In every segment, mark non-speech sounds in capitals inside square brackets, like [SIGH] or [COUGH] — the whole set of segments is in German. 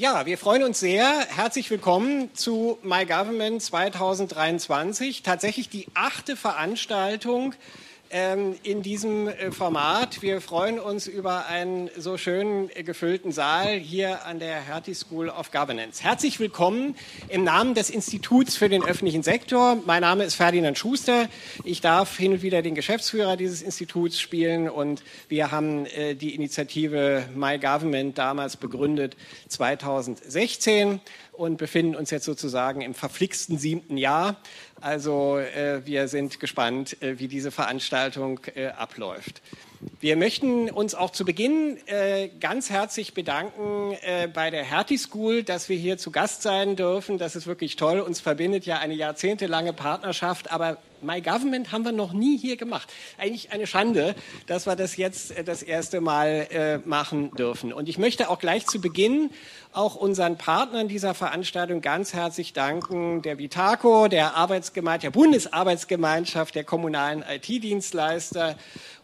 Ja, wir freuen uns sehr. Herzlich willkommen zu My Government 2023. Tatsächlich die achte Veranstaltung in diesem äh, Format. Wir freuen uns über einen so schön äh, gefüllten Saal hier an der Hertie School of Governance. Herzlich willkommen im Namen des Instituts für den öffentlichen Sektor. Mein Name ist Ferdinand Schuster. Ich darf hin und wieder den Geschäftsführer dieses Instituts spielen und wir haben äh, die Initiative My Government damals begründet 2016 und befinden uns jetzt sozusagen im verflixten siebten Jahr. Also äh, wir sind gespannt, äh, wie diese Veranstaltung äh, abläuft. Wir möchten uns auch zu Beginn äh, ganz herzlich bedanken äh, bei der Hertie School, dass wir hier zu Gast sein dürfen. Das ist wirklich toll. Uns verbindet ja eine jahrzehntelange Partnerschaft, aber My Government haben wir noch nie hier gemacht. Eigentlich eine Schande, dass wir das jetzt äh, das erste Mal äh, machen dürfen. Und ich möchte auch gleich zu Beginn auch unseren Partnern dieser Veranstaltung ganz herzlich danken, der Vitaco, der der Bundesarbeitsgemeinschaft der kommunalen IT-Dienstleister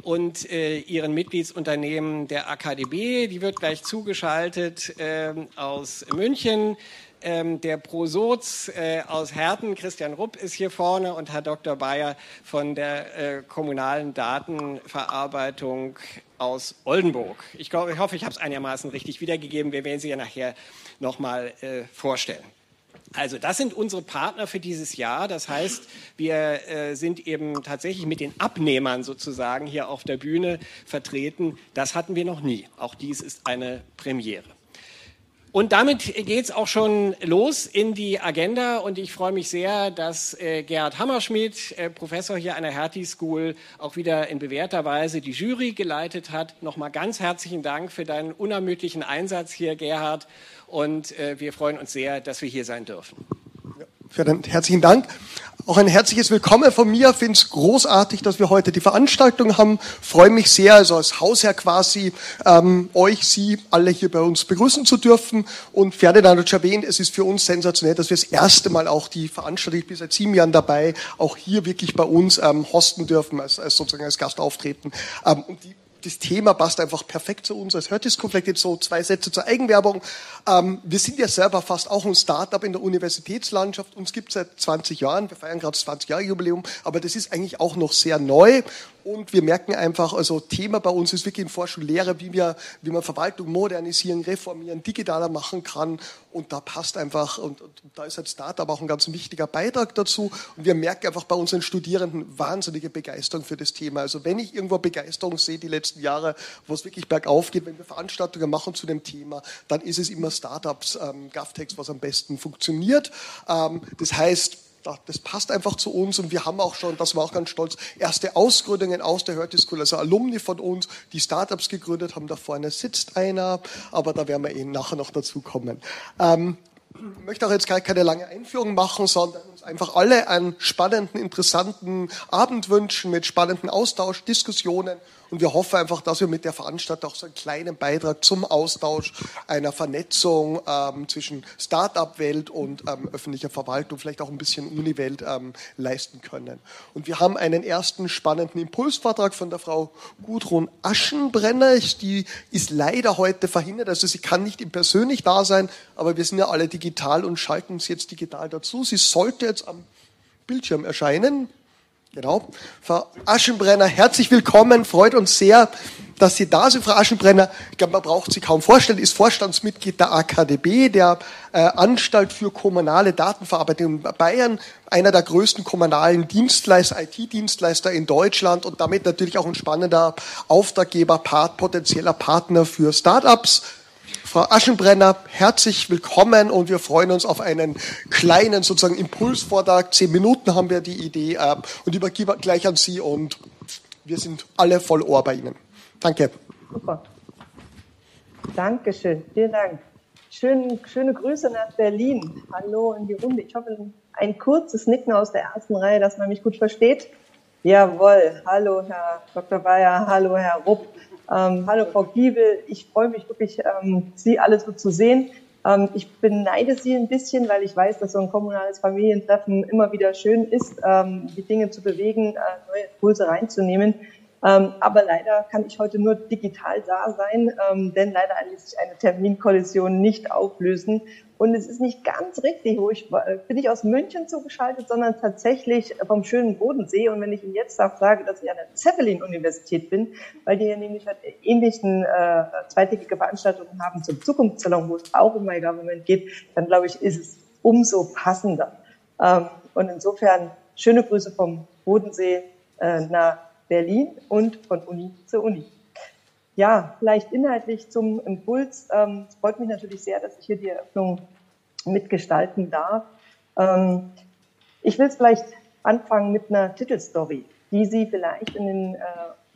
und äh, ihren Mitgliedsunternehmen der AKDB. Die wird gleich zugeschaltet äh, aus München. Ähm, der Prosoz äh, aus Herten, Christian Rupp, ist hier vorne und Herr Dr. Bayer von der äh, kommunalen Datenverarbeitung aus Oldenburg. Ich, glaub, ich hoffe, ich habe es einigermaßen richtig wiedergegeben. Wir werden sie ja nachher nochmal äh, vorstellen. Also das sind unsere Partner für dieses Jahr. Das heißt, wir äh, sind eben tatsächlich mit den Abnehmern sozusagen hier auf der Bühne vertreten. Das hatten wir noch nie. Auch dies ist eine Premiere. Und damit geht es auch schon los in die Agenda und ich freue mich sehr, dass äh, Gerhard Hammerschmidt, äh, Professor hier an der Hertie School, auch wieder in bewährter Weise die Jury geleitet hat. Nochmal ganz herzlichen Dank für deinen unermüdlichen Einsatz hier, Gerhard. Und äh, wir freuen uns sehr, dass wir hier sein dürfen. Ja, herzlichen Dank. Auch ein herzliches Willkommen von mir. Finde es großartig, dass wir heute die Veranstaltung haben. Freue mich sehr, also als Hausherr quasi, ähm, euch, Sie alle hier bei uns begrüßen zu dürfen. Und Ferdinand hat schon erwähnt, es ist für uns sensationell, dass wir das erste Mal auch die Veranstaltung, ich bin seit sieben Jahren dabei, auch hier wirklich bei uns ähm, hosten dürfen, als, als sozusagen als Gast auftreten. Ähm, das Thema passt einfach perfekt zu uns als Hörtisco. Vielleicht jetzt so zwei Sätze zur Eigenwerbung. Ähm, wir sind ja selber fast auch ein Startup in der Universitätslandschaft. Uns gibt es seit 20 Jahren. Wir feiern gerade das 20 Jahre Jubiläum. Aber das ist eigentlich auch noch sehr neu. Und wir merken einfach, also Thema bei uns ist wirklich in Forschung Lehre, wie wir, wie man Verwaltung modernisieren, reformieren, digitaler machen kann. Und da passt einfach, und, und da ist halt Startup auch ein ganz wichtiger Beitrag dazu. Und wir merken einfach bei unseren Studierenden wahnsinnige Begeisterung für das Thema. Also wenn ich irgendwo Begeisterung sehe, die letzten Jahre, wo es wirklich bergauf geht, wenn wir Veranstaltungen machen zu dem Thema, dann ist es immer Startups, ähm, GovTex, was am besten funktioniert. Ähm, das heißt, das passt einfach zu uns und wir haben auch schon, das war auch ganz stolz, erste Ausgründungen aus der Hörte School, also Alumni von uns, die Startups gegründet haben. Da vorne sitzt einer, aber da werden wir eben nachher noch dazu kommen. Ähm, ich möchte auch jetzt keine lange Einführung machen, sondern uns einfach alle einen spannenden, interessanten Abend wünschen mit spannenden Austausch, Diskussionen und wir hoffen einfach, dass wir mit der Veranstaltung auch so einen kleinen Beitrag zum Austausch einer Vernetzung ähm, zwischen Start-up-Welt und ähm, öffentlicher Verwaltung, vielleicht auch ein bisschen Uni-Welt ähm, leisten können. Und wir haben einen ersten spannenden Impulsvortrag von der Frau Gudrun Aschenbrenner. Die ist leider heute verhindert, also sie kann nicht persönlich da sein, aber wir sind ja alle digital und schalten uns jetzt digital dazu. Sie sollte jetzt am Bildschirm erscheinen. Genau. Frau Aschenbrenner, herzlich willkommen. Freut uns sehr, dass Sie da sind, Frau Aschenbrenner. Ich glaube, man braucht Sie kaum vorstellen, ist Vorstandsmitglied der AKDB, der äh, Anstalt für kommunale Datenverarbeitung in Bayern, einer der größten kommunalen Dienstleister, IT-Dienstleister in Deutschland und damit natürlich auch ein spannender Auftraggeber, Part, potenzieller Partner für Startups. Frau Aschenbrenner, herzlich willkommen und wir freuen uns auf einen kleinen sozusagen Impulsvortrag. Zehn Minuten haben wir die Idee äh, und übergebe gleich an Sie und wir sind alle voll Ohr bei Ihnen. Danke. Super. Dankeschön. Vielen Dank. Schön, schöne Grüße nach Berlin. Hallo in die Runde. Ich hoffe, ein kurzes Nicken aus der ersten Reihe, dass man mich gut versteht. Jawohl. Hallo, Herr Dr. Bayer. Hallo, Herr Rupp. Ähm, hallo Frau Giebel, ich freue mich wirklich, ähm, Sie alle so zu sehen. Ähm, ich beneide Sie ein bisschen, weil ich weiß, dass so ein kommunales Familientreffen immer wieder schön ist, ähm, die Dinge zu bewegen, äh, neue Impulse reinzunehmen. Ähm, aber leider kann ich heute nur digital da sein, ähm, denn leider ließ sich eine Terminkollision nicht auflösen. Und es ist nicht ganz richtig, wo ich bin ich aus München zugeschaltet, sondern tatsächlich vom schönen Bodensee. Und wenn ich Ihnen jetzt auch sage, dass ich an der Zeppelin-Universität bin, weil die hier nämlich halt ähnlichen äh, zweitägige Veranstaltungen haben zum Zukunftssalon, wo es auch um My Government geht, dann glaube ich, ist es umso passender. Ähm, und insofern schöne Grüße vom Bodensee äh, nach Berlin und von Uni zu Uni. Ja, vielleicht inhaltlich zum Impuls. Ähm, es freut mich natürlich sehr, dass ich hier die Eröffnung mitgestalten darf. Ähm, ich will es vielleicht anfangen mit einer Titelstory, die Sie vielleicht in den, äh,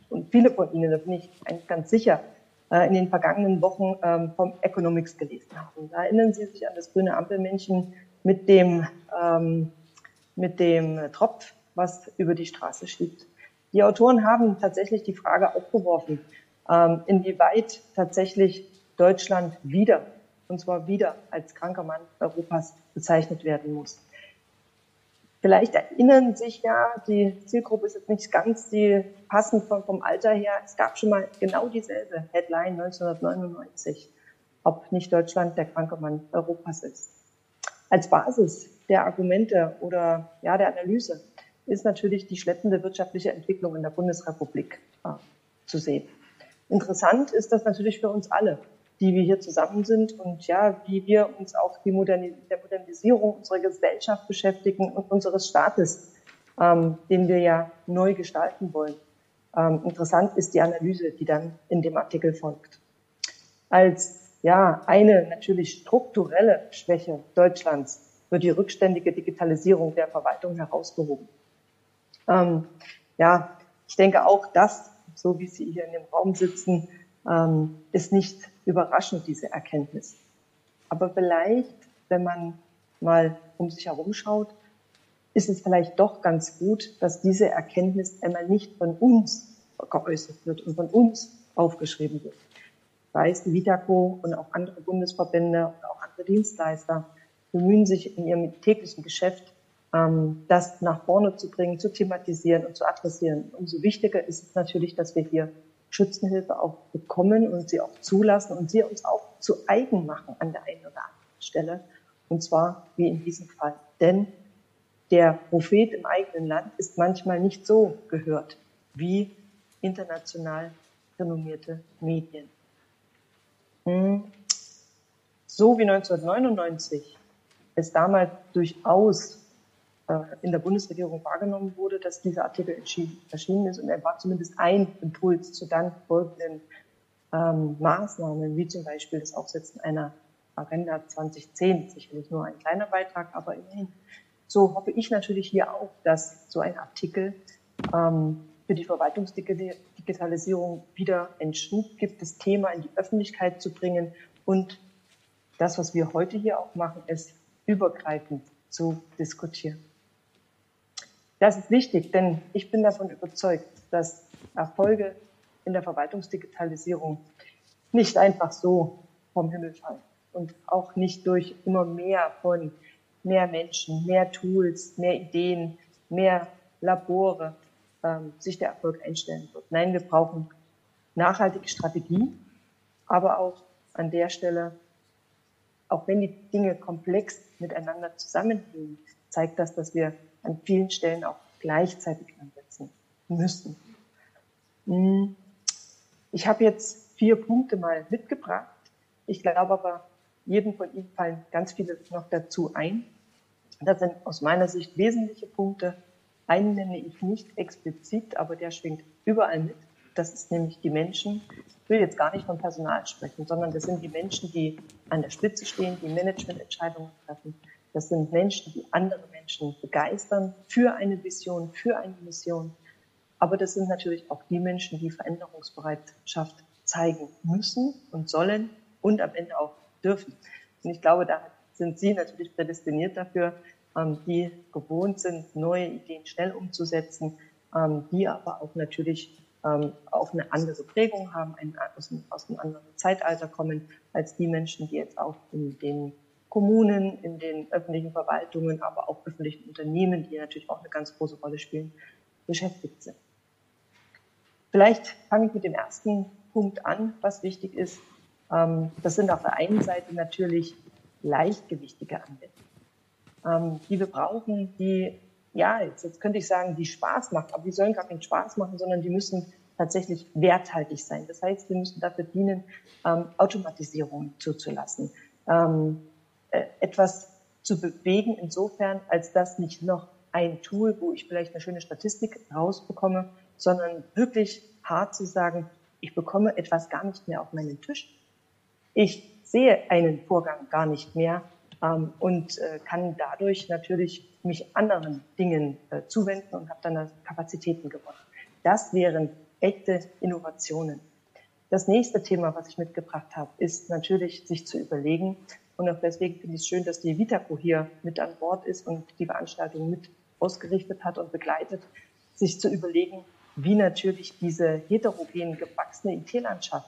und viele von Ihnen, da bin ich eigentlich ganz sicher, äh, in den vergangenen Wochen ähm, vom Economics gelesen haben. Da erinnern Sie sich an das grüne Ampelmännchen mit dem, ähm, mit dem Tropf, was über die Straße schiebt. Die Autoren haben tatsächlich die Frage aufgeworfen, ähm, inwieweit tatsächlich Deutschland wieder, und zwar wieder als kranker Mann Europas bezeichnet werden muss. Vielleicht erinnern sich ja, die Zielgruppe ist jetzt nicht ganz die passend vom, vom Alter her. Es gab schon mal genau dieselbe Headline 1999, ob nicht Deutschland der kranke Mann Europas ist. Als Basis der Argumente oder ja, der Analyse ist natürlich die schleppende wirtschaftliche Entwicklung in der Bundesrepublik äh, zu sehen. Interessant ist das natürlich für uns alle, die wir hier zusammen sind und ja, wie wir uns auch die Modernis der Modernisierung unserer Gesellschaft beschäftigen und unseres Staates, ähm, den wir ja neu gestalten wollen. Ähm, interessant ist die Analyse, die dann in dem Artikel folgt. Als ja, eine natürlich strukturelle Schwäche Deutschlands wird die rückständige Digitalisierung der Verwaltung herausgehoben. Ähm, ja, ich denke auch das, so wie Sie hier in dem Raum sitzen, ähm, ist nicht überraschend, diese Erkenntnis. Aber vielleicht, wenn man mal um sich herum schaut, ist es vielleicht doch ganz gut, dass diese Erkenntnis einmal nicht von uns geäußert wird und von uns aufgeschrieben wird. Es die Vitaco und auch andere Bundesverbände und auch andere Dienstleister bemühen sich in ihrem täglichen Geschäft das nach vorne zu bringen, zu thematisieren und zu adressieren. Umso wichtiger ist es natürlich, dass wir hier Schützenhilfe auch bekommen und sie auch zulassen und sie uns auch zu eigen machen an der einen oder anderen Stelle. Und zwar wie in diesem Fall. Denn der Prophet im eigenen Land ist manchmal nicht so gehört wie international renommierte Medien. Hm. So wie 1999 es damals durchaus in der Bundesregierung wahrgenommen wurde, dass dieser Artikel erschienen ist. Und er war zumindest ein Impuls zu dann folgenden ähm, Maßnahmen, wie zum Beispiel das Aufsetzen einer Agenda 2010. Sicherlich nur ein kleiner Beitrag, aber immerhin. So hoffe ich natürlich hier auch, dass so ein Artikel ähm, für die Verwaltungsdigitalisierung wieder einen Schub gibt, das Thema in die Öffentlichkeit zu bringen und das, was wir heute hier auch machen, ist übergreifend zu diskutieren. Das ist wichtig, denn ich bin davon überzeugt, dass Erfolge in der Verwaltungsdigitalisierung nicht einfach so vom Himmel fallen und auch nicht durch immer mehr von mehr Menschen, mehr Tools, mehr Ideen, mehr Labore ähm, sich der Erfolg einstellen wird. Nein, wir brauchen nachhaltige Strategie, aber auch an der Stelle, auch wenn die Dinge komplex miteinander zusammenhängen, zeigt das, dass wir an vielen Stellen auch gleichzeitig ansetzen müssen. Hm. Ich habe jetzt vier Punkte mal mitgebracht. Ich glaube aber, jedem von Ihnen fallen ganz viele noch dazu ein. Das sind aus meiner Sicht wesentliche Punkte. Einen nenne ich nicht explizit, aber der schwingt überall mit. Das ist nämlich die Menschen. Ich will jetzt gar nicht vom Personal sprechen, sondern das sind die Menschen, die an der Spitze stehen, die Managemententscheidungen treffen, das sind Menschen, die andere Menschen begeistern für eine Vision, für eine Mission. Aber das sind natürlich auch die Menschen, die Veränderungsbereitschaft zeigen müssen und sollen und am Ende auch dürfen. Und ich glaube, da sind Sie natürlich prädestiniert dafür, ähm, die gewohnt sind, neue Ideen schnell umzusetzen, ähm, die aber auch natürlich ähm, auch eine andere Prägung haben, aus, einem, anderen Zeitalter kommen als die Menschen, die jetzt auch in den Kommunen, in den öffentlichen Verwaltungen, aber auch öffentlichen Unternehmen, die natürlich auch eine ganz große Rolle spielen, beschäftigt sind. Vielleicht fange ich mit dem ersten Punkt an, was wichtig ist. Ähm, das sind auf der einen Seite natürlich leichtgewichtige Anwendungen, ähm, die wir brauchen, die, ja, jetzt, jetzt könnte ich sagen, die Spaß machen, aber die sollen gar keinen Spaß machen, sondern die müssen tatsächlich werthaltig sein. Das heißt, wir müssen dafür dienen, ähm, Automatisierung zuzulassen, etwas zu bewegen insofern, als das nicht noch ein Tool, wo ich vielleicht eine schöne Statistik rausbekomme, sondern wirklich hart zu sagen, ich bekomme etwas gar nicht mehr auf meinen Tisch. Ich sehe einen Vorgang gar nicht mehr ähm, und äh, kann dadurch natürlich mich anderen Dingen äh, zuwenden und habe dann Kapazitäten gewonnen. Das wären echte Innovationen. Das nächste Thema, was ich mitgebracht habe, ist natürlich, sich zu überlegen, und auch deswegen finde ich es schön, dass die Vitaco hier mit an Bord ist und die Veranstaltung mit ausgerichtet hat und begleitet, sich zu überlegen, wie natürlich diese heterogen gewachsene IT-Landschaft,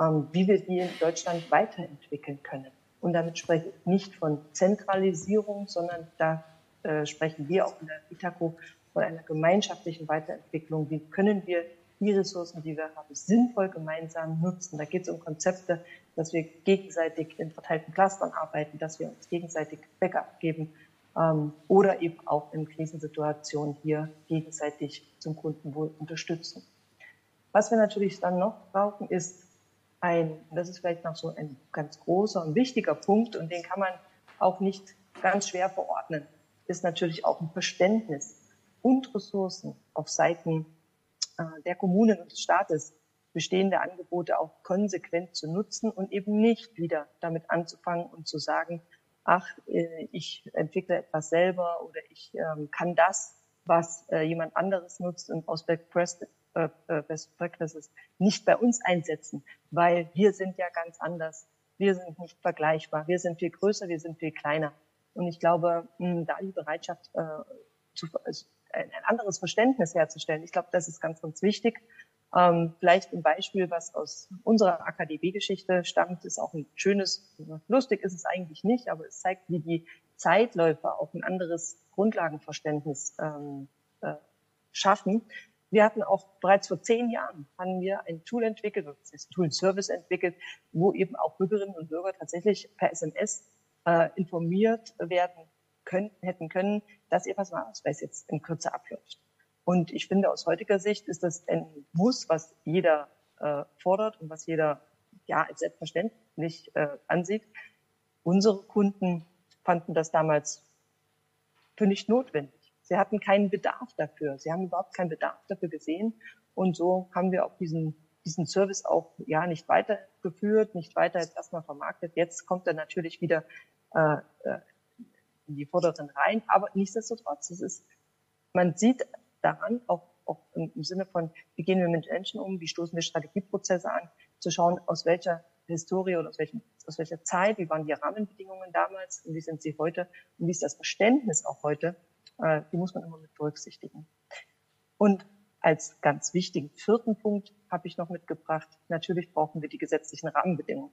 ähm, wie wir die in Deutschland weiterentwickeln können. Und damit spreche ich nicht von Zentralisierung, sondern da äh, sprechen wir auch in der Vitaco von einer gemeinschaftlichen Weiterentwicklung. Wie können wir die Ressourcen, die wir haben, sinnvoll gemeinsam nutzen? Da geht es um Konzepte, dass wir gegenseitig in verteilten Clustern arbeiten, dass wir uns gegenseitig Backup geben, ähm, oder eben auch in Krisensituationen hier gegenseitig zum Kundenwohl unterstützen. Was wir natürlich dann noch brauchen, ist ein, das ist vielleicht noch so ein ganz großer und wichtiger Punkt und den kann man auch nicht ganz schwer verordnen, ist natürlich auch ein Verständnis und Ressourcen auf Seiten der Kommunen und des Staates bestehende Angebote auch konsequent zu nutzen und eben nicht wieder damit anzufangen und zu sagen, ach, äh, ich entwickle etwas selber oder ich ähm, kann das, was äh, jemand anderes nutzt und aus Best, äh, äh, Practices nicht bei uns einsetzen, weil wir sind ja ganz anders. Wir sind nicht vergleichbar. Wir sind viel größer, wir sind viel kleiner. Und ich glaube, mh, da die Bereitschaft, äh, zu, also ein, anderes Verständnis herzustellen, ich glaube, das ist ganz, ganz wichtig. Ähm, vielleicht ein Beispiel, was aus unserer AKDB-Geschichte stammt, ist auch ein schönes, lustig ist es eigentlich nicht, aber es zeigt, wie die Zeitläufe auch ein anderes Grundlagenverständnis ähm, äh, schaffen. Wir hatten auch bereits vor zehn Jahren haben wir ein Tool entwickelt, das Tool Service entwickelt, wo eben auch Bürgerinnen und Bürger tatsächlich per SMS äh, informiert werden können, hätten können, dass ihr Personalausweis jetzt in Kürze abläuft. Und ich finde, aus heutiger Sicht ist das ein Muss, was jeder äh, fordert und was jeder ja als selbstverständlich äh, ansieht. Unsere Kunden fanden das damals für nicht notwendig. Sie hatten keinen Bedarf dafür. Sie haben überhaupt keinen Bedarf dafür gesehen. Und so haben wir auch diesen, diesen Service auch ja nicht weitergeführt, nicht weiter jetzt erstmal vermarktet. Jetzt kommt er natürlich wieder äh, äh in die vorderen Reihen. Aber nichtsdestotrotz, es ist, man sieht daran, auch, auch im, Sinne von, wie gehen wir mit Menschen um, wie stoßen wir Strategieprozesse an, zu schauen, aus welcher Historie oder aus, welchem, aus welcher Zeit, wie waren die Rahmenbedingungen damals und wie sind sie heute und wie ist das Verständnis auch heute, äh, die muss man immer mit berücksichtigen. Und als ganz wichtigen vierten Punkt habe ich noch mitgebracht, natürlich brauchen wir die gesetzlichen Rahmenbedingungen.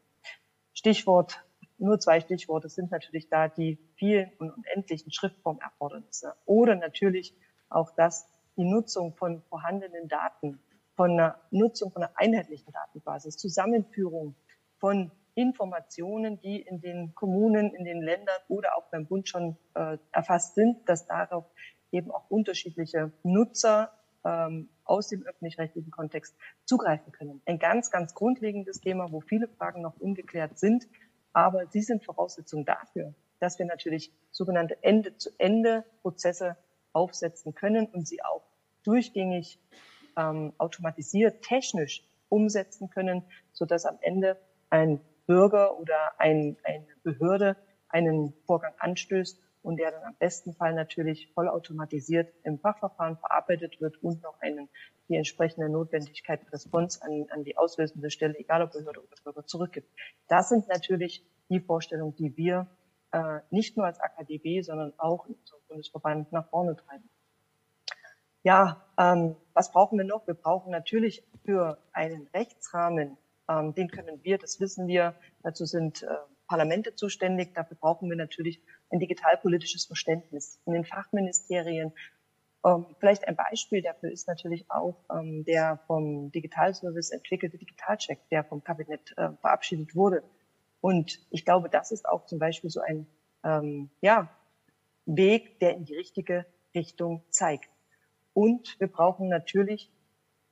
Stichwort, nur zwei Stichworte sind natürlich da die vielen und unendlichen Schriftformerfordernisse oder natürlich auch das, die Nutzung von vorhandenen Daten, von einer Nutzung von einer einheitlichen Datenbasis, Zusammenführung von Informationen, die in den Kommunen, in den Ländern oder auch beim Bund schon äh, erfasst sind, dass darauf eben auch unterschiedliche Nutzer ähm, aus dem öffentlich-rechtlichen Kontext zugreifen können. Ein ganz, ganz grundlegendes Thema, wo viele Fragen noch ungeklärt sind, aber sie sind Voraussetzung dafür, dass wir natürlich sogenannte Ende-zu-Ende-Prozesse aufsetzen können und sie auch durchgängig ähm, automatisiert, technisch umsetzen können, so dass am Ende ein Bürger oder ein, eine Behörde einen Vorgang anstößt und der dann am besten Fall natürlich vollautomatisiert im Fachverfahren verarbeitet wird und noch einen, die entsprechende Notwendigkeit Response an, an die auslösende Stelle, egal ob Behörde oder Bürger, zurückgibt. Das sind natürlich die Vorstellungen, die wir äh, nicht nur als AKDB, sondern auch in unserem Bundesverband nach vorne treiben. Ja, ähm, was brauchen wir noch? Wir brauchen natürlich für einen Rechtsrahmen, ähm, den können wir, das wissen wir, dazu sind äh, Parlamente zuständig, dafür brauchen wir natürlich ein digitalpolitisches Verständnis in den Fachministerien, Ähm, vielleicht ein Beispiel dafür ist natürlich auch ähm, der vom Digitalservice entwickelte Digitalcheck, der vom Kabinett äh, verabschiedet wurde. Und ich glaube, das ist auch zum Beispiel so ein ähm, ja, Weg, der in die richtige Richtung zeigt. Und wir brauchen natürlich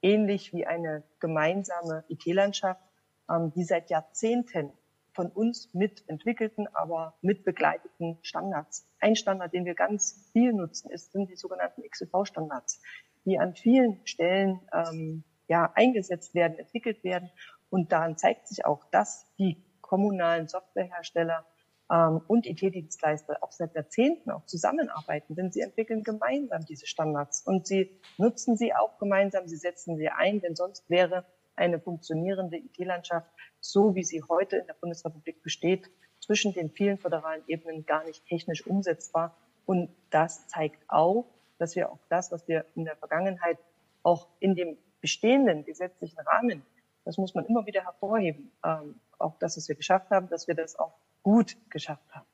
ähnlich wie eine gemeinsame IT-Landschaft, ähm, die seit Jahrzehnten von uns mitentwickelten, aber mitbegleiteten Standards. Ein Standard, den wir ganz viel nutzen, ist, sind die sogenannten XUV-Standards, die an vielen Stellen ähm, ja, eingesetzt werden, entwickelt werden. Und daran zeigt sich auch, dass die kommunalen Softwarehersteller ähm, und IT-Dienstleister auch seit Jahrzehnten auch zusammenarbeiten, denn sie entwickeln gemeinsam diese Standards und sie nutzen sie auch gemeinsam, sie setzen sie ein, denn sonst wäre eine funktionierende IT-Landschaft, so wie sie heute in der Bundesrepublik besteht, zwischen den vielen föderalen Ebenen gar nicht technisch umsetzbar. Und das zeigt auch, dass wir auch das, was wir in der Vergangenheit auch in dem bestehenden gesetzlichen Rahmen, das muss man immer wieder hervorheben, ähm, auch das, was wir geschafft haben, dass wir das auch gut geschafft haben.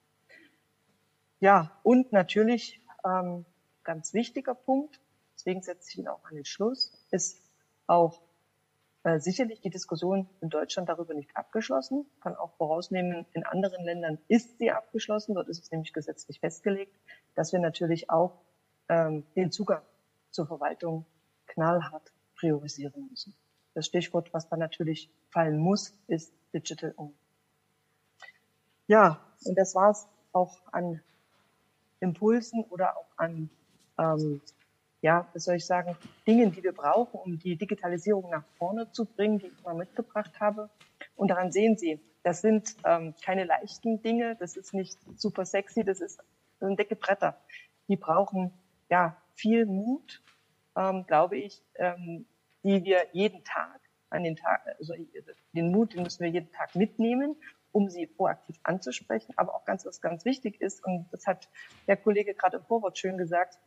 Ja, und natürlich ähm, ganz wichtiger Punkt, deswegen setze ich ihn auch an den Schluss, ist auch äh, sicherlich die Diskussion in Deutschland darüber nicht abgeschlossen. Kann auch vorausnehmen, in anderen Ländern ist sie abgeschlossen. Dort ist es nämlich gesetzlich festgelegt, dass wir natürlich auch ähm, den Zugang zur Verwaltung knallhart priorisieren müssen. Das Stichwort, was da natürlich fallen muss, ist Digital Only. Ja, und das war es auch an Impulsen oder auch an ähm, ja, was soll ich sagen, Dingen, die wir brauchen, um die Digitalisierung nach vorne zu bringen, die ich mal mitgebracht habe. Und daran sehen Sie, das sind ähm, keine leichten Dinge, das ist nicht super sexy, das ist ein dicke Bretter. Die brauchen ja viel Mut, ähm, glaube ich, ähm, die wir jeden Tag an den Tag, also den Mut, den müssen wir jeden Tag mitnehmen, um sie proaktiv anzusprechen. Aber auch ganz, was ganz wichtig ist, und das hat der Kollege gerade im Vorwort schön gesagt,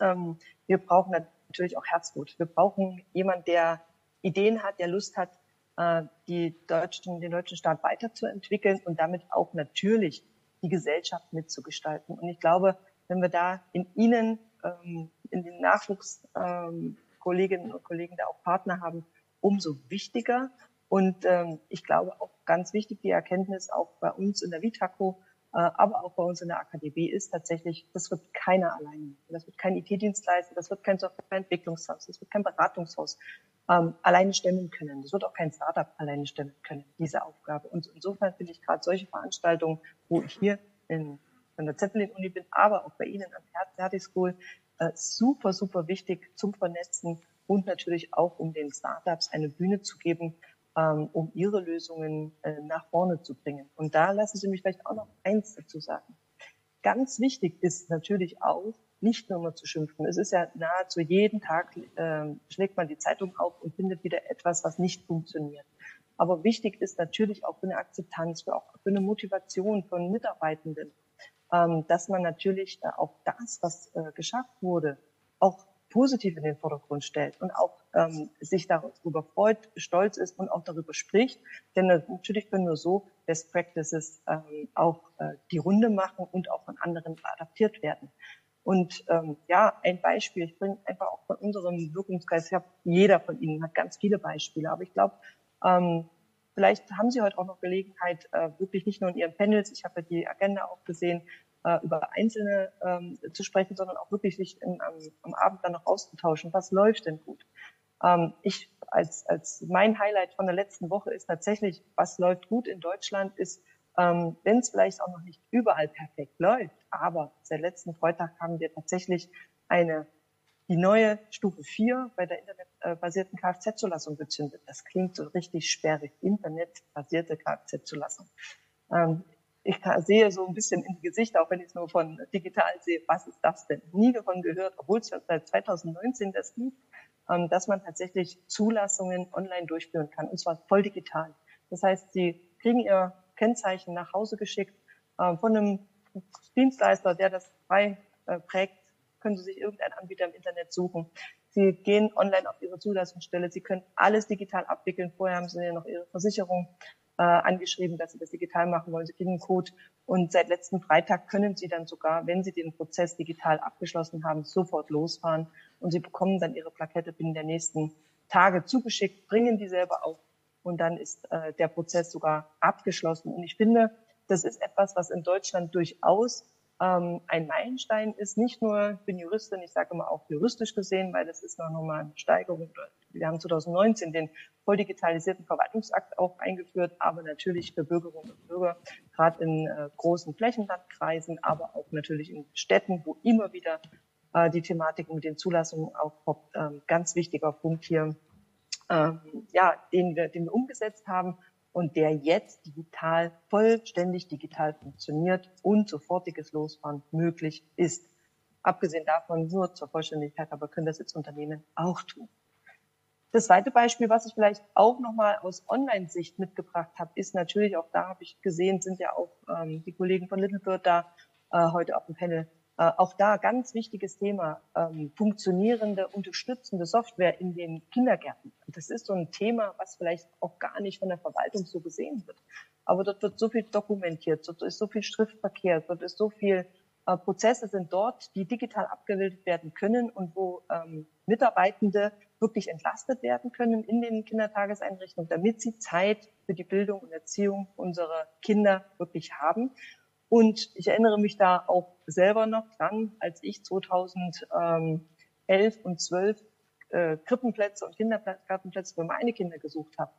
ähm, wir brauchen natürlich auch Herzblut. Wir brauchen jemand, der Ideen hat, der Lust hat, äh, die deutschen, den deutschen Staat weiterzuentwickeln und damit auch natürlich die Gesellschaft mitzugestalten. Und ich glaube, wenn wir da in Ihnen, ähm, in den Nachwuchskolleginnen ähm, und Kollegen da auch Partner haben, umso wichtiger. Und ähm, ich glaube auch ganz wichtig die Erkenntnis auch bei uns in der Vitaco, aber auch bei uns in der AKDB ist tatsächlich, das wird keiner alleine. Das wird kein IT-Dienstleister, das wird kein Softwareentwicklungshaus, das wird kein Beratungshaus ähm, alleine stemmen können. Das wird auch kein Startup alleine stemmen können, diese Aufgabe. Und insofern finde ich gerade solche Veranstaltungen, wo ich hier in, in der Zeppelin-Uni bin, aber auch bei Ihnen an der Hertie School, äh, super, super wichtig zum Vernetzen und natürlich auch, um den Startups eine Bühne zu geben, ähm, um ihre Lösungen äh, nach vorne zu bringen. Und da lassen Sie mich vielleicht auch noch eins dazu sagen. Ganz wichtig ist natürlich auch, nicht nur mal zu schimpfen. Es ist ja nahezu jeden Tag äh, schlägt man die Zeitung auf und findet wieder etwas, was nicht funktioniert. Aber wichtig ist natürlich auch für eine Akzeptanz, für auch für eine Motivation von Mitarbeitenden, ähm, dass man natürlich äh, auch das, was äh, geschafft wurde, auch positiv in den Vordergrund stellt und auch ähm, sich darüber freut, stolz ist und auch darüber spricht. Denn natürlich können nur so Best Practices ähm, auch äh, die Runde machen und auch von anderen adaptiert werden. Und ähm, ja, ein Beispiel, ich bringe einfach auch von unserem Wirkungskreis, ich habe, jeder von Ihnen hat ganz viele Beispiele, aber ich glaube, ähm, vielleicht haben Sie heute auch noch Gelegenheit, äh, wirklich nicht nur in Ihren Panels, ich habe ja die Agenda auch gesehen, äh, über Einzelne ähm, zu sprechen, sondern auch wirklich sich in, am, am Abend dann noch auszutauschen. Was läuft denn gut? Ähm, ich als, als mein Highlight von der letzten Woche ist tatsächlich, was läuft gut in Deutschland, ist, ähm, wenn es vielleicht auch noch nicht überall perfekt läuft, aber seit letzten Freitag haben wir tatsächlich eine die neue Stufe 4 bei der internetbasierten Kfz-Zulassung gezündet. Das klingt so richtig sperrig. Internetbasierte Kfz-Zulassung. Ähm, ich sehe so ein bisschen in die Gesichter, auch wenn ich es nur von digital sehe, was ist das denn? Nie davon gehört, obwohl es schon seit 2019 das gibt, ähm, dass man tatsächlich Zulassungen online durchführen kann, und zwar voll digital. Das heißt, Sie kriegen Ihr Kennzeichen nach Hause geschickt äh, von einem Dienstleister, der das frei äh, prägt, können Sie sich irgendeinen Anbieter im Internet suchen. Sie gehen online auf Ihre Zulassungsstelle. Sie können alles digital abwickeln. Vorher haben Sie ja noch Ihre Versicherung äh, angeschrieben, dass sie das digital machen wollen. Sie kriegen einen Code und seit letzten Freitag können sie dann sogar, wenn sie den Prozess digital abgeschlossen haben, sofort losfahren und sie bekommen dann ihre Plakette binnen der nächsten Tage zugeschickt, bringen die selber auf und dann ist äh, der Prozess sogar abgeschlossen. Und ich finde, das ist etwas, was in Deutschland durchaus ähm, ein Meilenstein ist. Nicht nur, ich bin Juristin, ich sage immer auch juristisch gesehen, weil das ist noch nochmal eine Steigerung. Wir haben 2019 den voll digitalisierten Verwaltungsakt auch eingeführt, aber natürlich für Bürgerinnen und Bürger, gerade in äh, großen Flächenlandkreisen, aber auch natürlich in Städten, wo immer wieder äh, die Thematik mit den Zulassungen aufpoppt. Ähm, ganz wichtiger Punkt hier, ähm, ja, den wir, den wir umgesetzt haben und der jetzt digital, vollständig digital funktioniert und sofortiges Losfahren möglich ist. Abgesehen davon nur zur Vollständigkeit, aber können das jetzt Unternehmen auch tun. Das zweite Beispiel, was ich vielleicht auch nochmal aus Online-Sicht mitgebracht habe, ist natürlich, auch da habe ich gesehen, sind ja auch ähm, die Kollegen von Littlebird da äh, heute auf dem Panel, auch da ganz wichtiges Thema, ähm, funktionierende, unterstützende Software in den Kindergärten. Das ist so ein Thema, was vielleicht auch gar nicht von der Verwaltung so gesehen wird. Aber dort wird so viel dokumentiert, dort ist so viel Schriftverkehr, dort ist so viel äh, Prozesse sind dort, die digital abgebildet werden können und wo ähm, Mitarbeitende wirklich entlastet werden können in den Kindertageseinrichtungen, damit sie Zeit für die Bildung und Erziehung unserer Kinder wirklich haben. Und ich erinnere mich da auch selber noch dran, als ich 2011 und 12 äh, Krippenplätze und Kindergartenplätze für meine Kinder gesucht habe.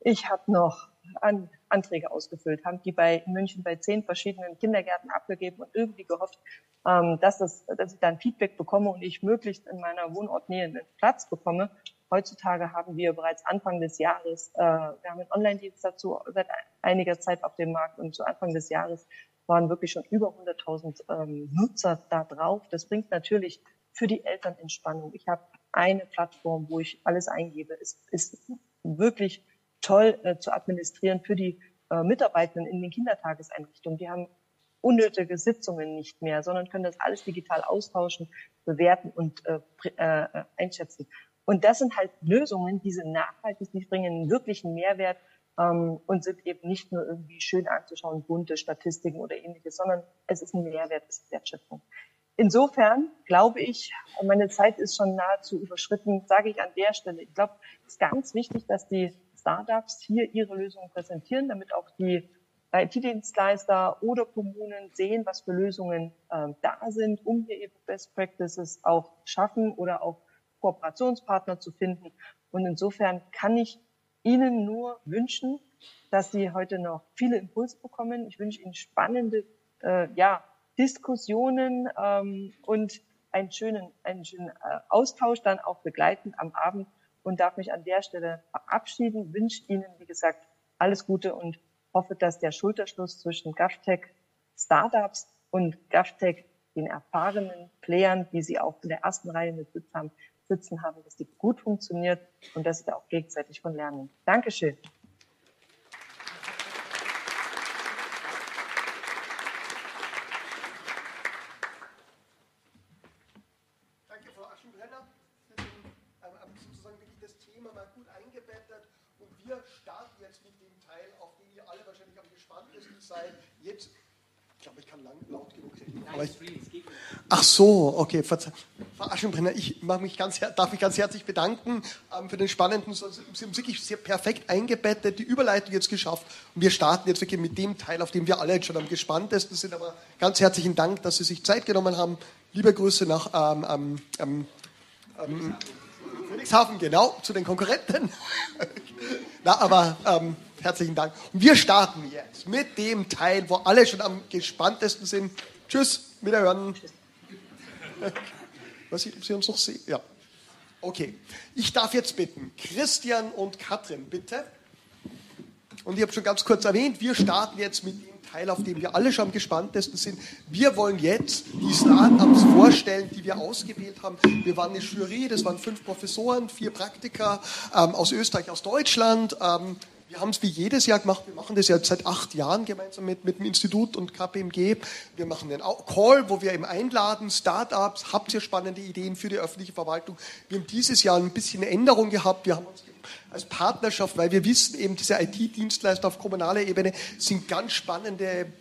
Ich habe noch an, Anträge ausgefüllt, haben die bei München bei zehn verschiedenen Kindergärten abgegeben und irgendwie gehofft, ähm, dass, das, dass ich dann Feedback bekomme und ich möglichst in meiner Wohnortnähe einen Platz bekomme. Heutzutage haben wir bereits Anfang des Jahres, äh, wir haben einen Online-Dienst dazu seit einiger Zeit auf dem Markt und zu Anfang des Jahres waren wirklich schon über 100.000 ähm, Nutzer da drauf. Das bringt natürlich für die Eltern Entspannung. Ich habe eine Plattform, wo ich alles eingebe. Es ist wirklich toll äh, zu administrieren für die äh, Mitarbeitenden in den Kindertageseinrichtungen. Die haben unnötige Sitzungen nicht mehr, sondern können das alles digital austauschen, bewerten und äh, äh, einschätzen. Und das sind halt Lösungen, die sind nachhaltig, die bringen einen wirklichen Mehrwert ähm, und sind eben nicht nur irgendwie schön anzuschauen, bunte Statistiken oder ähnliches, sondern es ist ein Mehrwert, es ist Wertschöpfung. Insofern glaube ich, meine Zeit ist schon nahezu überschritten, sage ich an der Stelle. Ich glaube, es ist ganz wichtig, dass die Startups hier ihre Lösungen präsentieren, damit auch die IT-Dienstleister oder Kommunen sehen, was für Lösungen äh, da sind, um hier ihre Best Practices auch schaffen oder auch Kooperationspartner zu finden. Und insofern kann ich Ihnen nur wünschen, dass Sie heute noch viele Impulse bekommen. Ich wünsche Ihnen spannende äh, ja, Diskussionen ähm, und einen schönen, einen schönen äh, Austausch dann auch begleitend am Abend und darf mich an der Stelle verabschieden. Wünsche Ihnen, wie gesagt, alles Gute und hoffe, dass der Schulterschluss zwischen GovTech Startups und GovTech den erfahrenen Playern, die Sie auch in der ersten Reihe mit haben, sitzen haben, dass die gut funktioniert und dass sie da auch gegenseitig von lernen. Dankeschön. Danke, Frau Aschenbrenner, sozusagen wirklich das Thema mal gut eingebettet. Und wir starten jetzt mit dem Teil, auf den ihr alle wahrscheinlich am gespanntesten seid. Jetzt ich glaube, ich kann lang, laut genug reden. Ach so, okay. Verzeih. Aschenbrenner, ich mich ganz, darf mich ganz herzlich bedanken ähm, für den spannenden, Sie haben wirklich sehr perfekt eingebettet, die Überleitung jetzt geschafft. Und wir starten jetzt wirklich mit dem Teil, auf dem wir alle jetzt schon am gespanntesten sind. Aber ganz herzlichen Dank, dass Sie sich Zeit genommen haben. Liebe Grüße nach ähm, ähm, ähm, ähm Friedrichshafen, genau, zu den Konkurrenten. [LAUGHS] Na, aber ähm, herzlichen Dank. Und wir starten jetzt mit dem Teil, wo alle schon am gespanntesten sind. Tschüss, wiederhören. [LAUGHS] Was Sie, Sie uns noch sehen? Ja. Okay. Ich darf jetzt bitten, Christian und Katrin, bitte. Und ich habe schon ganz kurz erwähnt, wir starten jetzt mit dem Teil, auf dem wir alle schon am gespanntesten sind. Wir wollen jetzt die Startups vorstellen, die wir ausgewählt haben. Wir waren eine Jury, das waren fünf Professoren, vier Praktiker ähm, aus Österreich, aus Deutschland. Ähm, wir haben es wie jedes Jahr gemacht. Wir machen das ja seit acht Jahren gemeinsam mit, mit dem Institut und KPMG. Wir machen einen Call, wo wir eben einladen, Startups, habt ihr spannende Ideen für die öffentliche Verwaltung. Wir haben dieses Jahr ein bisschen Änderung gehabt. Wir haben uns als Partnerschaft, weil wir wissen eben, diese IT-Dienstleister auf kommunaler Ebene sind ganz spannende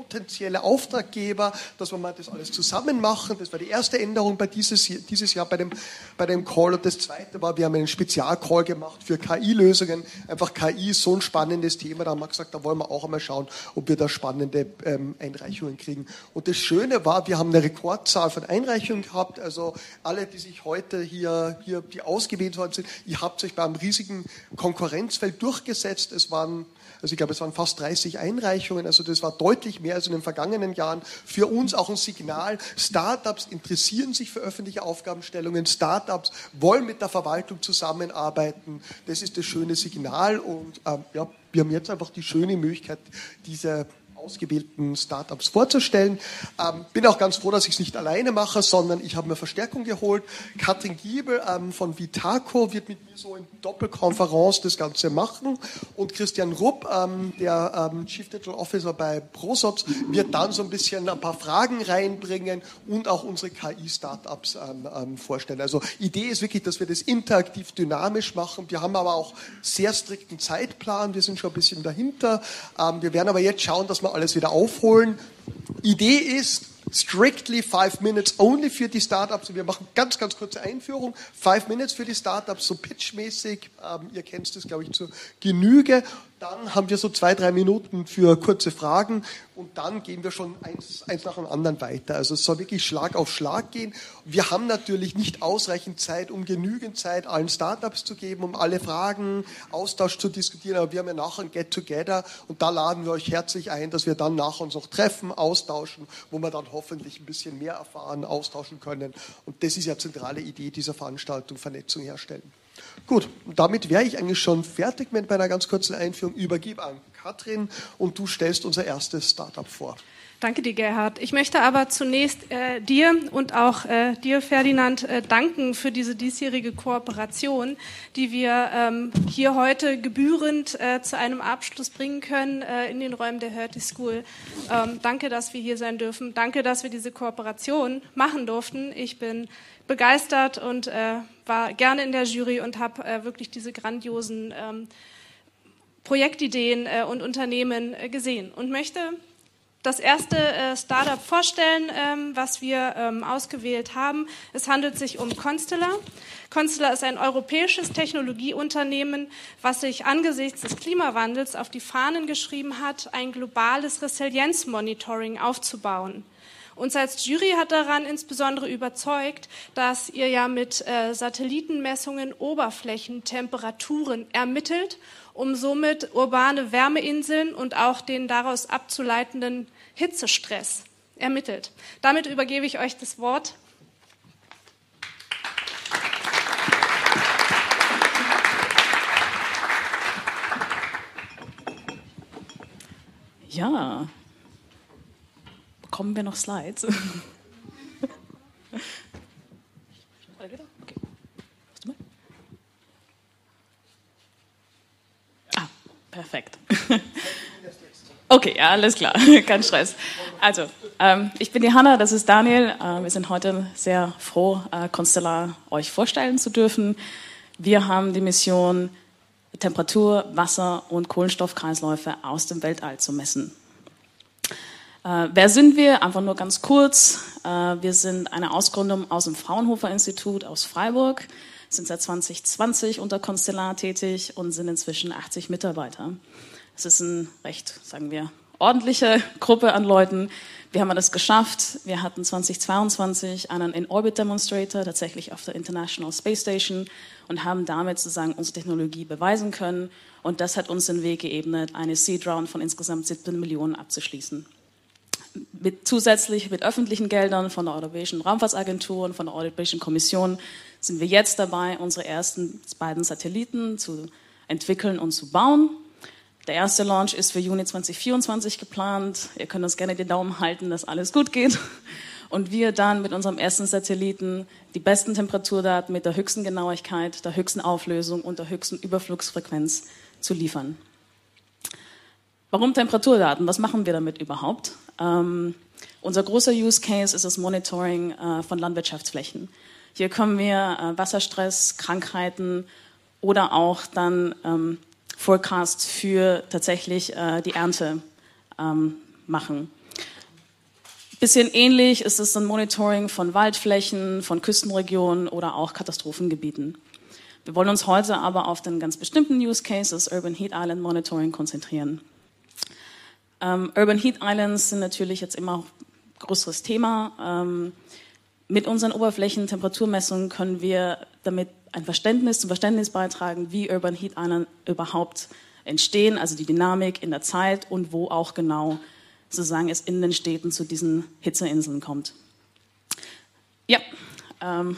potenzielle Auftraggeber, dass wir mal das alles zusammen machen. Das war die erste Änderung bei dieses, dieses Jahr bei dem, bei dem Call. Und das zweite war, wir haben einen Spezialcall gemacht für KI-Lösungen. Einfach KI ist so ein spannendes Thema. Da haben wir gesagt, da wollen wir auch einmal schauen, ob wir da spannende ähm, Einreichungen kriegen. Und das Schöne war, wir haben eine Rekordzahl von Einreichungen gehabt. Also alle, die sich heute hier, hier die ausgewählt worden sind, ihr habt euch beim riesigen Konkurrenzfeld durchgesetzt. Es waren also ich glaube, es waren fast 30 Einreichungen. Also das war deutlich mehr als in den vergangenen Jahren. Für uns auch ein Signal. Startups interessieren sich für öffentliche Aufgabenstellungen. Startups wollen mit der Verwaltung zusammenarbeiten. Das ist das schöne Signal. Und ähm, ja, wir haben jetzt einfach die schöne Möglichkeit, diese ausgewählten Startups vorzustellen. Ähm, bin auch ganz froh, dass ich es nicht alleine mache, sondern ich habe mir Verstärkung geholt. Katrin Giebel ähm, von Vitaco wird mit mir so in Doppelkonferenz das Ganze machen und Christian Rupp, ähm, der ähm, Chief Digital Officer bei ProSops, wird dann so ein bisschen ein paar Fragen reinbringen und auch unsere KI-Startups ähm, ähm, vorstellen. Also Idee ist wirklich, dass wir das interaktiv dynamisch machen. Wir haben aber auch sehr strikten Zeitplan. Wir sind schon ein bisschen dahinter. wir werden aber jetzt schauen, dass wir alles wieder aufholen. Idee ist, strictly five minutes only für die Startups. Wir machen ganz, ganz kurze Einführung. Five minutes für die Startups, so pitchmäßig. Ähm, ihr kennt das, glaube ich, zur Genüge. Dann haben wir so zwei, drei Minuten für kurze Fragen und dann gehen wir schon eins, eins nach dem anderen weiter. Also es soll wirklich Schlag auf Schlag gehen. Wir haben natürlich nicht ausreichend Zeit, um genügend Zeit allen Startups zu geben, um alle Fragen, Austausch zu diskutieren. Aber wir haben ja nachher ein Get-Together und da laden wir euch herzlich ein, dass wir dann nach uns noch treffen, austauschen, wo wir dann hoffentlich ein bisschen mehr erfahren, austauschen können. Und das ist ja zentrale Idee dieser Veranstaltung, Vernetzung herstellen. Gut, damit wäre ich eigentlich schon fertig mit meiner ganz kurzen Einführung. Übergib an Katrin und du stellst unser erstes Startup vor. Danke dir, Gerhard. Ich möchte aber zunächst äh, dir und auch äh, dir, Ferdinand, äh, danken für diese diesjährige Kooperation, die wir ähm, hier heute gebührend äh, zu einem Abschluss bringen können äh, in den Räumen der Hertie School. Ähm, danke, dass wir hier sein dürfen. Danke, dass wir diese Kooperation machen durften. Ich bin begeistert und äh, war gerne in der Jury und habe äh, wirklich diese grandiosen ähm, Projektideen äh, und Unternehmen äh, gesehen und möchte das erste äh, Startup vorstellen, ähm, was wir ähm, ausgewählt haben. Es handelt sich um Constellar. Constellar ist ein europäisches Technologieunternehmen, was sich angesichts des Klimawandels auf die Fahnen geschrieben hat, ein globales Resilienzmonitoring aufzubauen. Uns als Jury hat daran insbesondere überzeugt, dass ihr ja mit äh, Satellitenmessungen Oberflächentemperaturen ermittelt, um somit urbane Wärmeinseln und auch den daraus abzuleitenden Hitzestress ermittelt. Damit übergebe ich euch das Wort. Ja, bekommen wir noch Slides? [LAUGHS] Ah, perfekt. [LAUGHS] Okay, ja, alles klar, [LAUGHS] kein Stress. Also, ähm, ich bin die Hanna, das ist Daniel. Äh, wir sind heute sehr froh, äh, Constellar euch vorstellen zu dürfen. Wir haben die Mission, Temperatur, Wasser und Kohlenstoffkreisläufe aus dem Weltall zu messen. Äh, wer sind wir? Einfach nur ganz kurz. Äh, wir sind eine Ausgründung aus dem Fraunhofer Institut aus Freiburg, sind seit 2020 unter Constellar tätig und sind inzwischen 80 Mitarbeiter. Es ist eine recht, sagen wir, ordentliche Gruppe an Leuten. Wir haben das geschafft. Wir hatten 2022 einen In-Orbit-Demonstrator tatsächlich auf der International Space Station und haben damit sozusagen unsere Technologie beweisen können. Und das hat uns den Weg geebnet, eine Seed Round von insgesamt 17 Millionen abzuschließen mit, zusätzlich mit öffentlichen Geldern von der Europäischen Raumfahrtsagentur und von der Europäischen Kommission sind wir jetzt dabei, unsere ersten beiden Satelliten zu entwickeln und zu bauen. Der erste Launch ist für Juni 2024 geplant. Ihr könnt uns gerne den Daumen halten, dass alles gut geht. Und wir dann mit unserem ersten Satelliten die besten Temperaturdaten mit der höchsten Genauigkeit, der höchsten Auflösung und der höchsten Überflugsfrequenz zu liefern. Warum Temperaturdaten? Was machen wir damit überhaupt? Ähm, unser großer Use Case ist das Monitoring äh, von Landwirtschaftsflächen. Hier können wir äh, Wasserstress, Krankheiten oder auch dann ähm, Forecasts für tatsächlich äh, die Ernte ähm, machen. Bisschen ähnlich ist es ein Monitoring von Waldflächen, von Küstenregionen oder auch Katastrophengebieten. Wir wollen uns heute aber auf den ganz bestimmten Use Cases Urban Heat Island Monitoring konzentrieren. Ähm, Urban Heat Islands sind natürlich jetzt immer ein größeres Thema. Ähm, mit unseren Oberflächentemperaturmessungen können wir damit ein Verständnis zum Verständnis beitragen, wie Urban Heat Island überhaupt entstehen, also die Dynamik in der Zeit und wo auch genau sozusagen es in den Städten zu diesen Hitzeinseln kommt. Ja, ähm,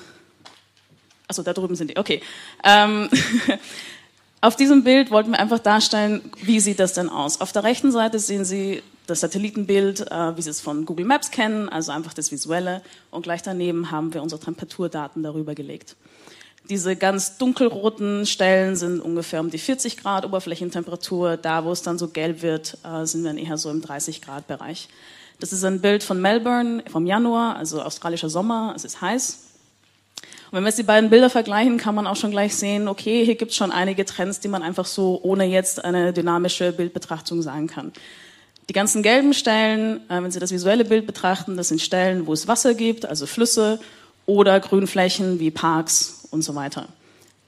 also da drüben sind die. Okay. Ähm, [LAUGHS] auf diesem Bild wollten wir einfach darstellen, wie sieht das denn aus. Auf der rechten Seite sehen Sie das Satellitenbild, äh, wie Sie es von Google Maps kennen, also einfach das Visuelle. Und gleich daneben haben wir unsere Temperaturdaten darüber gelegt. Diese ganz dunkelroten Stellen sind ungefähr um die 40 Grad Oberflächentemperatur. Da, wo es dann so gelb wird, äh, sind wir dann eher so im 30 Grad Bereich. Das ist ein Bild von Melbourne vom Januar, also australischer Sommer. Es ist heiß. Wenn wir jetzt die beiden Bilder vergleichen, kann man auch schon gleich sehen, okay, hier gibt es schon einige Trends, die man einfach so ohne jetzt eine dynamische Bildbetrachtung sagen kann. Die ganzen gelben Stellen, äh, wenn Sie das visuelle Bild betrachten, das sind Stellen, wo es Wasser gibt, also Flüsse oder Grünflächen wie Parks und so weiter.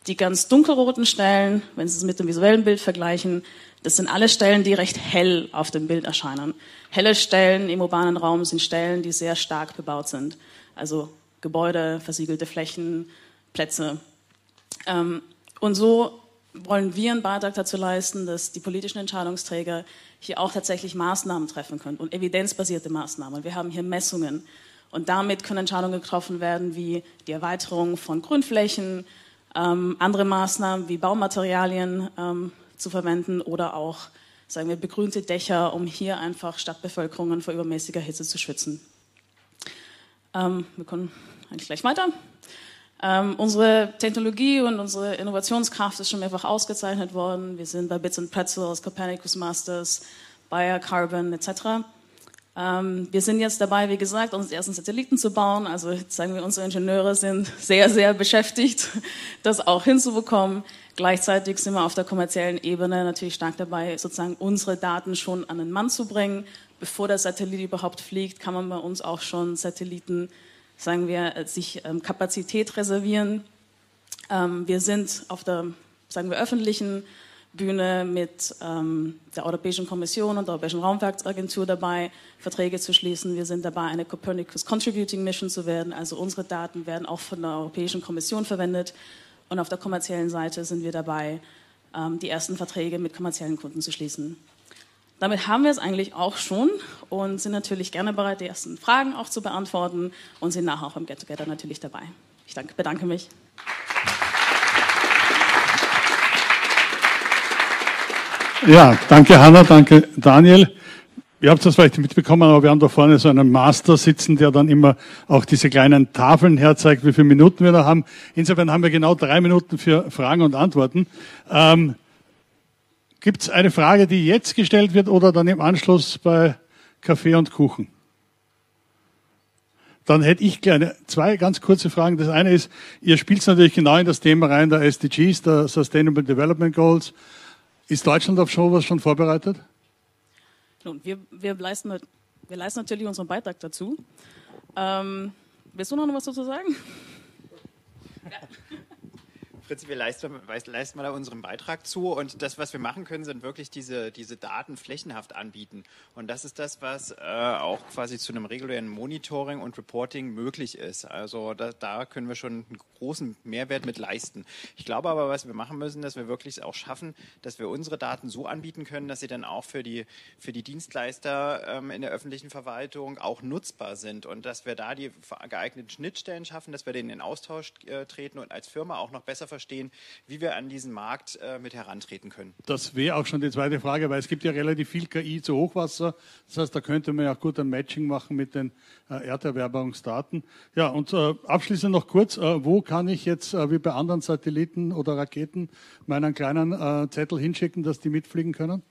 Die ganz dunkelroten Stellen, wenn Sie es mit dem visuellen Bild vergleichen, das sind alle Stellen, die recht hell auf dem Bild erscheinen. Helle Stellen im urbanen Raum sind Stellen, die sehr stark bebaut sind. Also Gebäude, versiegelte Flächen, Plätze. Ähm, und so wollen wir einen Beitrag dazu leisten, dass die politischen Entscheidungsträger hier auch tatsächlich Maßnahmen treffen können und evidenzbasierte Maßnahmen. Wir haben hier Messungen und damit können Entscheidungen getroffen werden wie die Erweiterung von Grünflächen, ähm, andere Maßnahmen wie Baumaterialien ähm, zu verwenden oder auch sagen wir begrünte Dächer, um hier einfach Stadtbevölkerungen vor übermäßiger Hitze zu schützen. Ähm, wir können eigentlich gleich weiter. Ähm, unsere Technologie und unsere Innovationskraft ist schon mehrfach ausgezeichnet worden. Wir sind bei Bits and Pretzels, Copernicus Masters, Bayer Carbon etc. Ähm, wir sind jetzt dabei, wie gesagt, unsere ersten Satelliten zu bauen. Also sagen wir, unsere Ingenieure sind sehr, sehr beschäftigt, [LAUGHS] das auch hinzubekommen. Gleichzeitig sind wir auf der kommerziellen Ebene natürlich stark dabei, sozusagen unsere Daten schon an den Mann zu bringen. Bevor der Satellit überhaupt fliegt, kann man bei uns auch schon Satelliten sagen wir, äh, sich ähm, Kapazität reservieren. Ähm, wir sind auf der, sagen wir, öffentlichen Bühne mit ähm, der Europäischen Kommission und der Europäischen Raumfahrtsagentur dabei, Verträge zu schließen. Wir sind dabei, eine Copernicus Contributing Mission zu werden. Also unsere Daten werden auch von der Europäischen Kommission verwendet. Und auf der kommerziellen Seite sind wir dabei, die ersten Verträge mit kommerziellen Kunden zu schließen. Damit haben wir es eigentlich auch schon und sind natürlich gerne bereit, die ersten Fragen auch zu beantworten und sind nachher auch im Get Together natürlich dabei. Ich danke, bedanke mich. Ja, danke Hanna, danke Daniel. Ihr habt das vielleicht mitbekommen, aber wir haben da vorne so einen Master sitzen, der dann immer auch diese kleinen Tafeln herzeigt, wie viele Minuten wir da haben. Insofern haben wir genau drei Minuten für Fragen und Antworten. Ähm, Gibt es eine Frage, die jetzt gestellt wird oder dann im Anschluss bei Kaffee und Kuchen? Dann hätte ich gerne zwei ganz kurze Fragen. Das eine ist, ihr spielt natürlich genau in das Thema rein der SDGs, der Sustainable Development Goals. Ist Deutschland auf sowas schon vorbereitet? Nun, wir, wir, leisten, wir leisten natürlich unseren Beitrag dazu. Ähm, willst du noch was dazu sagen? Ja. [LAUGHS] Wir leisten, leisten mal da unseren Beitrag zu und das, was wir machen können, sind wirklich diese, diese Daten flächenhaft anbieten. Und das ist das, was äh, auch quasi zu einem regulären Monitoring und Reporting möglich ist. Also da, da können wir schon einen großen Mehrwert mit leisten. Ich glaube aber, was wir machen müssen, dass wir wirklich auch schaffen, dass wir unsere Daten so anbieten können, dass sie dann auch für die, für die Dienstleister ähm, in der öffentlichen Verwaltung auch nutzbar sind und dass wir da die geeigneten Schnittstellen schaffen, dass wir denen in Austausch äh, treten und als Firma auch noch besser verstehen, wie wir an diesen Markt äh, mit herantreten können. Das wäre auch schon die zweite Frage, weil es gibt ja relativ viel KI zu Hochwasser. Das heißt, da könnte man ja auch gut ein Matching machen mit den äh, Erderwerbungsdaten. Ja, und äh, abschließend noch kurz, äh, wo kann ich jetzt, äh, wie bei anderen Satelliten oder Raketen, meinen kleinen äh, Zettel hinschicken, dass die mitfliegen können?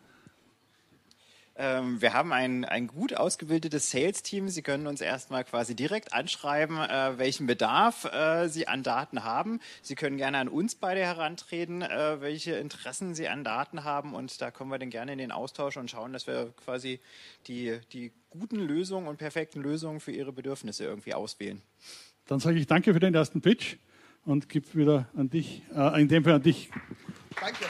Ähm, wir haben ein, ein gut ausgebildetes Sales-Team. Sie können uns erstmal quasi direkt anschreiben, äh, welchen Bedarf äh, Sie an Daten haben. Sie können gerne an uns beide herantreten, äh, welche Interessen Sie an Daten haben. Und da kommen wir dann gerne in den Austausch und schauen, dass wir quasi die, die guten Lösungen und perfekten Lösungen für Ihre Bedürfnisse irgendwie auswählen. Dann sage ich danke für den ersten Pitch und gebe wieder an dich, äh, in dem Fall an dich. Danke.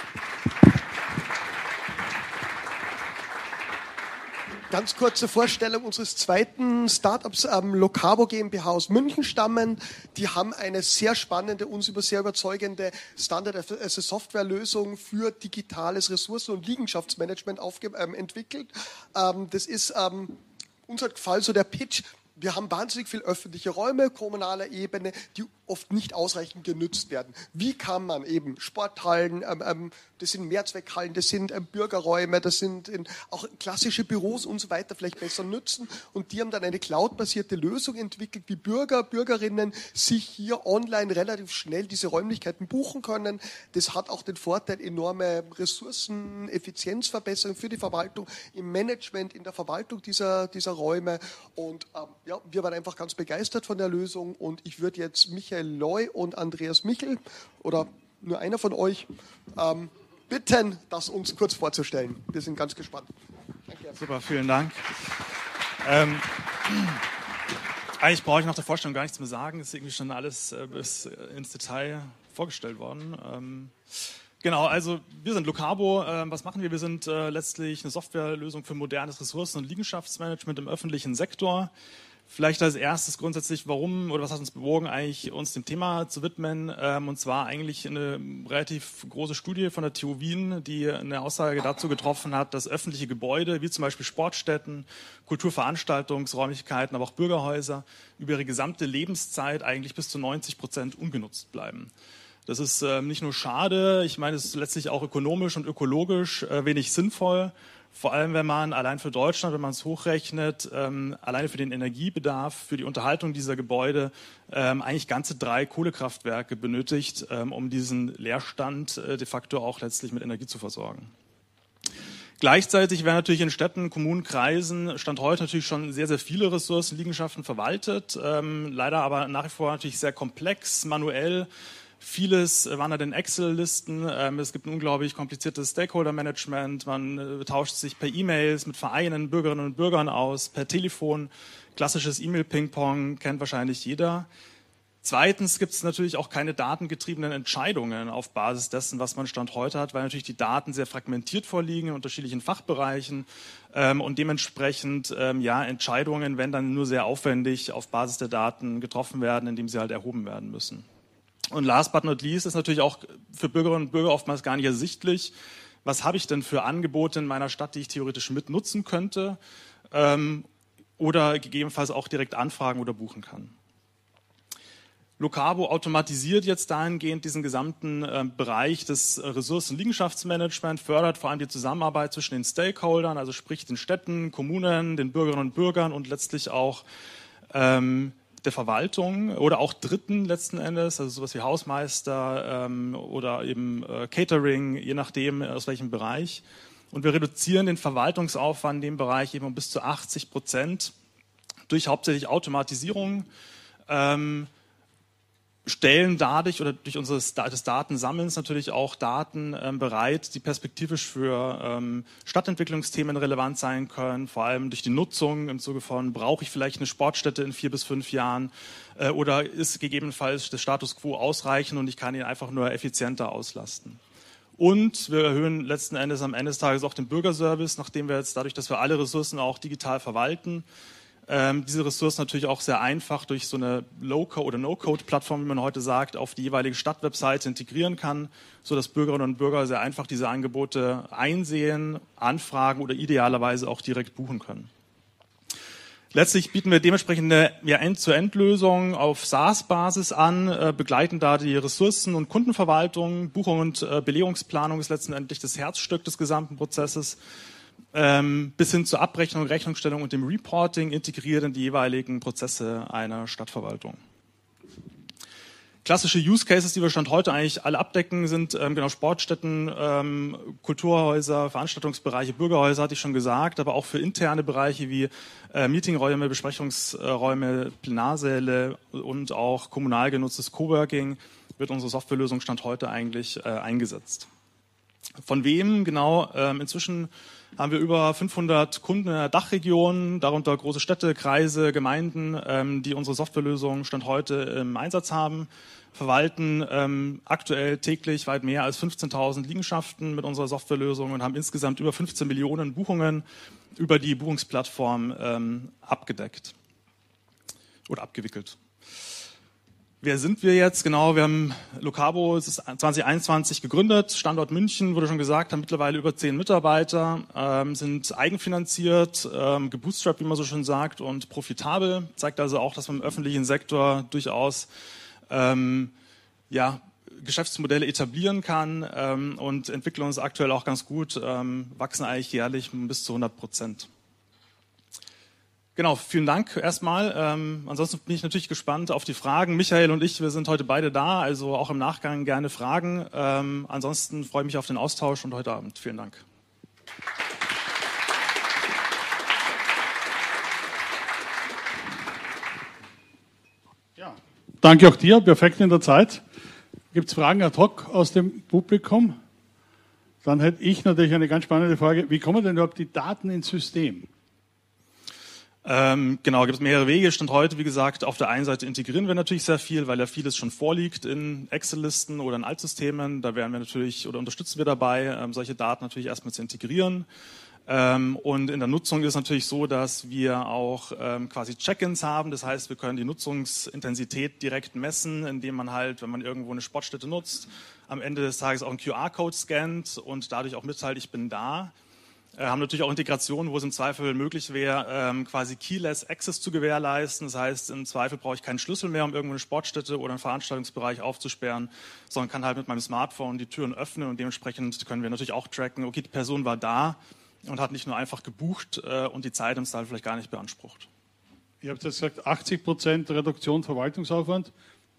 Ganz kurze Vorstellung unseres zweiten Startups, ähm, Locabo GmbH aus München stammen. Die haben eine sehr spannende, uns über sehr überzeugende Standard-as-a-Software-Lösung für digitales Ressourcen- und Liegenschaftsmanagement ähm, entwickelt. Ähm, das ist ähm, unser Fall so der Pitch. Wir haben wahnsinnig viel öffentliche Räume, kommunaler Ebene, die oft nicht ausreichend genützt werden. Wie kann man eben Sporthallen, ähm, ähm, das sind Mehrzweckhallen, das sind ähm, Bürgerräume, das sind in, auch klassische Büros und so weiter vielleicht besser nützen. Und die haben dann eine cloudbasierte Lösung entwickelt, wie Bürger, Bürgerinnen sich hier online relativ schnell diese Räumlichkeiten buchen können. Das hat auch den Vorteil, enorme Ressourcen, Effizienzverbesserung für die Verwaltung, im Management, in der Verwaltung dieser, dieser Räume. Und ähm, ja, wir waren einfach ganz begeistert von der Lösung und ich würde jetzt Michael Loy und Andreas Michel oder nur einer von euch ähm, bitten, das uns kurz vorzustellen. Wir sind ganz gespannt. Danke. Super, vielen Dank. Ähm, eigentlich brauche ich nach der Vorstellung gar nichts mehr sagen. Es ist irgendwie schon alles äh, bis ins Detail vorgestellt worden. Ähm, genau, also wir sind Locabo. Äh, was machen wir? Wir sind äh, letztlich eine Softwarelösung für modernes Ressourcen- und Liegenschaftsmanagement im öffentlichen Sektor. Vielleicht als erstes grundsätzlich, warum oder was hat uns bewogen, eigentlich uns dem Thema zu widmen? Ähm, und zwar eigentlich eine relativ große Studie von der TU Wien, die eine Aussage dazu getroffen hat, dass öffentliche Gebäude, wie zum Beispiel Sportstätten, Kulturveranstaltungsräumlichkeiten, aber auch Bürgerhäuser, über ihre gesamte Lebenszeit eigentlich bis zu 90 Prozent ungenutzt bleiben. Das ist äh, nicht nur schade, ich meine, es ist letztlich auch ökonomisch und ökologisch äh, wenig sinnvoll. Vor allem, wenn man allein für Deutschland, wenn man es hochrechnet, ähm, alleine für den Energiebedarf, für die Unterhaltung dieser Gebäude ähm, eigentlich ganze drei Kohlekraftwerke benötigt, ähm, um diesen Leerstand äh, de facto auch letztlich mit Energie zu versorgen. Gleichzeitig werden natürlich in Städten, Kommunen, Kreisen Stand heute natürlich schon sehr, sehr viele Ressourcenliegenschaften verwaltet, ähm, leider aber nach wie vor natürlich sehr komplex, manuell Vieles wandert in Excel-Listen. Ähm, es gibt ein unglaublich kompliziertes Stakeholder-Management. Man äh, tauscht sich per E-Mails mit Vereinen, Bürgerinnen und Bürgern aus, per Telefon. Klassisches E-Mail-Ping-Pong kennt wahrscheinlich jeder. Zweitens gibt es natürlich auch keine datengetriebenen Entscheidungen auf Basis dessen, was man Stand heute hat, weil natürlich die Daten sehr fragmentiert vorliegen in unterschiedlichen Fachbereichen ähm, und dementsprechend ähm, ja Entscheidungen, wenn dann nur sehr aufwendig auf Basis der Daten getroffen werden, indem sie halt erhoben werden müssen. Und last but not least ist natürlich auch für Bürgerinnen und Bürger oftmals gar nicht ersichtlich, was habe ich denn für Angebote in meiner Stadt, die ich theoretisch mitnutzen könnte ähm, oder gegebenenfalls auch direkt anfragen oder buchen kann. Locabo automatisiert jetzt dahingehend diesen gesamten äh, Bereich des Ressourcenliegenschaftsmanagement, fördert vor allem die Zusammenarbeit zwischen den Stakeholdern, also sprich den Städten, Kommunen, den Bürgerinnen und Bürgern und letztlich auch ähm, der Verwaltung oder auch Dritten letzten Endes, also sowas wie Hausmeister ähm, oder eben äh, Catering, je nachdem aus welchem Bereich. Und wir reduzieren den Verwaltungsaufwand in dem Bereich eben um bis zu 80 Prozent durch hauptsächlich Automatisierung. Ähm, stellen dadurch oder durch unser des Datensammelns natürlich auch Daten ähm, bereit, die perspektivisch für ähm, Stadtentwicklungsthemen relevant sein können, vor allem durch die Nutzung im Zuge von, brauche ich vielleicht eine Sportstätte in vier bis fünf Jahren äh, oder ist gegebenenfalls der Status quo ausreichend und ich kann ihn einfach nur effizienter auslasten. Und wir erhöhen letzten Endes am Ende des Tages auch den Bürgerservice, nachdem wir jetzt dadurch, dass wir alle Ressourcen auch digital verwalten, ähm, diese Ressourcen natürlich auch sehr einfach durch so eine Low-Code oder No-Code-Plattform, wie man heute sagt, auf die jeweilige Stadtwebseite integrieren kann, so dass Bürgerinnen und Bürger sehr einfach diese Angebote einsehen, anfragen oder idealerweise auch direkt buchen können. Letztlich bieten wir dementsprechend eine ja, End-zu-End-Lösung auf SaaS-Basis an, äh, begleiten da die Ressourcen- und Kundenverwaltung. Buchung und äh, Belegungsplanung ist letztendlich das Herzstück des gesamten Prozesses ähm, bis hin zur Abrechnung, Rechnungsstellung und dem Reporting integriert in die jeweiligen Prozesse einer Stadtverwaltung. Klassische Use Cases, die wir Stand heute eigentlich alle abdecken, sind ähm, genau Sportstätten, ähm, Kulturhäuser, Veranstaltungsbereiche, Bürgerhäuser, hatte ich schon gesagt, aber auch für interne Bereiche wie äh, Meetingräume, Besprechungsräume, Plenarsäle und auch kommunal genutztes Coworking wird unsere Softwarelösung Stand heute eigentlich äh, eingesetzt. Von wem genau? Ähm, inzwischen haben wir über 500 Kunden in der Dachregion, darunter große Städte, Kreise, Gemeinden, ähm, die unsere Softwarelösung Stand heute im Einsatz haben, verwalten ähm, aktuell täglich weit mehr als 15.000 Liegenschaften mit unserer Softwarelösung und haben insgesamt über 15 Millionen Buchungen über die Buchungsplattform ähm, abgedeckt oder abgewickelt. Wer sind wir jetzt? Genau, wir haben Locabo, es ist 2021 gegründet, Standort München, wurde schon gesagt, haben mittlerweile über zehn Mitarbeiter, ähm, sind eigenfinanziert, ähm, gebootstrapped, wie man so schön sagt, und profitabel. Zeigt also auch, dass man im öffentlichen Sektor durchaus ähm, ja, Geschäftsmodelle etablieren kann ähm, und entwickeln uns aktuell auch ganz gut, ähm, wachsen eigentlich jährlich bis zu 100 Prozent. Genau, vielen Dank erstmal. Ähm, ansonsten bin ich natürlich gespannt auf die Fragen. Michael und ich, wir sind heute beide da, also auch im Nachgang gerne Fragen. Ähm, ansonsten freue ich mich auf den Austausch und heute Abend. Vielen Dank. Ja, danke auch dir, perfekt in der Zeit. Gibt es Fragen ad hoc aus dem Publikum? Dann hätte ich natürlich eine ganz spannende Frage. Wie kommen denn überhaupt die Daten ins System? Ähm, genau, gibt es mehrere Wege. Stand heute, wie gesagt, auf der einen Seite integrieren wir natürlich sehr viel, weil ja vieles schon vorliegt in Excel-Listen oder in Altsystemen. Da werden wir natürlich oder unterstützen wir dabei, ähm, solche Daten natürlich erstmal zu integrieren. Ähm, und in der Nutzung ist natürlich so, dass wir auch ähm, quasi Check-ins haben. Das heißt, wir können die Nutzungsintensität direkt messen, indem man halt, wenn man irgendwo eine Sportstätte nutzt, am Ende des Tages auch einen QR-Code scannt und dadurch auch mitteilt, ich bin da. Äh, haben natürlich auch Integrationen, wo es im Zweifel möglich wäre, ähm, quasi Keyless Access zu gewährleisten. Das heißt, im Zweifel brauche ich keinen Schlüssel mehr, um irgendwo eine Sportstätte oder einen Veranstaltungsbereich aufzusperren, sondern kann halt mit meinem Smartphone die Türen öffnen und dementsprechend können wir natürlich auch tracken, okay, die Person war da und hat nicht nur einfach gebucht äh, und die Zeit im Zweifel vielleicht gar nicht beansprucht. Ihr habt jetzt gesagt, 80 Prozent Reduktion Verwaltungsaufwand.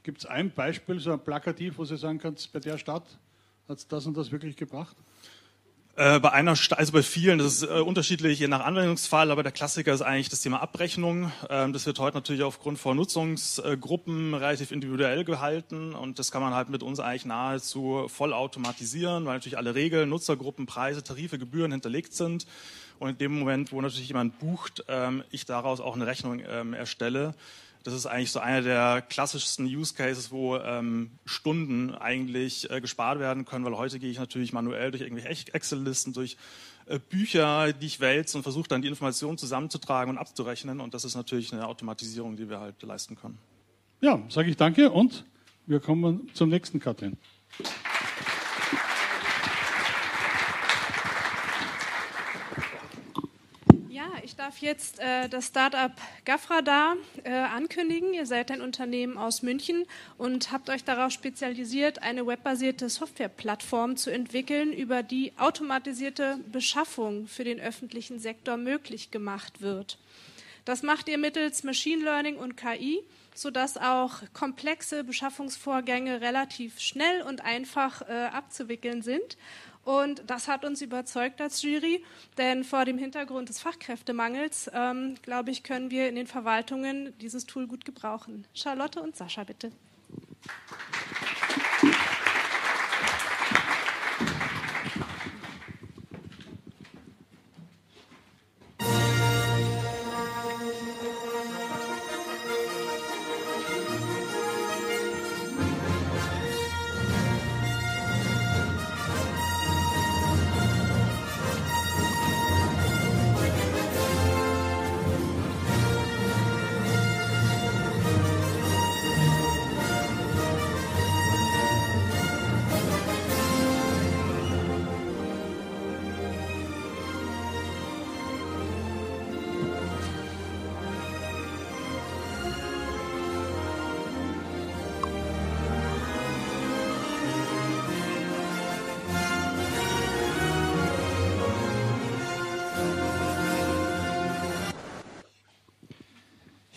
Gibt es ein Beispiel, so ein Plakativ, wo Sie sagen kannst, bei der Stadt hat es das und das wirklich gebracht? Äh, bei einer, also bei vielen, das ist äh, unterschiedlich je nach Anwendungsfall, aber der Klassiker ist eigentlich das Thema Abrechnung. Ähm, das wird heute natürlich aufgrund von Nutzungsgruppen relativ individuell gehalten und das kann man halt mit uns eigentlich nahezu voll automatisieren, weil natürlich alle Regeln, Nutzergruppen, Preise, Tarife, Gebühren hinterlegt sind. Und in dem Moment, wo natürlich jemand bucht, ähm, ich daraus auch eine Rechnung ähm, erstelle. Das ist eigentlich so einer der klassischsten Use Cases, wo ähm, Stunden eigentlich äh, gespart werden können, weil heute gehe ich natürlich manuell durch irgendwelche Excel-Listen, durch äh, Bücher, die ich wälze und versuche dann die Informationen zusammenzutragen und abzurechnen. Und das ist natürlich eine Automatisierung, die wir halt leisten können. Ja, sage ich danke und wir kommen zum nächsten, Katrin. ich darf jetzt äh, das Startup Gafrada äh, ankündigen. Ihr seid ein Unternehmen aus München und habt euch darauf spezialisiert, eine webbasierte Softwareplattform zu entwickeln, über die automatisierte Beschaffung für den öffentlichen Sektor möglich gemacht wird. Das macht ihr mittels Machine Learning und KI, sodass auch komplexe Beschaffungsvorgänge relativ schnell und einfach äh, abzuwickeln sind. Und das hat uns überzeugt als Jury, denn vor dem Hintergrund des Fachkräftemangels, ähm, glaube ich, können wir in den Verwaltungen dieses Tool gut gebrauchen. Charlotte und Sascha, bitte.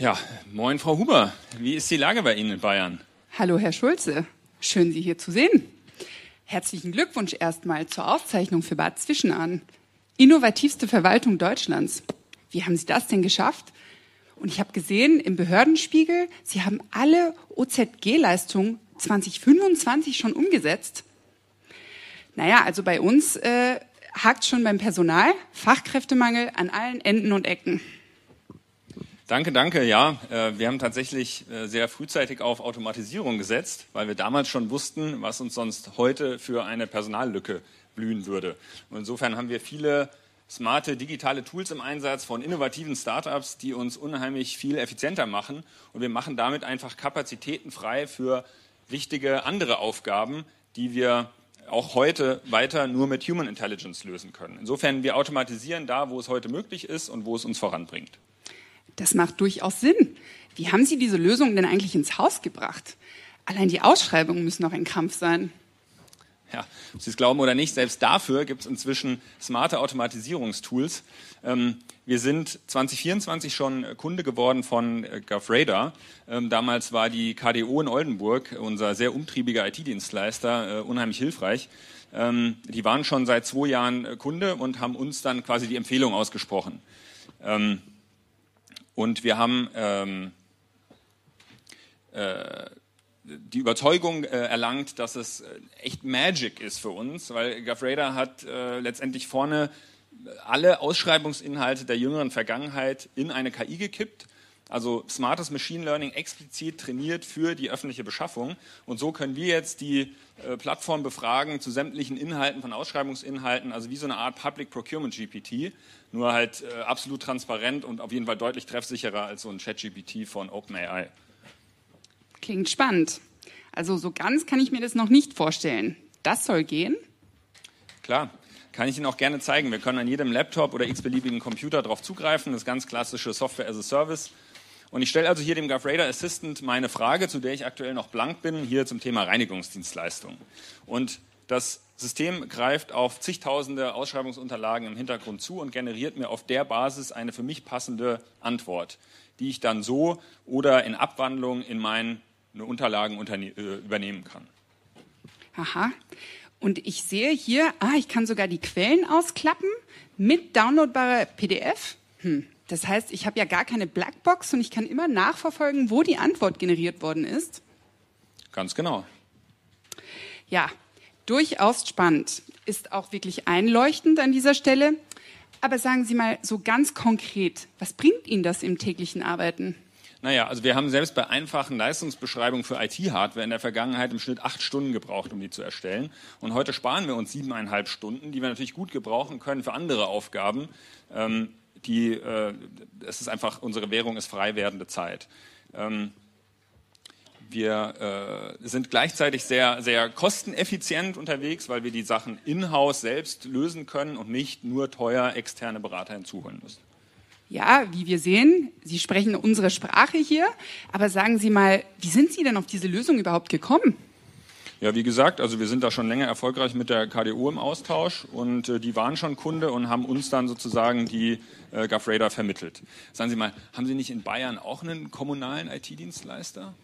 Ja, moin Frau Huber. Wie ist die Lage bei Ihnen in Bayern? Hallo, Herr Schulze. Schön, Sie hier zu sehen. Herzlichen Glückwunsch erstmal zur Auszeichnung für Bad Zwischenahn. Innovativste Verwaltung Deutschlands. Wie haben Sie das denn geschafft? Und ich habe gesehen im Behördenspiegel, Sie haben alle OZG-Leistungen 2025 schon umgesetzt. Naja, also bei uns äh, hakt schon beim Personal, Fachkräftemangel an allen Enden und Ecken. Danke, danke. Ja, äh, wir haben tatsächlich äh, sehr frühzeitig auf Automatisierung gesetzt, weil wir damals schon wussten, was uns sonst heute für eine Personallücke blühen würde. Und insofern haben wir viele smarte digitale Tools im Einsatz von innovativen Startups, die uns unheimlich viel effizienter machen. Und wir machen damit einfach Kapazitäten frei für wichtige andere Aufgaben, die wir auch heute weiter nur mit Human Intelligence lösen können. Insofern, wir automatisieren da, wo es heute möglich ist und wo es uns voranbringt. Das macht durchaus Sinn. Wie haben Sie diese Lösung denn eigentlich ins Haus gebracht? Allein die Ausschreibungen müssen noch ein Krampf sein. Ja, ob Sie es glauben oder nicht, selbst dafür gibt es inzwischen smarte Automatisierungstools. Ähm, wir sind 2024 schon Kunde geworden von äh, GovRadar. Ähm, damals war die KDO in Oldenburg, unser sehr umtriebiger IT-Dienstleister, äh, unheimlich hilfreich. Ähm, die waren schon seit zwei Jahren äh, Kunde und haben uns dann quasi die Empfehlung ausgesprochen. Und wir haben die Überzeugung äh, erlangt, dass es äh, echt Magic ist für uns, weil GovRadar hat äh, letztendlich vorne alle Ausschreibungsinhalte der jüngeren Vergangenheit in eine KI gekippt. Also smartes Machine Learning explizit trainiert für die öffentliche Beschaffung. Und so können wir jetzt die äh, Plattform befragen zu sämtlichen Inhalten von Ausschreibungsinhalten, also wie so eine Art Public Procurement GPT, nur halt äh, absolut transparent und auf jeden Fall deutlich treffsicherer als so ein Chat-GPT von OpenAI. Klingt spannend. Also so ganz kann ich mir das noch nicht vorstellen. Das soll gehen? Klar, kann ich Ihnen auch gerne zeigen. Wir können an jedem Laptop oder x-beliebigen Computer darauf zugreifen. Das ist ganz klassische Software as a Service. Und ich stelle also hier dem GovRadar Assistant meine Frage, zu der ich aktuell noch blank bin, hier zum Thema Reinigungsdienstleistungen. Und das System greift auf zigtausende Ausschreibungsunterlagen im Hintergrund zu und generiert mir auf der Basis eine für mich passende Antwort, die ich dann so oder in Abwandlung in meinen Unterlagen äh, übernehmen kann. Aha. Und ich sehe hier, ah, ich kann sogar die Quellen ausklappen mit downloadbarer PDF. Hm. Das heißt, ich habe ja gar keine Blackbox und ich kann immer nachverfolgen, wo die Antwort generiert worden ist. Ganz genau. Ja, durchaus spannend. Ist auch wirklich einleuchtend an dieser Stelle. Aber sagen Sie mal so ganz konkret, was bringt Ihnen das im täglichen Arbeiten? Naja, also wir haben selbst bei einfachen Leistungsbeschreibungen für IT-Hardware in der Vergangenheit im Schnitt acht Stunden gebraucht, um die zu erstellen. Und heute sparen wir uns siebeneinhalb Stunden, die wir natürlich gut gebrauchen können für andere Aufgaben. Ähm, die, äh, es ist einfach, unsere Währung ist frei werdende Zeit. Ähm, wir äh, sind gleichzeitig sehr, sehr kosteneffizient unterwegs, weil wir die Sachen in-house selbst lösen können und nicht nur teuer externe Berater hinzuholen müssen. Ja, wie wir sehen, Sie sprechen unsere Sprache hier, aber sagen Sie mal, wie sind Sie denn auf diese Lösung überhaupt gekommen? Ja, wie gesagt, also wir sind da schon länger erfolgreich mit der KDO im Austausch und äh, die waren schon Kunde und haben uns dann sozusagen die äh, GovRadar vermittelt. Sagen Sie mal, haben Sie nicht in Bayern auch einen kommunalen IT-Dienstleister?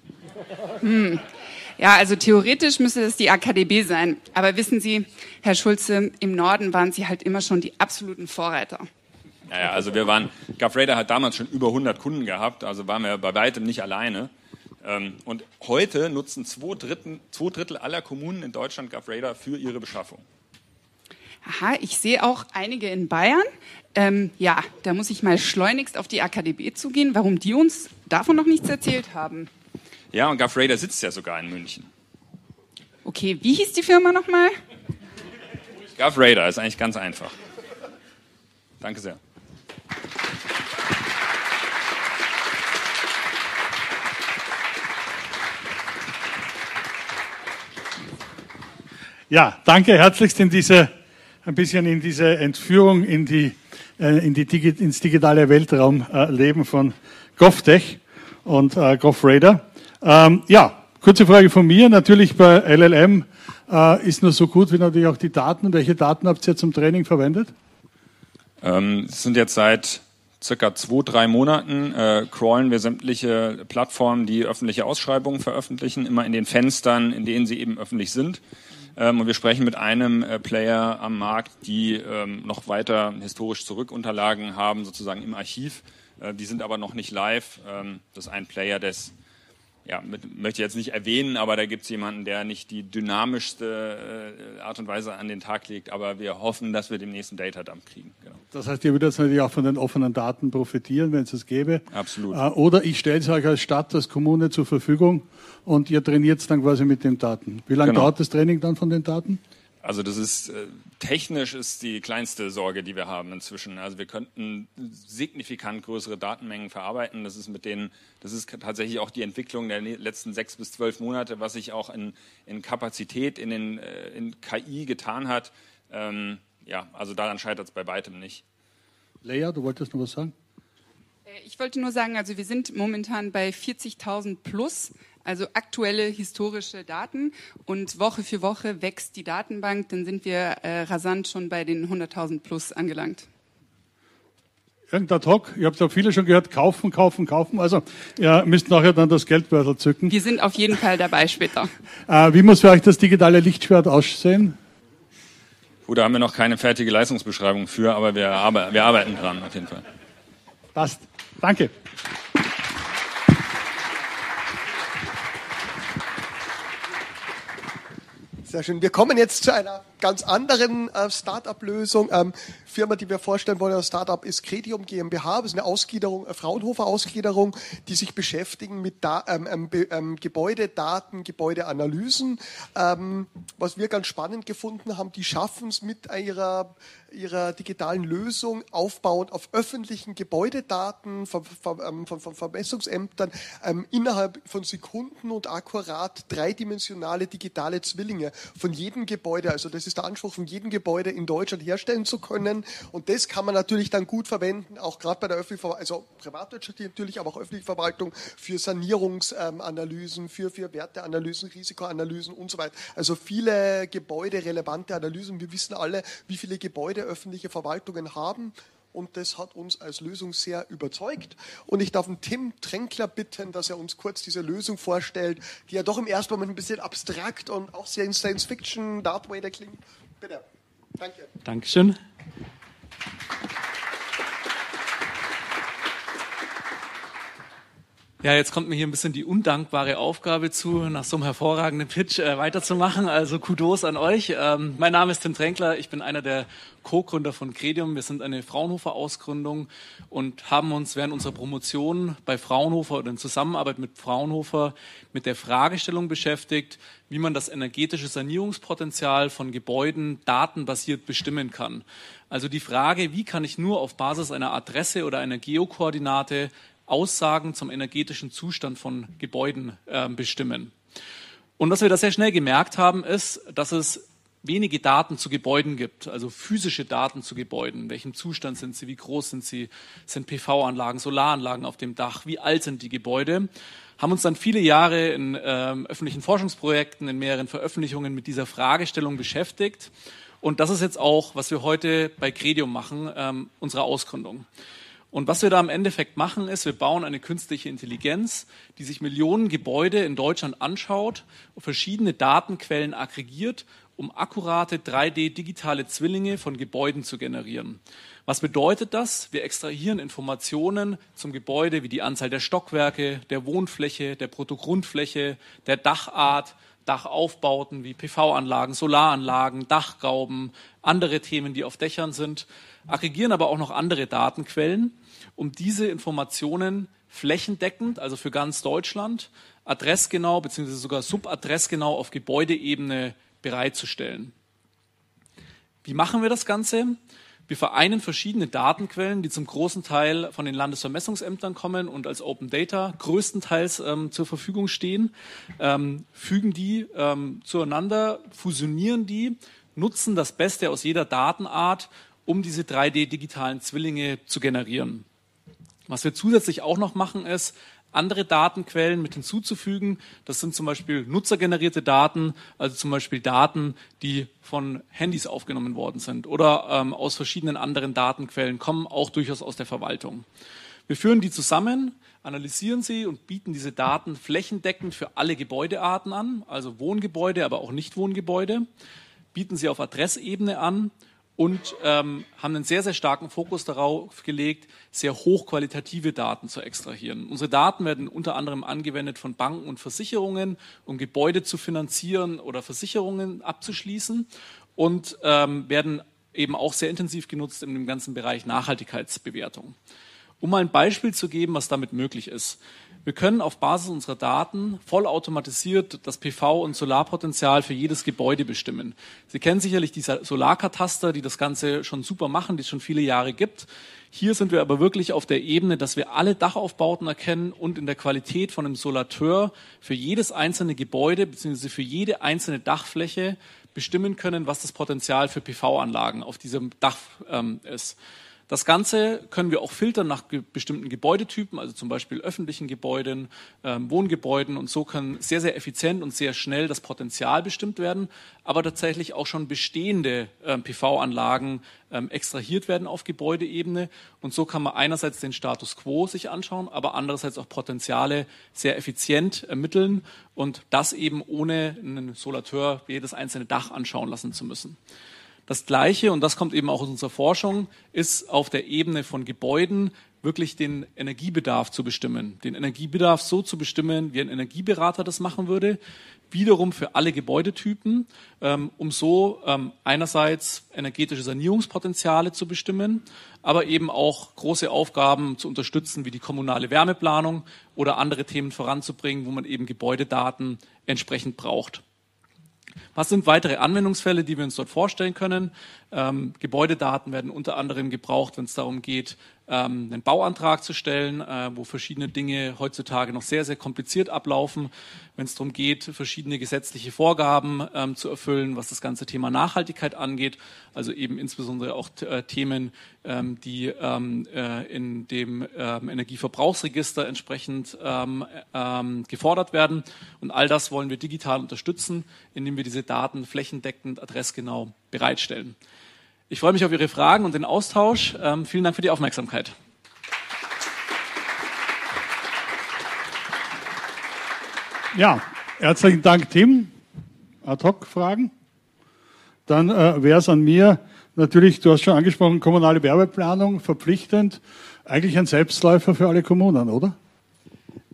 Hm. Ja, also theoretisch müsste das die AKDB sein. Aber wissen Sie, Herr Schulze, im Norden waren Sie halt immer schon die absoluten Vorreiter. Naja, also wir waren, GovRadar hat damals schon über 100 Kunden gehabt, also waren wir bei weitem nicht alleine. Ähm, und heute nutzen zwei Drittel, zwei Drittel aller Kommunen in Deutschland GovRadar für ihre Beschaffung. Aha, ich sehe auch einige in Bayern. Ähm, ja, da muss ich mal schleunigst auf die AKDB zugehen, warum die uns davon noch nichts erzählt haben. Ja, und GovRadar sitzt ja sogar in München. Okay, wie hieß die Firma nochmal? GovRadar ist eigentlich ganz einfach. Danke sehr. Ja, danke herzlichst in diese, ein bisschen in diese Entführung in die, äh, in die ins digitale Weltraumleben äh, von GovTech und äh, GovRadar. Ähm, ja, kurze Frage von mir. Natürlich bei LLM äh, ist nur so gut wie natürlich auch die Daten. Welche Daten habt ihr zum Training verwendet? Ähm, es sind jetzt seit circa zwei, drei Monaten äh, crawlen wir sämtliche Plattformen, die öffentliche Ausschreibungen veröffentlichen, immer in den Fenstern, in denen sie eben öffentlich sind. Ähm, und wir sprechen mit einem äh, Player am Markt, die ähm, noch weiter historisch Zurückunterlagen haben, sozusagen im Archiv. Äh, die sind aber noch nicht live. Ähm, das ist ein Player, des ja, mit, möchte ich jetzt nicht erwähnen, aber da gibt es jemanden, der nicht die dynamischste äh, Art und Weise an den Tag legt, aber wir hoffen, dass wir demnächst einen Datadump kriegen. Genau. Das heißt, ihr würdet jetzt natürlich auch von den offenen Daten profitieren, wenn es es gäbe. Absolut. Äh, oder ich stelle es euch als Stadt, als Kommune zur Verfügung und ihr trainiert es dann quasi mit den Daten. Wie lange genau. dauert das Training dann von den Daten? Also das ist äh, technisch ist die kleinste Sorge, die wir haben inzwischen. Also wir könnten signifikant größere Datenmengen verarbeiten. Das ist mit denen, das ist tatsächlich auch die Entwicklung der letzten sechs bis zwölf Monate, was sich auch in, in Kapazität, in, den, äh, in KI getan hat. Ähm, ja, also daran scheitert es bei weitem nicht. Leia, du wolltest noch was sagen? Äh, ich wollte nur sagen, also wir sind momentan bei 40.000 plus also aktuelle historische Daten. Und Woche für Woche wächst die Datenbank, dann sind wir äh, rasant schon bei den 100.000 plus angelangt. Irgendein Talk, ihr habt ja viele schon gehört, kaufen, kaufen, kaufen. Also ihr müsst nachher dann das Geldbeutel zücken. Wir sind auf jeden Fall dabei später. [LAUGHS] Äh, wie muss für euch das digitale Lichtschwert aussehen? Gut, da haben wir noch keine fertige Leistungsbeschreibung für, aber wir, wir arbeiten dran auf jeden Fall. Passt. Danke. Sehr schön. Wir kommen jetzt zu einer ganz anderen äh, Start-up-Lösung. Ähm, Firma, die wir vorstellen wollen, das Startup ist Credium GmbH. Das ist eine Ausgliederung, eine Fraunhofer-Ausgliederung, die sich beschäftigen mit da, ähm, ähm, ähm, Gebäudedaten, Gebäudeanalysen. Ähm, was wir ganz spannend gefunden haben, die schaffen es mit ihrer, ihrer digitalen Lösung aufbauend auf öffentlichen Gebäudedaten von, von, von, von Vermessungsämtern ähm, innerhalb von Sekunden und akkurat dreidimensionale digitale Zwillinge von jedem Gebäude. Also das ist der Anspruch von jedem Gebäude in Deutschland herstellen zu können und das kann man natürlich dann gut verwenden, auch gerade bei der öffentlichen Verwaltung, also Privatwirtschaft natürlich, aber auch öffentliche Verwaltung für Sanierungsanalysen, für, für Werteanalysen, Risikoanalysen und so weiter. Also viele gebäuderelevante Analysen. Wir wissen alle, wie viele Gebäude öffentliche Verwaltungen haben. Und das hat uns als Lösung sehr überzeugt. Und ich darf den Tim Tränkler bitten, dass er uns kurz diese Lösung vorstellt, die ja doch im ersten Moment ein bisschen abstrakt und auch sehr in Science Fiction, Darth Vader klingt. Bitte. Danke. Dankeschön. Ja, jetzt kommt mir hier ein bisschen die undankbare Aufgabe zu, nach so einem hervorragenden Pitch äh, weiterzumachen. Also Kudos an euch. Ähm, mein Name ist Tim Tränkler. Ich bin einer der Co-Gründer von Credium. Wir sind eine Fraunhofer-Ausgründung und haben uns während unserer Promotion bei Fraunhofer oder in Zusammenarbeit mit Fraunhofer mit der Fragestellung beschäftigt, wie man das energetische Sanierungspotenzial von Gebäuden datenbasiert bestimmen kann. Also die Frage, wie kann ich nur auf Basis einer Adresse oder einer Geokoordinate Aussagen zum energetischen Zustand von Gebäuden äh, bestimmen. Und was wir da sehr schnell gemerkt haben, ist, dass es wenige Daten zu Gebäuden gibt, also physische Daten zu Gebäuden. In welchem Zustand sind sie? Wie groß sind sie? Sind PV-Anlagen, Solaranlagen auf dem Dach? Wie alt sind die Gebäude? Haben uns dann viele Jahre in ähm, öffentlichen Forschungsprojekten, in mehreren Veröffentlichungen mit dieser Fragestellung beschäftigt. Und das ist jetzt auch, was wir heute bei Credium machen, ähm, unsere Ausgründung. Und was wir da im Endeffekt machen, ist, wir bauen eine künstliche Intelligenz, die sich Millionen Gebäude in Deutschland anschaut, verschiedene Datenquellen aggregiert, um akkurate 3D-digitale Zwillinge von Gebäuden zu generieren. Was bedeutet das? Wir extrahieren Informationen zum Gebäude wie die Anzahl der Stockwerke, der Wohnfläche, der Bruttogrundfläche, der Dachart, Dachaufbauten wie PV-Anlagen, Solaranlagen, Dachgauben, andere Themen, die auf Dächern sind, aggregieren aber auch noch andere Datenquellen um diese Informationen flächendeckend, also für ganz Deutschland, adressgenau bzw. sogar subadressgenau auf Gebäudeebene bereitzustellen. Wie machen wir das Ganze? Wir vereinen verschiedene Datenquellen, die zum großen Teil von den Landesvermessungsämtern kommen und als Open Data größtenteils ähm, zur Verfügung stehen, ähm, fügen die ähm, zueinander, fusionieren die, nutzen das Beste aus jeder Datenart, um diese 3D-digitalen Zwillinge zu generieren. Was wir zusätzlich auch noch machen, ist andere Datenquellen mit hinzuzufügen. Das sind zum Beispiel nutzergenerierte Daten, also zum Beispiel Daten, die von Handys aufgenommen worden sind oder ähm, aus verschiedenen anderen Datenquellen kommen, auch durchaus aus der Verwaltung. Wir führen die zusammen, analysieren sie und bieten diese Daten flächendeckend für alle Gebäudearten an, also Wohngebäude, aber auch Nichtwohngebäude, bieten sie auf Adressebene an und ähm, haben einen sehr, sehr starken Fokus darauf gelegt, sehr hochqualitative Daten zu extrahieren. Unsere Daten werden unter anderem angewendet von Banken und Versicherungen, um Gebäude zu finanzieren oder Versicherungen abzuschließen und ähm, werden eben auch sehr intensiv genutzt in dem ganzen Bereich Nachhaltigkeitsbewertung. Um mal ein Beispiel zu geben, was damit möglich ist. Wir können auf Basis unserer Daten vollautomatisiert das PV- und Solarpotenzial für jedes Gebäude bestimmen. Sie kennen sicherlich die Solarkataster, die das Ganze schon super machen, die es schon viele Jahre gibt. Hier sind wir aber wirklich auf der Ebene, dass wir alle Dachaufbauten erkennen und in der Qualität von einem Solateur für jedes einzelne Gebäude bzw. für jede einzelne Dachfläche bestimmen können, was das Potenzial für PV-Anlagen auf diesem Dach ähm, ist. Das Ganze können wir auch filtern nach ge bestimmten Gebäudetypen, also zum Beispiel öffentlichen Gebäuden, ähm, Wohngebäuden und so kann sehr, sehr effizient und sehr schnell das Potenzial bestimmt werden, aber tatsächlich auch schon bestehende ähm, PV-Anlagen ähm, extrahiert werden auf Gebäudeebene und so kann man einerseits den Status quo sich anschauen, aber andererseits auch Potenziale sehr effizient ermitteln und das eben ohne einen Solateur jedes einzelne Dach anschauen lassen zu müssen. Das Gleiche, und das kommt eben auch aus unserer Forschung, ist auf der Ebene von Gebäuden wirklich den Energiebedarf zu bestimmen. Den Energiebedarf so zu bestimmen, wie ein Energieberater das machen würde, wiederum für alle Gebäudetypen, ähm, um so ähm, einerseits energetische Sanierungspotenziale zu bestimmen, aber eben auch große Aufgaben zu unterstützen, wie die kommunale Wärmeplanung oder andere Themen voranzubringen, wo man eben Gebäudedaten entsprechend braucht. Was sind weitere Anwendungsfälle, die wir uns dort vorstellen können? Ähm, Gebäudedaten werden unter anderem gebraucht, wenn es darum geht, ähm, einen Bauantrag zu stellen, äh, wo verschiedene Dinge heutzutage noch sehr, sehr kompliziert ablaufen, wenn es darum geht, verschiedene gesetzliche Vorgaben ähm, zu erfüllen, was das ganze Thema Nachhaltigkeit angeht, also eben insbesondere auch äh, Themen, ähm, die ähm, äh, in dem ähm, Energieverbrauchsregister entsprechend ähm, gefordert werden. Und all das wollen wir digital unterstützen, indem wir diese Daten flächendeckend adressgenau bereitstellen. Ich freue mich auf Ihre Fragen und den Austausch. Ähm, vielen Dank für die Aufmerksamkeit. Ja, herzlichen Dank, Tim. Ad-Hoc-Fragen. Dann äh, wäre es an mir, natürlich, du hast schon angesprochen, kommunale Werbeplanung verpflichtend. Eigentlich ein Selbstläufer für alle Kommunen, oder?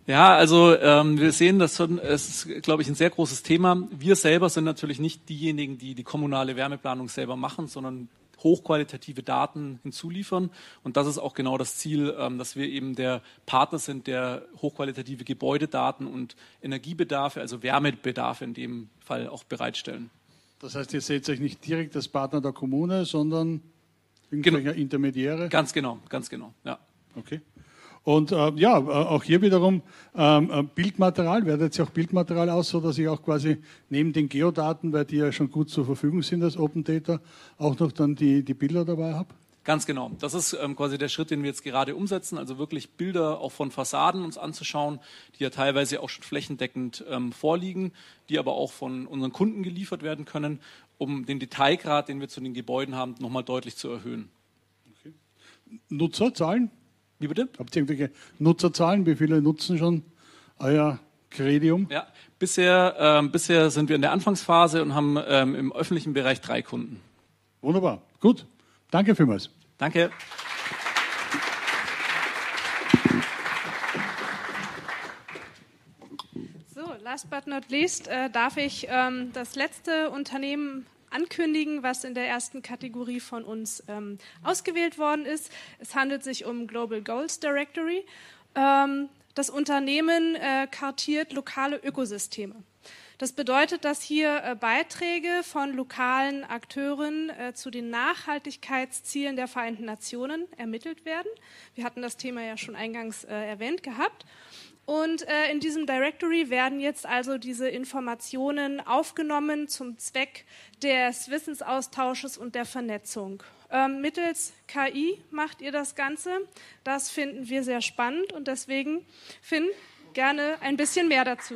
Ja, also ähm, wir sehen das schon, es ist, glaube ich, ein sehr großes Thema. Wir selber sind natürlich nicht diejenigen, die die kommunale Wärmeplanung selber machen, sondern hochqualitative Daten hinzuliefern. Und das ist auch genau das Ziel, ähm, dass wir eben der Partner sind, der hochqualitative Gebäudedaten und Energiebedarfe, also Wärmebedarfe in dem Fall auch bereitstellen. Das heißt, ihr seht euch nicht direkt als Partner der Kommune, sondern irgendwelche genau. Intermediäre? Ganz genau, ganz genau, ja. Okay. Und äh, ja, äh, auch hier wiederum ähm, äh, Bildmaterial, werdet ihr auch Bildmaterial aus, so dass ich auch quasi neben den Geodaten, weil die ja schon gut zur Verfügung sind als Open Data, auch noch dann die, die Bilder dabei habe? Ganz genau. Das ist ähm, quasi der Schritt, den wir jetzt gerade umsetzen, also wirklich Bilder auch von Fassaden uns anzuschauen, die ja teilweise auch schon flächendeckend ähm, vorliegen, die aber auch von unseren Kunden geliefert werden können, um den Detailgrad, den wir zu den Gebäuden haben, nochmal deutlich zu erhöhen. Okay. Nutzerzahlen? Wie bitte? Habt ihr irgendwelche Nutzerzahlen? Wie viele nutzen schon euer Credium? Ja, bisher, ähm, bisher sind wir in der Anfangsphase und haben ähm, im öffentlichen Bereich drei Kunden. Wunderbar. Gut. Danke vielmals. Danke. So, last but not least äh, darf ich ähm, das letzte Unternehmen ankündigen, was in der ersten Kategorie von uns ähm, ausgewählt worden ist. Es handelt sich um Global Goals Directory. Ähm, das Unternehmen äh, kartiert lokale Ökosysteme. Das bedeutet, dass hier äh, Beiträge von lokalen Akteuren äh, zu den Nachhaltigkeitszielen der Vereinten Nationen ermittelt werden. Wir hatten das Thema ja schon eingangs äh, erwähnt gehabt. Und äh, in diesem Directory werden jetzt also diese Informationen aufgenommen zum Zweck des Wissensaustausches und der Vernetzung. Ähm, mittels KI macht ihr das Ganze. Das finden wir sehr spannend und deswegen, Finn, gerne ein bisschen mehr dazu.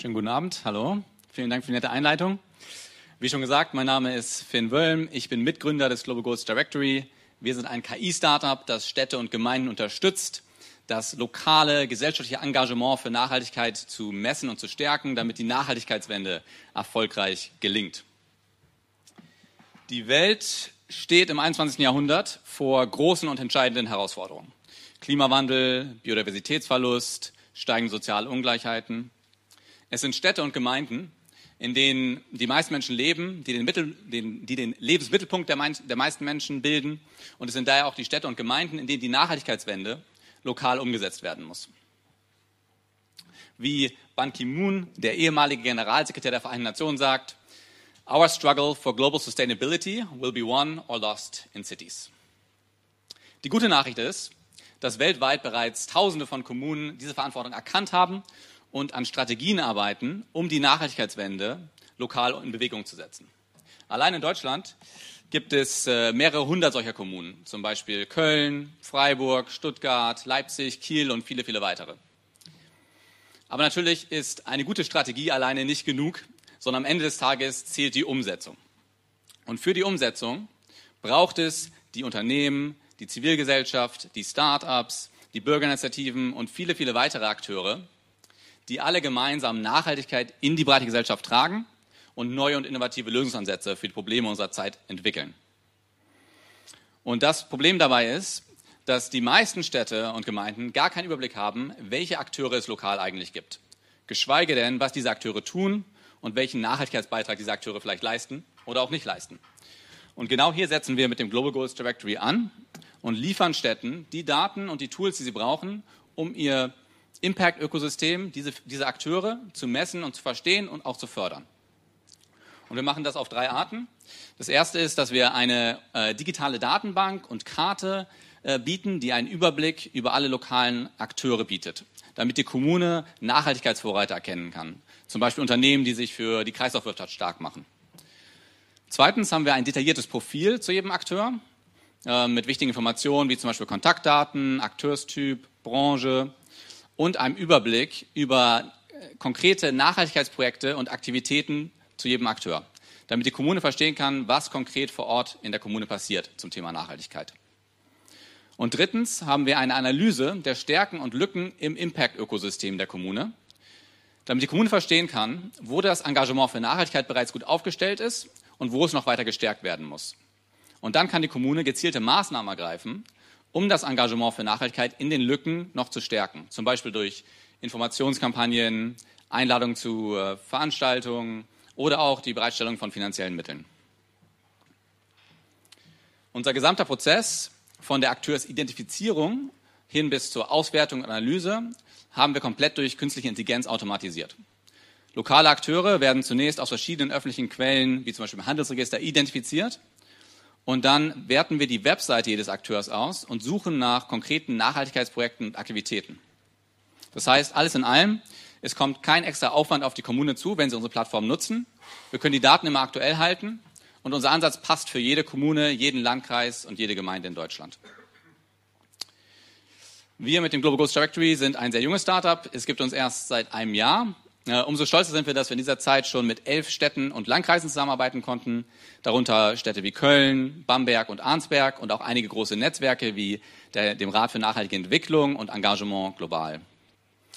Schönen guten Abend, hallo. Vielen Dank für die nette Einleitung. Wie schon gesagt, mein Name ist Finn Wölm. Ich bin Mitgründer des Global Goals Directory. Wir sind ein KI-Startup, das Städte und Gemeinden unterstützt, das lokale gesellschaftliche Engagement für Nachhaltigkeit zu messen und zu stärken, damit die Nachhaltigkeitswende erfolgreich gelingt. Die Welt steht im 21. Jahrhundert vor großen und entscheidenden Herausforderungen. Klimawandel, Biodiversitätsverlust, steigende soziale Ungleichheiten. Es sind Städte und Gemeinden, in denen die meisten Menschen leben, die den, Mittel, den, die den Lebensmittelpunkt der, der meisten Menschen bilden. Und es sind daher auch die Städte und Gemeinden, in denen die Nachhaltigkeitswende lokal umgesetzt werden muss. Wie Ban Ki-moon, der ehemalige Generalsekretär der Vereinten Nationen, sagt, Our struggle for global sustainability will be won or lost in cities. Die gute Nachricht ist, dass weltweit bereits Tausende von Kommunen diese Verantwortung erkannt haben und an Strategien arbeiten, um die Nachhaltigkeitswende lokal in Bewegung zu setzen. Allein in Deutschland gibt es äh, mehrere hundert solcher Kommunen, zum Beispiel Köln, Freiburg, Stuttgart, Leipzig, Kiel und viele, viele weitere. Aber natürlich ist eine gute Strategie alleine nicht genug, sondern am Ende des Tages zählt die Umsetzung. Und für die Umsetzung braucht es die Unternehmen, die Zivilgesellschaft, die Start-ups, die Bürgerinitiativen und viele, viele weitere Akteure, die alle gemeinsam Nachhaltigkeit in die breite Gesellschaft tragen und neue und innovative Lösungsansätze für die Probleme unserer Zeit entwickeln. Und das Problem dabei ist, dass die meisten Städte und Gemeinden gar keinen Überblick haben, welche Akteure es lokal eigentlich gibt. Geschweige denn, was diese Akteure tun und welchen Nachhaltigkeitsbeitrag diese Akteure vielleicht leisten oder auch nicht leisten. Und genau hier setzen wir mit dem Global Goals Directory an und liefern Städten die Daten und die Tools, die sie brauchen, um ihr Impact-Ökosystem, diese, diese Akteure zu messen und zu verstehen und auch zu fördern. Und wir machen das auf drei Arten. Das erste ist, dass wir eine äh, digitale Datenbank und Karte äh, bieten, die einen Überblick über alle lokalen Akteure bietet, damit die Kommune Nachhaltigkeitsvorreiter erkennen kann. Zum Beispiel Unternehmen, die sich für die Kreislaufwirtschaft stark machen. Zweitens haben wir ein detailliertes Profil zu jedem Akteur äh, mit wichtigen Informationen wie zum Beispiel Kontaktdaten, Akteurstyp, Branche, und einem Überblick über äh, konkrete Nachhaltigkeitsprojekte und Aktivitäten zu jedem Akteur, damit die Kommune verstehen kann, was konkret vor Ort in der Kommune passiert zum Thema Nachhaltigkeit. Und drittens haben wir eine Analyse der Stärken und Lücken im Impact-Ökosystem der Kommune, damit die Kommune verstehen kann, wo das Engagement für Nachhaltigkeit bereits gut aufgestellt ist und wo es noch weiter gestärkt werden muss. Und dann kann die Kommune gezielte Maßnahmen ergreifen, um das Engagement für Nachhaltigkeit in den Lücken noch zu stärken. Zum Beispiel durch Informationskampagnen, Einladungen zu äh, Veranstaltungen oder auch die Bereitstellung von finanziellen Mitteln. Unser gesamter Prozess von der Akteursidentifizierung hin bis zur Auswertung und Analyse haben wir komplett durch künstliche Intelligenz automatisiert. Lokale Akteure werden zunächst aus verschiedenen öffentlichen Quellen, wie zum Beispiel im Handelsregister, identifiziert und dann werten wir die Webseite jedes Akteurs aus und suchen nach konkreten Nachhaltigkeitsprojekten und Aktivitäten. Das heißt, alles in allem, es kommt kein extra Aufwand auf die Kommune zu, wenn sie unsere Plattform nutzen. Wir können die Daten immer aktuell halten und unser Ansatz passt für jede Kommune, jeden Landkreis und jede Gemeinde in Deutschland. Wir mit dem Global Ghost Directory sind ein sehr junges Startup. Es gibt uns erst seit einem Jahr. Äh, umso stolzer sind wir, dass wir in dieser Zeit schon mit elf Städten und Landkreisen zusammenarbeiten konnten, darunter Städte wie Köln, Bamberg und Arnsberg und auch einige große Netzwerke wie der, dem Rat für nachhaltige Entwicklung und Engagement global.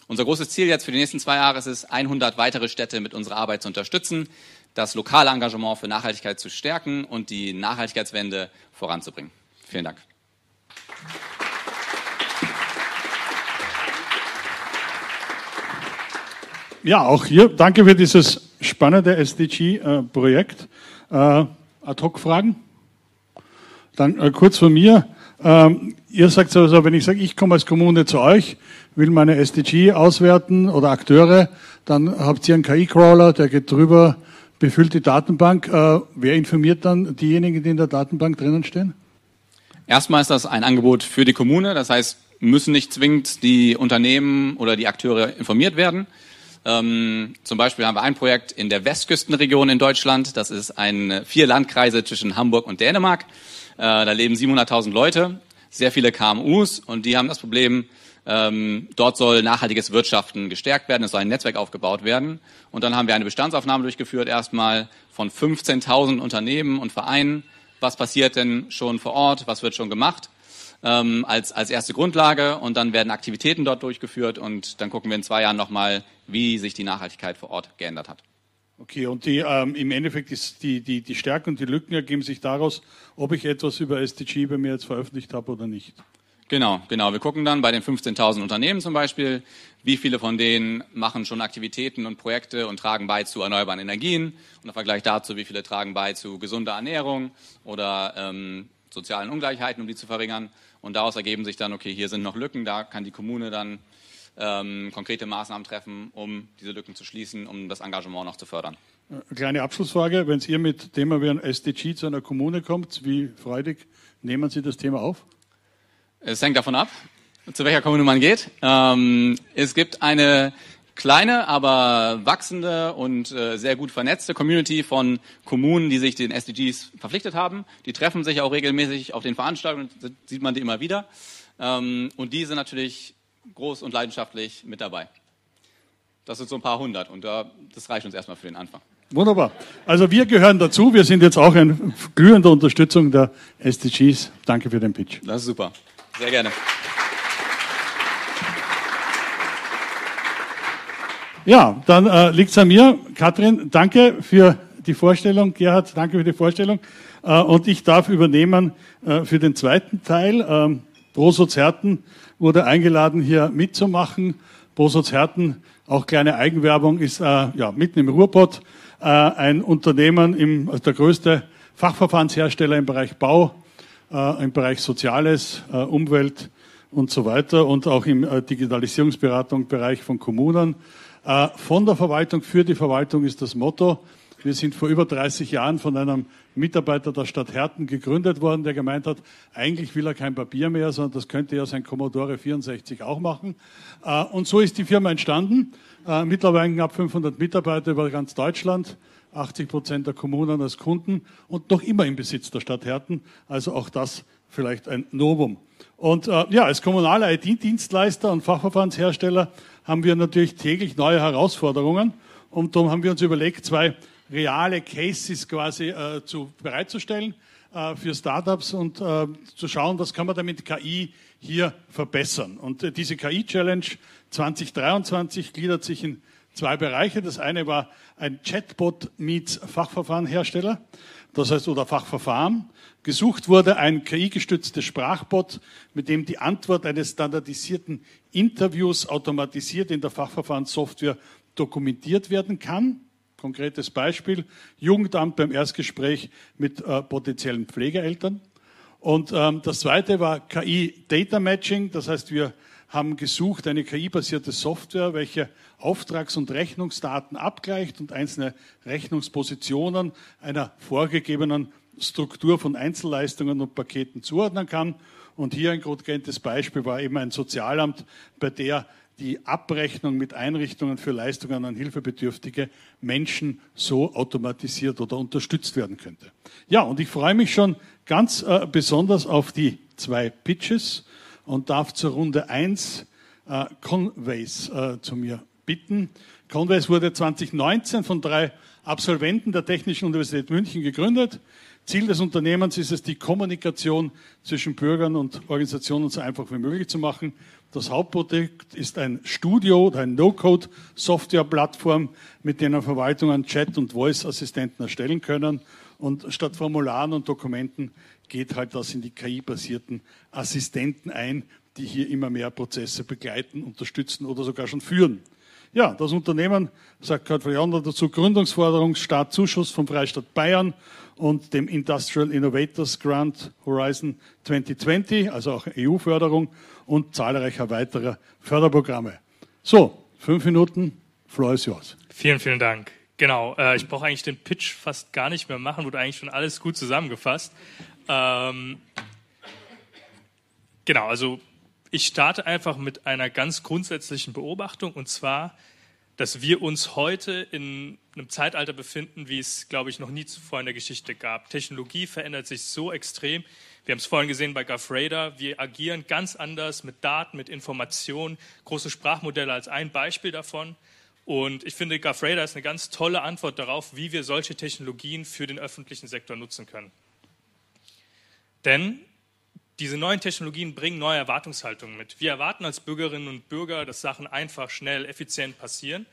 Unser großes Ziel jetzt für die nächsten zwei Jahre ist es, 100 weitere Städte mit unserer Arbeit zu unterstützen, das lokale Engagement für Nachhaltigkeit zu stärken und die Nachhaltigkeitswende voranzubringen. Vielen Dank. Ja, auch hier danke für dieses spannende SDG-Projekt. Äh, Ad-Hoc-Fragen? Dann äh, kurz von mir. Ähm, ihr sagt also, wenn ich sage, ich komme als Kommune zu euch, will meine SDG auswerten oder Akteure, dann habt ihr einen KI-Crawler, der geht drüber, befüllt die Datenbank. Äh, wer informiert dann diejenigen, die in der Datenbank drinnen stehen? Erstmal ist das ein Angebot für die Kommune, das heißt, müssen nicht zwingend die Unternehmen oder die Akteure informiert werden. Ähm, zum Beispiel haben wir ein Projekt in der Westküstenregion in Deutschland. Das ist ein vier Landkreise zwischen Hamburg und Dänemark. Äh, da leben 700.000 Leute, sehr viele KMUs und die haben das Problem, ähm, dort soll nachhaltiges Wirtschaften gestärkt werden, es soll ein Netzwerk aufgebaut werden. Und dann haben wir eine Bestandsaufnahme durchgeführt, erstmal von 15.000 Unternehmen und Vereinen. Was passiert denn schon vor Ort? Was wird schon gemacht? Ähm, als, als erste Grundlage und dann werden Aktivitäten dort durchgeführt und dann gucken wir in zwei Jahren nochmal, wie sich die Nachhaltigkeit vor Ort geändert hat. Okay, und die, ähm, im Endeffekt ist die, die, die Stärken und die Lücken ergeben sich daraus, ob ich etwas über SDG bei mir jetzt veröffentlicht habe oder nicht. Genau, genau. Wir gucken dann bei den 15.000 Unternehmen zum Beispiel, wie viele von denen machen schon Aktivitäten und Projekte und tragen bei zu erneuerbaren Energien und im Vergleich dazu, wie viele tragen bei zu gesunder Ernährung oder ähm, sozialen Ungleichheiten, um die zu verringern. Und daraus ergeben sich dann, okay, hier sind noch Lücken, da kann die Kommune dann ähm, konkrete Maßnahmen treffen, um diese Lücken zu schließen, um das Engagement noch zu fördern. Äh, kleine Abschlussfrage, wenn ihr mit Thema wie ein SDG zu einer Kommune kommt, wie freudig nehmen Sie das Thema auf? Es hängt davon ab, zu welcher Kommune man geht. Ähm, es gibt eine kleine, aber wachsende und äh, sehr gut vernetzte Community von Kommunen, die sich den SDGs verpflichtet haben. Die treffen sich auch regelmäßig auf den Veranstaltungen, sieht man die immer wieder. Ähm, und die sind natürlich groß und leidenschaftlich mit dabei. Das sind so ein paar hundert und da, das reicht uns erstmal für den Anfang. Wunderbar. Also wir gehören dazu. Wir sind jetzt auch in glühender Unterstützung der SDGs. Danke für den Pitch. Das ist super. Sehr gerne. Ja, dann äh, liegt es an mir. Katrin, danke für die Vorstellung. Gerhard, danke für die Vorstellung. Äh, und ich darf übernehmen äh, für den zweiten Teil. Ähm, Prosotz Herten wurde eingeladen, hier mitzumachen. Prosotz Herten, auch kleine Eigenwerbung, ist äh, ja, mitten im Ruhrpott äh, ein Unternehmen, im, also der größte Fachverfahrenshersteller im Bereich Bau, äh, im Bereich Soziales, äh, Umwelt und so weiter und auch im äh, Digitalisierungsberatung Bereich von Kommunen. Äh, von der Verwaltung für die Verwaltung ist das Motto. Wir sind vor über 30 Jahren von einem Mitarbeiter der Stadt Herten gegründet worden, der gemeint hat, eigentlich will er kein Papier mehr, sondern das könnte ja sein Commodore 64 auch machen. Äh, und so ist die Firma entstanden. Mittlerweile knapp 500 Mitarbeiter über ganz Deutschland. 80 Prozent der Kommunen als Kunden und noch immer im Besitz der Stadt Herten. Also auch das vielleicht ein Novum. Und äh, ja, als kommunaler IT-Dienstleister und Fachverfahrenshersteller haben wir natürlich täglich neue Herausforderungen. Und darum haben wir uns überlegt, zwei reale Cases quasi äh, zu, bereitzustellen äh, für Startups und äh, zu schauen, was kann man damit KI hier verbessern. Und äh, diese KI-Challenge 2023 gliedert sich in zwei Bereiche. Das eine war ein Chatbot meets Fachverfahrenhersteller, das heißt, oder Fachverfahren. Gesucht wurde ein KI-gestütztes Sprachbot, mit dem die Antwort eines standardisierten Interviews automatisiert in der Fachverfahrenssoftware dokumentiert werden kann. Konkretes Beispiel, Jugendamt beim Erstgespräch mit äh, potenziellen Pflegeeltern. Und ähm, das zweite war KI Data Matching, das heißt, wir haben gesucht eine KI-basierte Software, welche Auftrags- und Rechnungsdaten abgleicht und einzelne Rechnungspositionen einer vorgegebenen Struktur von Einzelleistungen und Paketen zuordnen kann. Und hier ein grundlegendes Beispiel war eben ein Sozialamt, bei der die Abrechnung mit Einrichtungen für Leistungen an hilfebedürftige Menschen so automatisiert oder unterstützt werden könnte. Ja, und ich freue mich schon ganz äh, besonders auf die zwei Pitches und darf zur Runde 1 äh, Conways äh, zu mir bitten. Conways wurde 2019 von drei Absolventen der Technischen Universität München gegründet. Ziel des Unternehmens ist es, die Kommunikation zwischen Bürgern und Organisationen so einfach wie möglich zu machen. Das Hauptprodukt ist ein Studio oder ein No-Code-Software-Plattform, mit denen Verwaltungen Chat- und Voice-Assistenten erstellen können. Und statt Formularen und Dokumenten geht halt das in die KI-basierten Assistenten ein, die hier immer mehr Prozesse begleiten, unterstützen oder sogar schon führen. Ja, das Unternehmen, sagt Kurt Friander dazu, Gründungsforderung, Startzuschuss vom Freistaat Bayern und dem Industrial Innovators Grant Horizon 2020, also auch EU-Förderung und zahlreicher weiterer Förderprogramme. So, fünf Minuten, Floor ist yours. Vielen, vielen Dank. Genau, äh, ich brauche eigentlich den Pitch fast gar nicht mehr machen, wurde eigentlich schon alles gut zusammengefasst. Ähm, genau, also ich starte einfach mit einer ganz grundsätzlichen Beobachtung und zwar, dass wir uns heute in einem Zeitalter befinden, wie es, glaube ich, noch nie zuvor in der Geschichte gab. Technologie verändert sich so extrem. Wir haben es vorhin gesehen bei GovRadar. Wir agieren ganz anders mit Daten, mit Informationen, große Sprachmodelle als ein Beispiel davon. Und ich finde, GovRadar ist eine ganz tolle Antwort darauf, wie wir solche Technologien für den öffentlichen Sektor nutzen können. Denn diese neuen Technologien bringen neue Erwartungshaltungen mit. Wir erwarten als Bürgerinnen und Bürger, dass Sachen einfach, schnell, effizient passieren.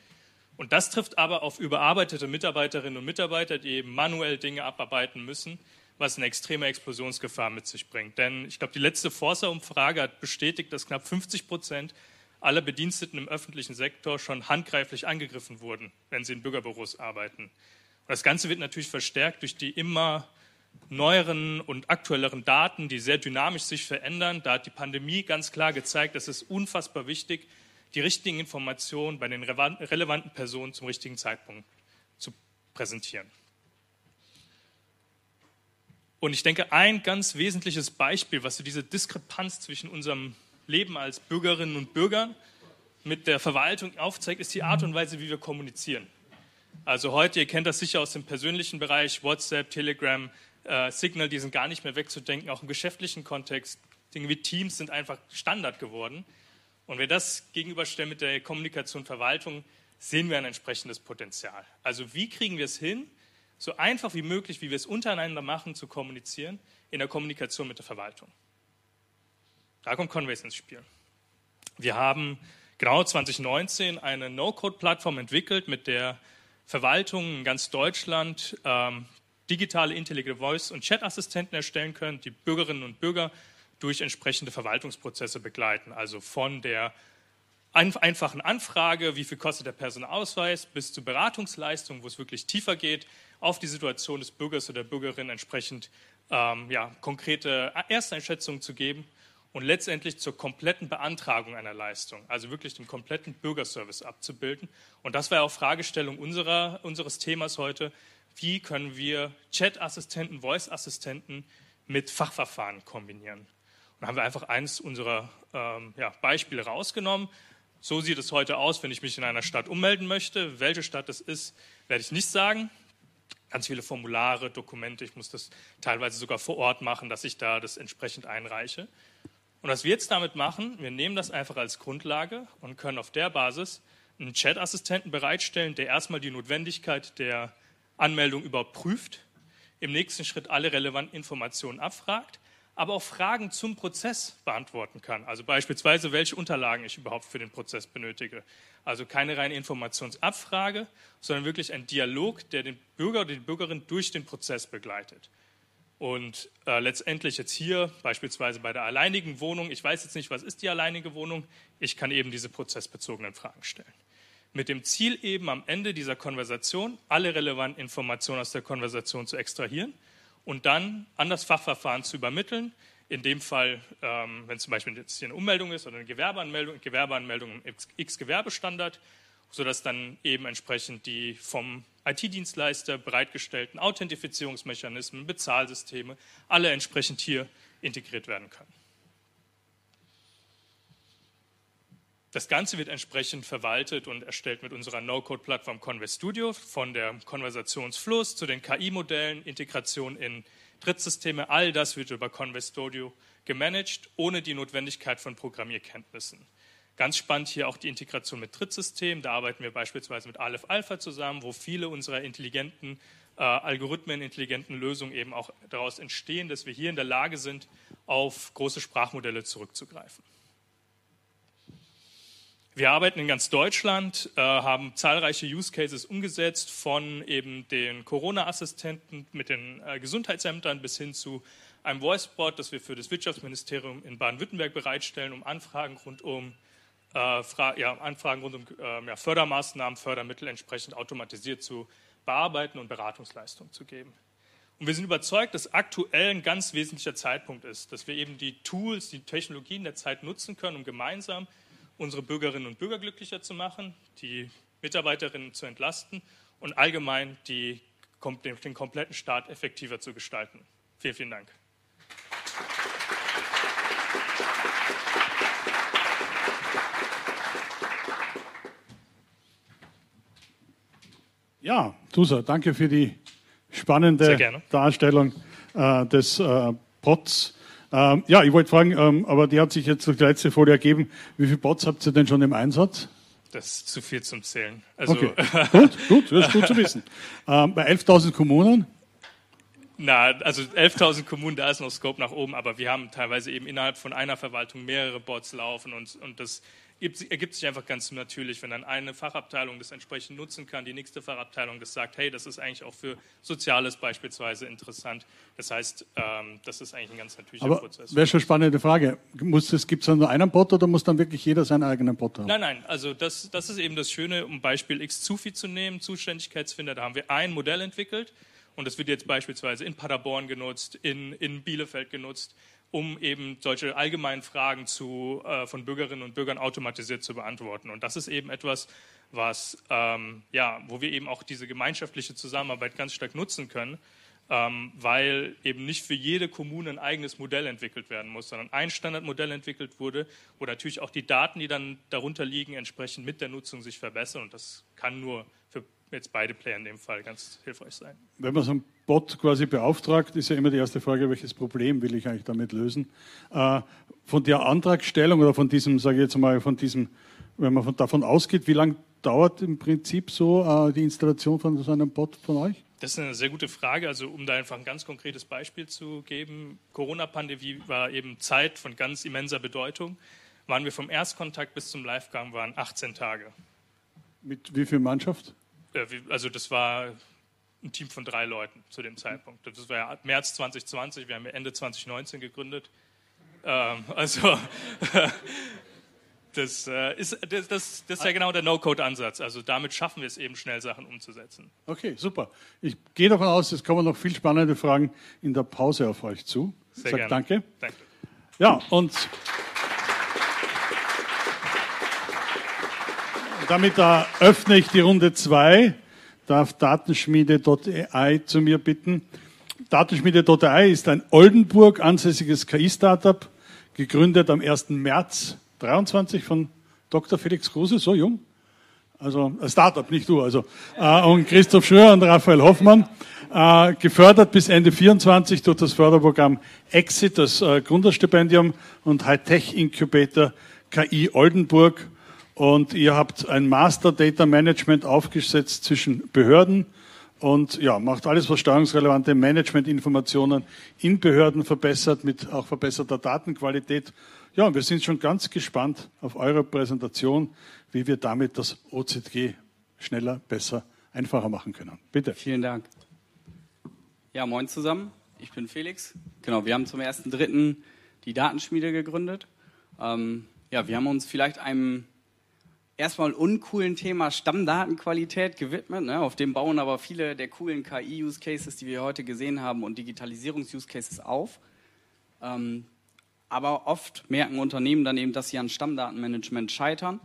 Und das trifft aber auf überarbeitete Mitarbeiterinnen und Mitarbeiter, die eben manuell Dinge abarbeiten müssen, was eine extreme Explosionsgefahr mit sich bringt. Denn ich glaube, die letzte Forsa-Umfrage hat bestätigt, dass knapp 50 Prozent aller Bediensteten im öffentlichen Sektor schon handgreiflich angegriffen wurden, wenn sie in Bürgerbüros arbeiten. Und das Ganze wird natürlich verstärkt durch die immer neueren und aktuelleren Daten, die sehr dynamisch sich verändern. Da hat die Pandemie ganz klar gezeigt, dass es unfassbar wichtig, die richtigen Informationen bei den relevanten Personen zum richtigen Zeitpunkt zu präsentieren. Und ich denke, ein ganz wesentliches Beispiel, was so diese Diskrepanz zwischen unserem Leben als Bürgerinnen und Bürgern mit der Verwaltung aufzeigt, ist die Art und Weise, wie wir kommunizieren. Also heute, ihr kennt das sicher aus dem persönlichen Bereich, WhatsApp, Telegram, äh, Signal, die sind gar nicht mehr wegzudenken, auch im geschäftlichen Kontext. Dinge wie Teams sind einfach Standard geworden. Und wenn wir das gegenüberstellen mit der Kommunikation Verwaltung, sehen wir ein entsprechendes Potenzial. Also wie kriegen wir es hin, so einfach wie möglich, wie wir es untereinander machen, zu kommunizieren in der Kommunikation mit der Verwaltung. Da kommt Conways ins Spiel. Wir haben genau 2019 eine No-Code-Plattform entwickelt, mit der Verwaltungen in ganz Deutschland ähm, digitale intelligente Voice- und Chat-Assistenten erstellen können, die Bürgerinnen und Bürger durch entsprechende Verwaltungsprozesse begleiten. Also von der einfachen Anfrage, wie viel kostet der Personalausweis, bis zur Beratungsleistung, wo es wirklich tiefer geht, auf die Situation des Bürgers oder der Bürgerin entsprechend ähm, ja, konkrete Ersteinschätzungen zu geben und letztendlich zur kompletten Beantragung einer Leistung, also wirklich den kompletten Bürgerservice abzubilden. Und das war auch Fragestellung unserer, unseres Themas heute wie können wir Chat-Assistenten, Voice-Assistenten mit Fachverfahren kombinieren. Und da haben wir einfach eines unserer ähm, ja, Beispiele rausgenommen. So sieht es heute aus, wenn ich mich in einer Stadt ummelden möchte. Welche Stadt es ist, werde ich nicht sagen. Ganz viele Formulare, Dokumente. Ich muss das teilweise sogar vor Ort machen, dass ich da das entsprechend einreiche. Und was wir jetzt damit machen, wir nehmen das einfach als Grundlage und können auf der Basis einen Chat-Assistenten bereitstellen, der erstmal die Notwendigkeit der Anmeldung überhaupt prüft, im nächsten Schritt alle relevanten Informationen abfragt, aber auch Fragen zum Prozess beantworten kann. Also beispielsweise, welche Unterlagen ich überhaupt für den Prozess benötige. Also keine reine Informationsabfrage, sondern wirklich ein Dialog, der den Bürger oder die Bürgerin durch den Prozess begleitet. Und äh, letztendlich jetzt hier beispielsweise bei der alleinigen Wohnung, ich weiß jetzt nicht, was ist die alleinige Wohnung, ich kann eben diese prozessbezogenen Fragen stellen mit dem Ziel eben am Ende dieser Konversation alle relevanten Informationen aus der Konversation zu extrahieren und dann an das Fachverfahren zu übermitteln. In dem Fall, ähm, wenn zum Beispiel jetzt hier eine Ummeldung ist oder eine Gewerbeanmeldung, Gewerbeanmeldung im X-Gewerbestandard, sodass dann eben entsprechend die vom IT-Dienstleister bereitgestellten Authentifizierungsmechanismen, Bezahlsysteme, alle entsprechend hier integriert werden können. Das Ganze wird entsprechend verwaltet und erstellt mit unserer No-Code-Plattform Converse Studio, von der Konversationsfluss zu den KI-Modellen, Integration in Drittsysteme. All das wird über Converse Studio gemanagt, ohne die Notwendigkeit von Programmierkenntnissen. Ganz spannend hier auch die Integration mit Drittsystemen. Da arbeiten wir beispielsweise mit Aleph Alpha zusammen, wo viele unserer intelligenten äh, Algorithmen, intelligenten Lösungen eben auch daraus entstehen, dass wir hier in der Lage sind, auf große Sprachmodelle zurückzugreifen. Wir arbeiten in ganz Deutschland, äh, haben zahlreiche Use Cases umgesetzt, von eben den Corona-Assistenten mit den äh, Gesundheitsämtern bis hin zu einem Voicebot, das wir für das Wirtschaftsministerium in Baden-Württemberg bereitstellen, um Anfragen rund um, äh, ja, Anfragen rund um ähm, ja, Fördermaßnahmen, Fördermittel entsprechend automatisiert zu bearbeiten und Beratungsleistungen zu geben. Und wir sind überzeugt, dass aktuell ein ganz wesentlicher Zeitpunkt ist, dass wir eben die Tools, die Technologien der Zeit nutzen können, um gemeinsam unsere Bürgerinnen und Bürger glücklicher zu machen, die Mitarbeiterinnen zu entlasten und allgemein die, den kompletten Staat effektiver zu gestalten. Vielen, vielen Dank. Ja, Tusa, danke für die spannende Darstellung äh, des äh, POTS. Ähm, ja, ich wollte fragen, ähm, aber die hat sich jetzt durch die letzte Folie ergeben. Wie viele Bots habt ihr denn schon im Einsatz? Das ist zu viel zum Zählen. Also okay. gut, gut, das ist gut zu wissen. [LAUGHS] Ähm, bei 11.000 Kommunen? Na, also 11.000 Kommunen, da ist noch Scope nach oben, aber wir haben teilweise eben innerhalb von einer Verwaltung mehrere Bots laufen und, und das ergibt sich einfach ganz natürlich, wenn dann eine Fachabteilung das entsprechend nutzen kann, die nächste Fachabteilung das sagt, hey, das ist eigentlich auch für Soziales beispielsweise interessant. Das heißt, ähm, das ist eigentlich ein ganz natürlicher Aber Prozess. Wäre schon eine spannende Frage. Gibt es dann nur einen Bot oder muss dann wirklich jeder seinen eigenen Bot haben? Nein, nein, also das, das ist eben das Schöne, um Beispiel X-Zufi zu nehmen, Zuständigkeitsfinder, da haben wir ein Modell entwickelt und das wird jetzt beispielsweise in Paderborn genutzt, in, in Bielefeld genutzt um eben solche allgemeinen Fragen zu, äh, von Bürgerinnen und Bürgern automatisiert zu beantworten. Und das ist eben etwas, was, ähm, ja, wo wir eben auch diese gemeinschaftliche Zusammenarbeit ganz stark nutzen können, ähm, weil eben nicht für jede Kommune ein eigenes Modell entwickelt werden muss, sondern ein Standardmodell entwickelt wurde, wo natürlich auch die Daten, die dann darunter liegen, entsprechend mit der Nutzung sich verbessern. Und das kann nur jetzt beide Player in dem Fall ganz hilfreich sein. Wenn man so einen Bot quasi beauftragt, ist ja immer die erste Frage, welches Problem will ich eigentlich damit lösen? Äh, von der Antragstellung oder von diesem, sage ich jetzt mal, von diesem, wenn man von, davon ausgeht, wie lange dauert im Prinzip so äh, die Installation von so einem Bot von euch? Das ist eine sehr gute Frage. Also um da einfach ein ganz konkretes Beispiel zu geben, Corona-Pandemie war eben Zeit von ganz immenser Bedeutung. Waren wir vom Erstkontakt bis zum Livegang waren 18 Tage. Mit wie viel Mannschaft? Äh, also das war ein Team von drei Leuten zu dem Zeitpunkt. Das war ja März 2020, wir haben ja Ende 2019 gegründet. Ähm, [LAUGHS] also das, äh, ist, das, das, das ist ja genau der No-Code-Ansatz. Also damit schaffen wir es eben schnell, Sachen umzusetzen. Okay, super. Ich gehe davon aus, es kommen noch viel spannende Fragen in der Pause auf euch zu. Sehr gerne. Danke. Danke. Ja, und damit eröffne ich die Runde 2. Darf Datenschmiede.ai zu mir bitten. Datenschmiede.ai ist ein Oldenburg ansässiges KI-Startup, gegründet am 1. März 23 von Dr. Felix Kruse, so jung. Also Startup, nicht du. Also äh, und Christoph Schröer und Raphael Hoffmann, äh, gefördert bis Ende 24 durch das Förderprogramm Exit, das äh, Gründerstipendium und Hightech Incubator KI Oldenburg und ihr habt ein Master Data Management aufgesetzt zwischen Behörden und ja, macht alles, was steuerungsrelevante Managementinformationen in Behörden verbessert, mit auch verbesserter Datenqualität. Ja, wir sind schon ganz gespannt auf eure Präsentation, wie wir damit das OZG schneller, besser, einfacher machen können. Bitte. Vielen Dank. Ja, moin zusammen. Ich bin Felix. Genau, wir haben zum 1.3. die Datenschmiede gegründet. Ähm, ja, wir haben uns vielleicht einem erstmal uncoolen Thema Stammdatenqualität gewidmet. Ne? Auf dem bauen aber viele der coolen KI-Use-Cases, die wir heute gesehen haben, und Digitalisierungs-Use-Cases auf. Ähm, aber oft merken Unternehmen dann eben, dass sie an Stammdatenmanagement scheitern.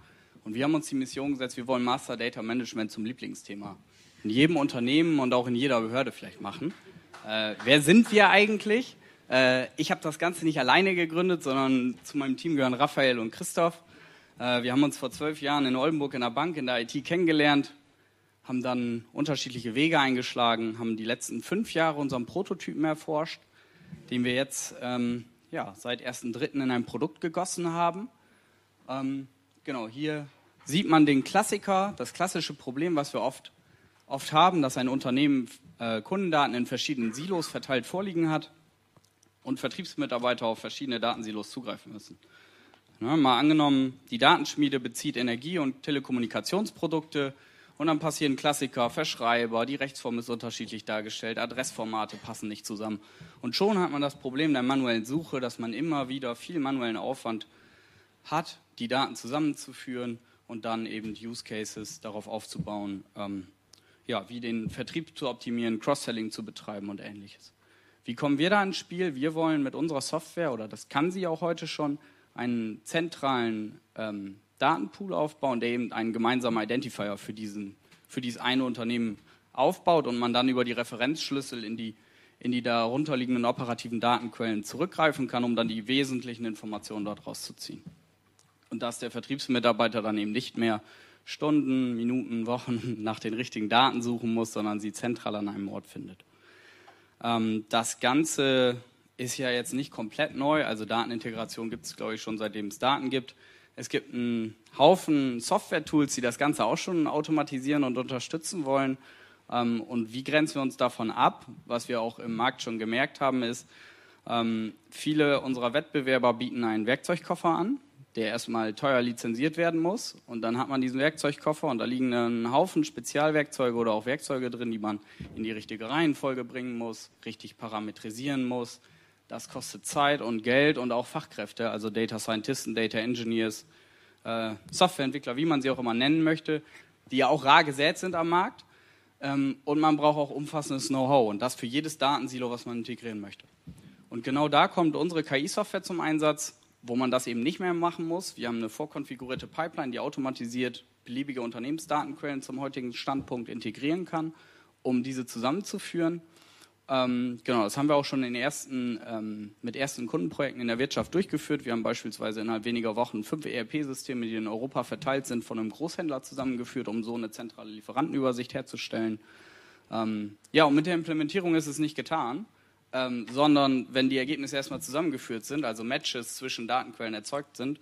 Und wir haben uns die Mission gesetzt, wir wollen Master Data Management zum Lieblingsthema in jedem Unternehmen und auch in jeder Behörde vielleicht machen. Äh, wer sind wir eigentlich? Äh, ich habe das Ganze nicht alleine gegründet, sondern zu meinem Team gehören Raphael und Christoph. Äh, wir haben uns vor zwölf Jahren in Oldenburg in der Bank in der IT kennengelernt, haben dann unterschiedliche Wege eingeschlagen, haben die letzten fünf Jahre unseren Prototypen erforscht, den wir jetzt ähm, ja, seit 1.3. in ein Produkt gegossen haben. Ähm, genau, hier sieht man den Klassiker, das klassische Problem, was wir oft, oft haben, dass ein Unternehmen äh, Kundendaten in verschiedenen Silos verteilt vorliegen hat und Vertriebsmitarbeiter auf verschiedene Datensilos zugreifen müssen. Ja, mal angenommen, die Datenschmiede bezieht Energie- und Telekommunikationsprodukte und dann passieren Klassiker, Verschreiber, die Rechtsform ist unterschiedlich dargestellt, Adressformate passen nicht zusammen. Und schon hat man das Problem der manuellen Suche, dass man immer wieder viel manuellen Aufwand hat, die Daten zusammenzuführen und dann eben Use Cases darauf aufzubauen, ähm, ja, wie den Vertrieb zu optimieren, Cross-Selling zu betreiben und ähnliches. Wie kommen wir da ins Spiel? Wir wollen mit unserer Software, oder das kann sie auch heute schon, einen zentralen ähm, Datenpool aufbauen, der eben einen gemeinsamen Identifier für, diesen, für dieses eine Unternehmen aufbaut und man dann über die Referenzschlüssel in die, in die darunterliegenden operativen Datenquellen zurückgreifen kann, um dann die wesentlichen Informationen dort rauszuziehen. Und dass der Vertriebsmitarbeiter dann eben nicht mehr Stunden, Minuten, Wochen [LAUGHS] nach den richtigen Daten suchen muss, sondern sie zentral an einem Ort findet. Ähm, das Ganze ist ja jetzt nicht komplett neu, also Datenintegration gibt es, glaube ich, schon seitdem es Daten gibt. Es gibt einen Haufen Software-Tools, die das Ganze auch schon automatisieren und unterstützen wollen. Ähm, und wie grenzen wir uns davon ab? Was wir auch im Markt schon gemerkt haben, ist, ähm, viele unserer Wettbewerber bieten einen Werkzeugkoffer an, der erstmal teuer lizenziert werden muss. Und dann hat man diesen Werkzeugkoffer und da liegen einen Haufen Spezialwerkzeuge oder auch Werkzeuge drin, die man in die richtige Reihenfolge bringen muss, richtig parametrisieren muss. Das kostet Zeit und Geld und auch Fachkräfte, also Data Scientisten, Data Engineers, äh, Softwareentwickler, wie man sie auch immer nennen möchte, die ja auch rar gesät sind am Markt. Ähm, und man braucht auch umfassendes Know-how und das für jedes Datensilo, was man integrieren möchte. Und genau da kommt unsere KI-Software zum Einsatz, wo man das eben nicht mehr machen muss. Wir haben eine vorkonfigurierte Pipeline, die automatisiert beliebige Unternehmensdatenquellen zum heutigen Standpunkt integrieren kann, um diese zusammenzuführen. Ähm, genau, das haben wir auch schon ersten, ähm, mit ersten Kundenprojekten in der Wirtschaft durchgeführt. Wir haben beispielsweise innerhalb weniger Wochen fünf ERP-Systeme, die in Europa verteilt sind, von einem Großhändler zusammengeführt, um so eine zentrale Lieferantenübersicht herzustellen. Ähm, ja, und mit der Implementierung ist es nicht getan, ähm, sondern wenn die Ergebnisse erstmal zusammengeführt sind, also Matches zwischen Datenquellen erzeugt sind,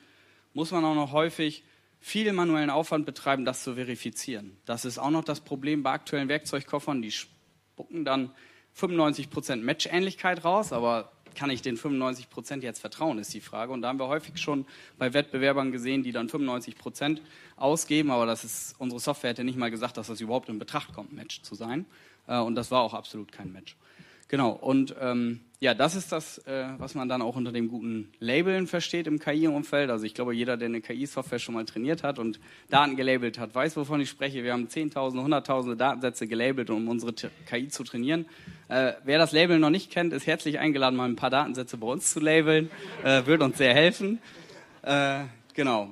muss man auch noch häufig viel manuellen Aufwand betreiben, das zu verifizieren. Das ist auch noch das Problem bei aktuellen Werkzeugkoffern, die spucken dann 95% Matchähnlichkeit raus, aber kann ich den 95% jetzt vertrauen, ist die Frage. Und da haben wir häufig schon bei Wettbewerbern gesehen, die dann 95% ausgeben, aber das ist, unsere Software hätte nicht mal gesagt, dass das überhaupt in Betracht kommt, Match zu sein. Äh, und das war auch absolut kein Match. Genau, und ähm, ja, das ist das, äh, was man dann auch unter dem guten Labeln versteht im KI-Umfeld. Also ich glaube, jeder, der eine KI-Software schon mal trainiert hat und Daten gelabelt hat, weiß, wovon ich spreche. Wir haben Zehntausende, Hunderttausende Datensätze gelabelt, um unsere KI zu trainieren. Äh, wer das Label noch nicht kennt, ist herzlich eingeladen, mal ein paar Datensätze bei uns zu labeln. Äh, wird uns sehr helfen. Äh, genau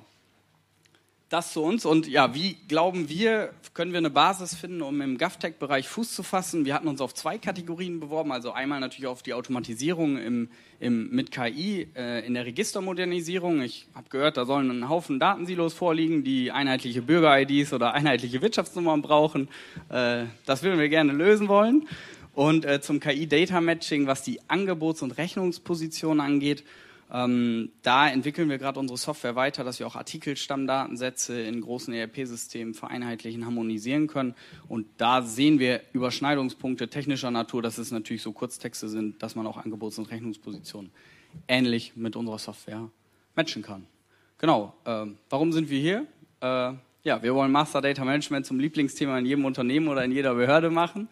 das zu uns. Und ja, wie glauben wir, können wir eine Basis finden, um im GovTech-Bereich Fuß zu fassen? Wir hatten uns auf zwei Kategorien beworben. Also einmal natürlich auf die Automatisierung im, im, mit KI äh, in der Registermodernisierung. Ich habe gehört, da sollen ein Haufen Datensilos vorliegen, die einheitliche Bürger-IDs oder einheitliche Wirtschaftsnummern brauchen. Äh, das würden wir gerne lösen wollen. Und äh, zum KI-Data-Matching, was die Angebots- und Rechnungsposition angeht, ähm, da entwickeln wir gerade unsere Software weiter, dass wir auch Artikelstammdatensätze in großen ERP-Systemen vereinheitlichen, harmonisieren können. Und da sehen wir Überschneidungspunkte technischer Natur, dass es natürlich so Kurztexte sind, dass man auch Angebots- und Rechnungspositionen ähnlich mit unserer Software matchen kann. Genau. Äh, warum sind wir hier? Äh, ja, wir wollen Master Data Management zum Lieblingsthema in jedem Unternehmen oder in jeder Behörde machen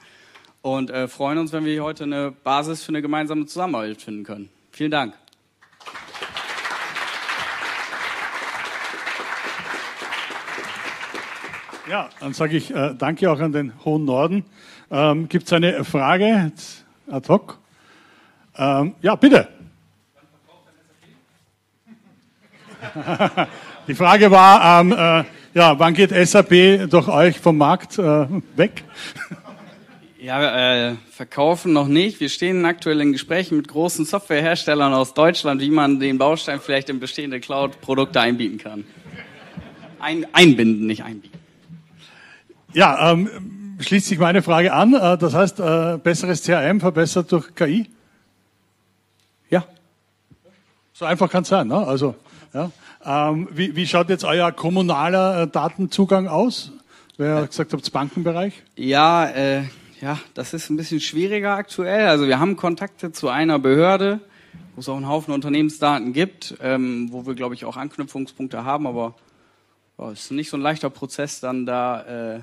und äh, freuen uns, wenn wir heute eine Basis für eine gemeinsame Zusammenarbeit finden können. Vielen Dank. Ja, dann sage ich äh, danke auch an den hohen Norden. Ähm, Gibt es eine Frage ad hoc? Ähm, ja, bitte. [LAUGHS] Die Frage war, ähm, äh, ja, wann geht SAP durch euch vom Markt äh, weg? [LAUGHS] Ja, äh, verkaufen noch nicht. Wir stehen aktuell in Gesprächen mit großen Softwareherstellern aus Deutschland, wie man den Baustein vielleicht in bestehende Cloud-Produkte einbieten kann. Ein, einbinden, nicht einbieten. Ja, ähm, schließt sich meine Frage an. Äh, das heißt, äh, besseres CRM verbessert durch KI? Ja. So einfach kann es sein. Ne? Also, ja. Ähm, wie, wie schaut jetzt euer kommunaler äh, Datenzugang aus? Wer gesagt habt, Bankenbereich? Ja, äh, ja, das ist ein bisschen schwieriger aktuell. Also wir haben Kontakte zu einer Behörde, wo es auch einen Haufen Unternehmensdaten gibt, ähm, wo wir, glaube ich, auch Anknüpfungspunkte haben, aber es ist nicht so ein leichter Prozess, dann da äh,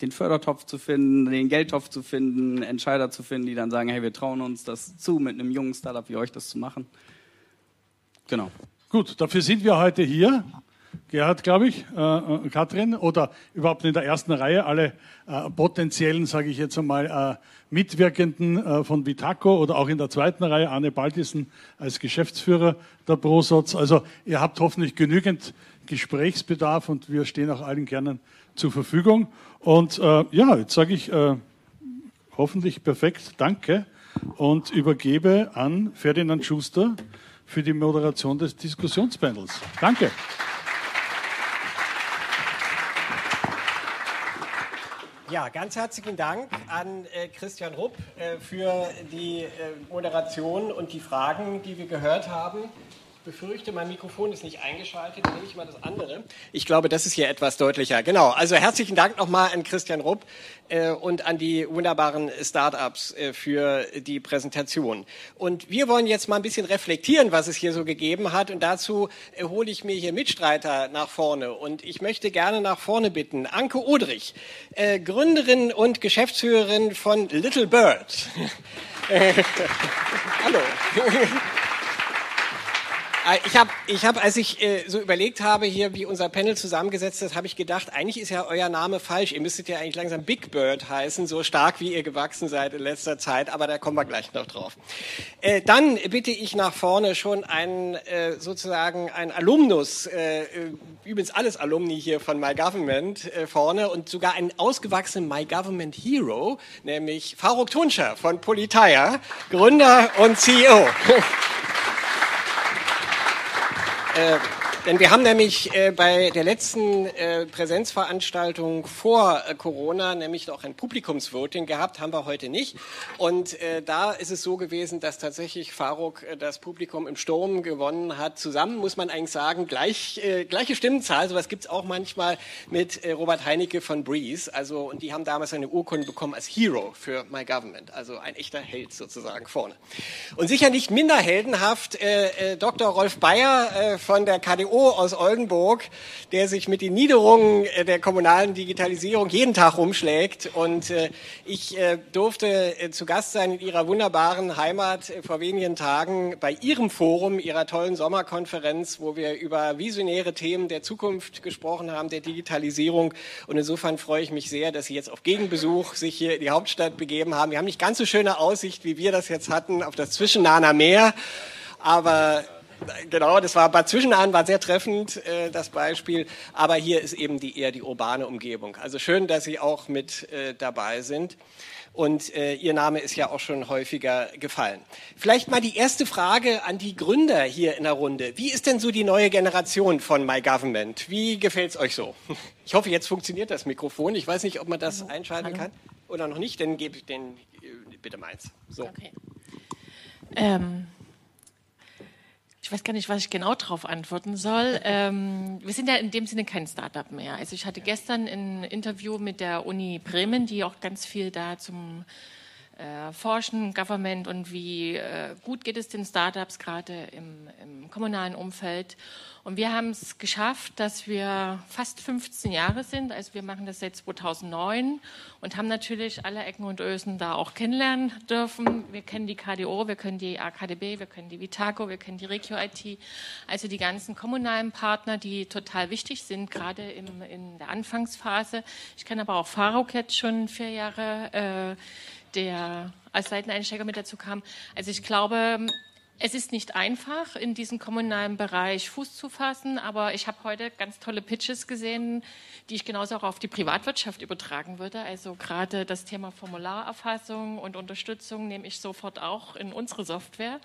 den Fördertopf zu finden, den Geldtopf zu finden, Entscheider zu finden, die dann sagen, hey, wir trauen uns das zu, mit einem jungen Startup wie euch das zu machen. Genau. Gut, dafür sind wir heute hier. Gerhard, glaube ich, äh, äh, Katrin oder überhaupt in der ersten Reihe alle äh, potenziellen, sage ich jetzt einmal, äh, Mitwirkenden äh, von Vitaco oder auch in der zweiten Reihe Arne Baltissen als Geschäftsführer der ProSoz. Also ihr habt hoffentlich genügend Gesprächsbedarf und wir stehen auch allen gerne zur Verfügung. Und äh, ja, jetzt sage ich äh, hoffentlich perfekt Danke und übergebe an Ferdinand Schuster für die Moderation des Diskussionspanels. Danke. Ja, ganz herzlichen Dank an äh, Christian Rupp äh, für die äh, Moderation und die Fragen, die wir gehört haben befürchte, mein Mikrofon ist nicht eingeschaltet, dann nehme ich mal das andere. Ich glaube, das ist hier etwas deutlicher. Genau, also herzlichen Dank nochmal an Christian Rupp äh, und an die wunderbaren Startups äh, für die Präsentation. Und wir wollen jetzt mal ein bisschen reflektieren, was es hier so gegeben hat. Und dazu äh, hole ich mir hier Mitstreiter nach vorne. Und ich möchte gerne nach vorne bitten. Anke Odrich, äh, Gründerin und Geschäftsführerin von Little Bird. [LAUGHS] [LAUGHS] Hallo. [LAUGHS] Äh, ich habe, ich hab, als ich äh, so überlegt habe, hier, wie unser Panel zusammengesetzt ist, habe ich gedacht, eigentlich ist ja euer Name falsch. Ihr müsstet ja eigentlich langsam Big Bird heißen, so stark wie ihr gewachsen seid in letzter Zeit. Aber da kommen wir gleich noch drauf. Äh, dann bitte ich nach vorne schon einen äh, sozusagen ein Alumnus, äh, übrigens alles Alumni hier von My Government äh, vorne und sogar einen ausgewachsenen My Government Hero, nämlich Faruk Tunscher von Politeia, Gründer und CEO. [LAUGHS] Äh, denn wir haben nämlich äh, bei der letzten äh, Präsenzveranstaltung vor äh, Corona nämlich noch ein Publikumsvoting gehabt, haben wir heute nicht. Und äh, da ist es so gewesen, dass tatsächlich Faruk äh, das Publikum im Sturm gewonnen hat. Zusammen muss man eigentlich sagen, gleich, äh, gleiche Stimmenzahl. Sowas gibt es auch manchmal mit Robert Heinecke von Breeze. Also, und die haben damals eine Urkunde bekommen als Hero für My Government. Also ein echter Held sozusagen vorne. Und sicher nicht minder heldenhaft äh, äh, Dr. Rolf Bayer von der KDU CEO aus Oldenburg, der sich mit den Niederungen äh, der kommunalen Digitalisierung jeden Tag rumschlägt. Und äh, ich äh, durfte zu Gast sein in Ihrer wunderbaren Heimat vor wenigen Tagen bei Ihrem Forum, Ihrer tollen Sommerkonferenz, wo wir über visionäre Themen der Zukunft gesprochen haben, der Digitalisierung. Und insofern freue ich mich sehr, dass Sie jetzt auf Gegenbesuch sich hier in die Hauptstadt begeben haben. Wir haben nicht ganz so schöne Aussicht, wie wir das jetzt hatten, auf das Zwischennahner Meer. Aber Genau, das war Bad Zwischenahn, war sehr treffend, äh, das Beispiel. Aber hier ist eben die, eher die urbane Umgebung. Also schön, dass Sie auch mit äh, dabei sind. Und äh, Ihr Name ist ja auch schon häufiger gefallen. Vielleicht mal die erste Frage an die Gründer hier in der Runde. Wie ist denn so die neue Generation von My Government? Wie gefällt es euch so? [LAUGHS] Ich hoffe, jetzt funktioniert das Mikrofon. Ich weiß nicht, ob man das Hallo. einschalten kann oder noch nicht. Dann gebe ich den bitte meins. So. Okay. Ähm ich weiß gar nicht, was ich genau darauf antworten soll. [LAUGHS] Ähm, wir sind ja in dem Sinne kein Startup mehr. Also ich hatte gestern ein Interview mit der Uni Bremen, die auch ganz viel da zum äh, Forschen, Government und wie äh, gut geht es den Startups gerade im, im kommunalen Umfeld. Und wir haben es geschafft, dass wir fast 15 Jahre sind. Also wir machen das seit 2009 und haben natürlich alle Ecken und Ösen da auch kennenlernen dürfen. Wir kennen die KDO, wir kennen die AKDB, wir kennen die Vitaco, wir kennen die Regio IT. Also die ganzen kommunalen Partner, die total wichtig sind, gerade in der Anfangsphase. Ich kenne aber auch Faruk jetzt schon vier Jahre. Äh, der als Seiteneinsteiger mit dazu kam. Also ich glaube, es ist nicht einfach, in diesem kommunalen Bereich Fuß zu fassen, aber ich habe heute ganz tolle Pitches gesehen, die ich genauso auch auf die Privatwirtschaft übertragen würde. Also gerade das Thema Formularerfassung und Unterstützung nehme ich sofort auch in unsere Software. Mhm.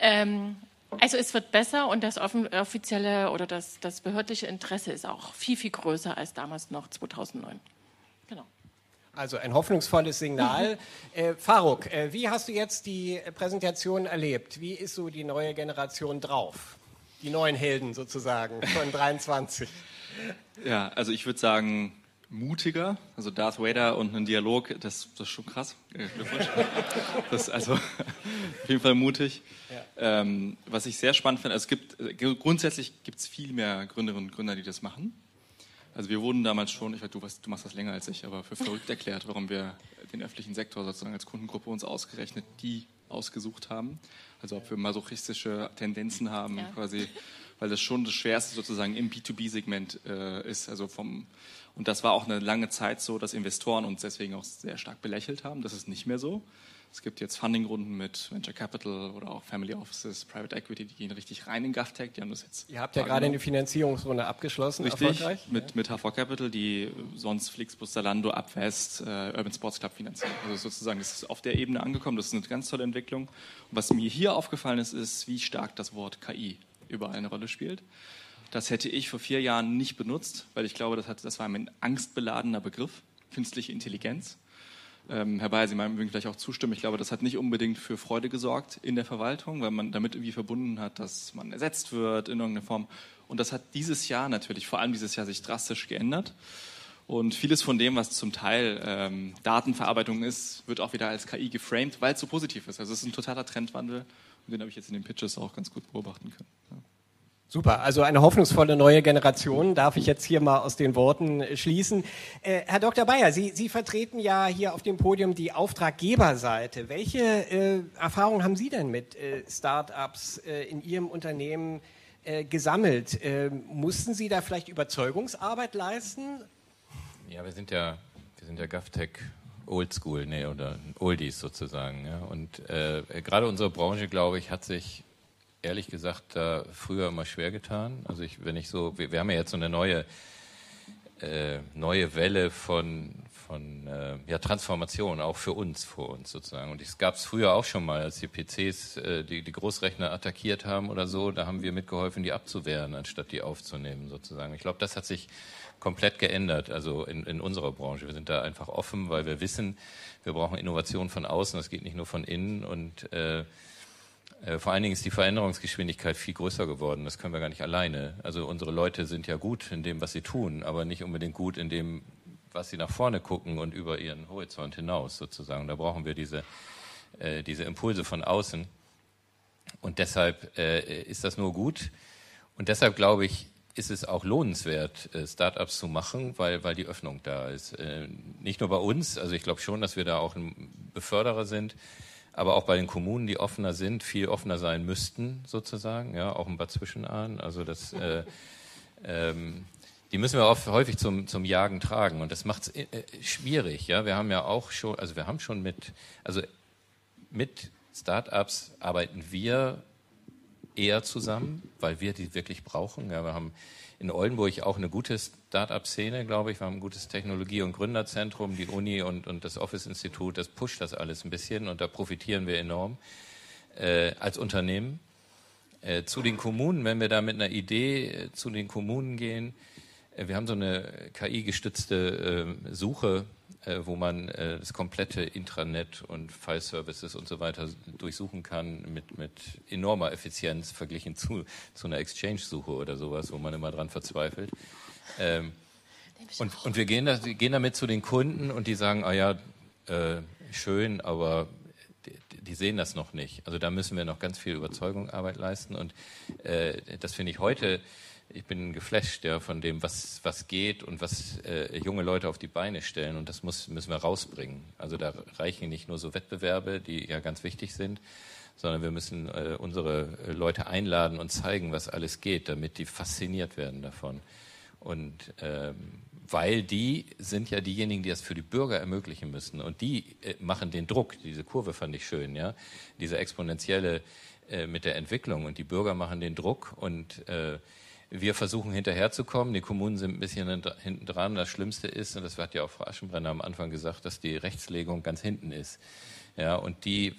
Ähm, also es wird besser und das offizielle oder das, das behördliche Interesse ist auch viel, viel größer als damals noch 2009. Also ein hoffnungsvolles Signal. [LAUGHS] Äh, Faruk, äh, wie hast du jetzt die Präsentation erlebt? Wie ist so die neue Generation drauf? Die neuen Helden sozusagen von [LAUGHS] 23. Ja, also ich würde sagen, mutiger. Also Darth Vader und ein Dialog, das, das ist schon krass. Glückwunsch. [LAUGHS] Das ist also auf jeden Fall mutig. Ja. Ähm, was ich sehr spannend finde, also es gibt äh, grundsätzlich gibt es viel mehr Gründerinnen und Gründer, die das machen. Also wir wurden damals schon, ich weiß, du, du machst das länger als ich, aber für verrückt erklärt, warum wir den öffentlichen Sektor sozusagen als Kundengruppe uns ausgerechnet die ausgesucht haben. Also ob wir masochistische Tendenzen haben, ja. quasi, weil das schon das Schwerste sozusagen im B2B-Segment äh, ist. Also vom, und das war auch eine lange Zeit so, dass Investoren uns deswegen auch sehr stark belächelt haben. Das ist nicht mehr so. Es gibt jetzt Fundingrunden mit Venture Capital oder auch Family Offices, Private Equity, die gehen richtig rein in GovTech. Die haben das jetzt. Ihr habt ja gerade eine Finanzierungsrunde abgeschlossen, richtig, erfolgreich. Mit, mit HV Capital, die sonst Flixbus, Zalando, Abwest, äh, Urban Sports Club finanzieren. Also sozusagen, das ist auf der Ebene angekommen. Das ist eine ganz tolle Entwicklung. Und was mir hier aufgefallen ist, ist, wie stark das Wort KI überall eine Rolle spielt. Das hätte ich vor vier Jahren nicht benutzt, weil ich glaube, das, hat, das war ein angstbeladener Begriff. künstliche Intelligenz. Ähm, Herr Bayer, Sie meinen mögen vielleicht auch zustimmen. Ich glaube, das hat nicht unbedingt für Freude gesorgt in der Verwaltung, weil man damit irgendwie verbunden hat, dass man ersetzt wird in irgendeiner Form. Und das hat dieses Jahr natürlich, vor allem dieses Jahr, sich drastisch geändert. Und vieles von dem, was zum Teil ähm, Datenverarbeitung ist, wird auch wieder als KI geframed, weil es so positiv ist. Also es ist ein totaler Trendwandel und den habe ich jetzt in den Pitches auch ganz gut beobachten können. Ja. Super, also eine hoffnungsvolle neue Generation darf ich jetzt hier mal aus den Worten schließen. Äh, Herr Dr. Bayer, Sie, Sie vertreten ja hier auf dem Podium die Auftraggeberseite. Welche äh, Erfahrungen haben Sie denn mit äh, Start-ups äh, in Ihrem Unternehmen äh, gesammelt? Äh, mussten Sie da vielleicht Überzeugungsarbeit leisten? Ja, wir sind ja, wir sind ja GovTech Oldschool, nee, oder Oldies sozusagen. Ja. Und gerade unsere Branche, glaube ich, hat sich ehrlich gesagt da früher immer schwer getan. Also ich, wenn ich so, wir, wir haben ja jetzt so eine neue äh, neue Welle von von äh, ja, Transformation auch für uns vor uns sozusagen. Und es gab es früher auch schon mal, als die PCs äh, die, die Großrechner attackiert haben oder so, da haben wir mitgeholfen, die abzuwehren, anstatt die aufzunehmen sozusagen. Ich glaube, das hat sich komplett geändert, also in, in unserer Branche. Wir sind da einfach offen, weil wir wissen, wir brauchen Innovation von außen, das geht nicht nur von innen und äh, äh, vor allen Dingen ist die Veränderungsgeschwindigkeit viel größer geworden. Das können wir gar nicht alleine. Also unsere Leute sind ja gut in dem, was sie tun, aber nicht unbedingt gut in dem, was sie nach vorne gucken und über ihren Horizont hinaus sozusagen. Da brauchen wir diese, äh, diese Impulse von außen. Und deshalb äh, ist das nur gut. Und deshalb glaube ich, ist es auch lohnenswert, äh, Startups zu machen, weil, weil die Öffnung da ist. Äh, nicht nur bei uns, also ich glaube schon, dass wir da auch ein Beförderer sind, aber auch bei den Kommunen, die offener sind, viel offener sein müssten, sozusagen, ja, auch ein Bad Zwischenahn. Also das, äh, ähm, die müssen wir oft, häufig zum, zum Jagen tragen und das macht es äh, schwierig. Ja, wir haben ja auch schon, also wir haben schon mit, also mit Startups arbeiten wir eher zusammen, weil wir die wirklich brauchen. Ja, wir haben in Oldenburg auch eine gute Start-up-Szene, glaube ich. Wir haben ein gutes Technologie- und Gründerzentrum, die Uni und, und das Office-Institut, das pusht das alles ein bisschen und da profitieren wir enorm äh, als Unternehmen. Äh, zu den Kommunen, wenn wir da mit einer Idee äh, zu den Kommunen gehen, wir haben so eine KI-gestützte äh, Suche äh, wo man äh, das komplette Intranet und File-Services und so weiter durchsuchen kann mit, mit enormer Effizienz verglichen zu, zu einer Exchange-Suche oder sowas, wo man immer dran verzweifelt. Ähm, und, und wir gehen, da, gehen damit zu den Kunden und die sagen, ah ja, äh, schön, aber die, die, sehen das noch nicht. Also da müssen wir noch ganz viel Überzeugungsarbeit leisten und äh, das finde ich heute ich bin geflasht ja, von dem, was, was geht und was äh, junge Leute auf die Beine stellen. Und das muss, müssen wir rausbringen. Also da reichen nicht nur so Wettbewerbe, die ja ganz wichtig sind, sondern wir müssen äh, unsere äh, Leute einladen und zeigen, was alles geht, damit die fasziniert werden davon. Und ähm, weil die sind ja diejenigen, die das für die Bürger ermöglichen müssen. Und die äh, machen den Druck. Diese Kurve fand ich schön, ja. Diese exponentielle äh, mit der Entwicklung. Und die Bürger machen den Druck und äh, wir versuchen hinterherzukommen. Die Kommunen sind ein bisschen hinten dran. Das Schlimmste ist, und das hat ja auch Frau Aschenbrenner am Anfang gesagt, dass die Rechtslegung ganz hinten ist. Ja, und die,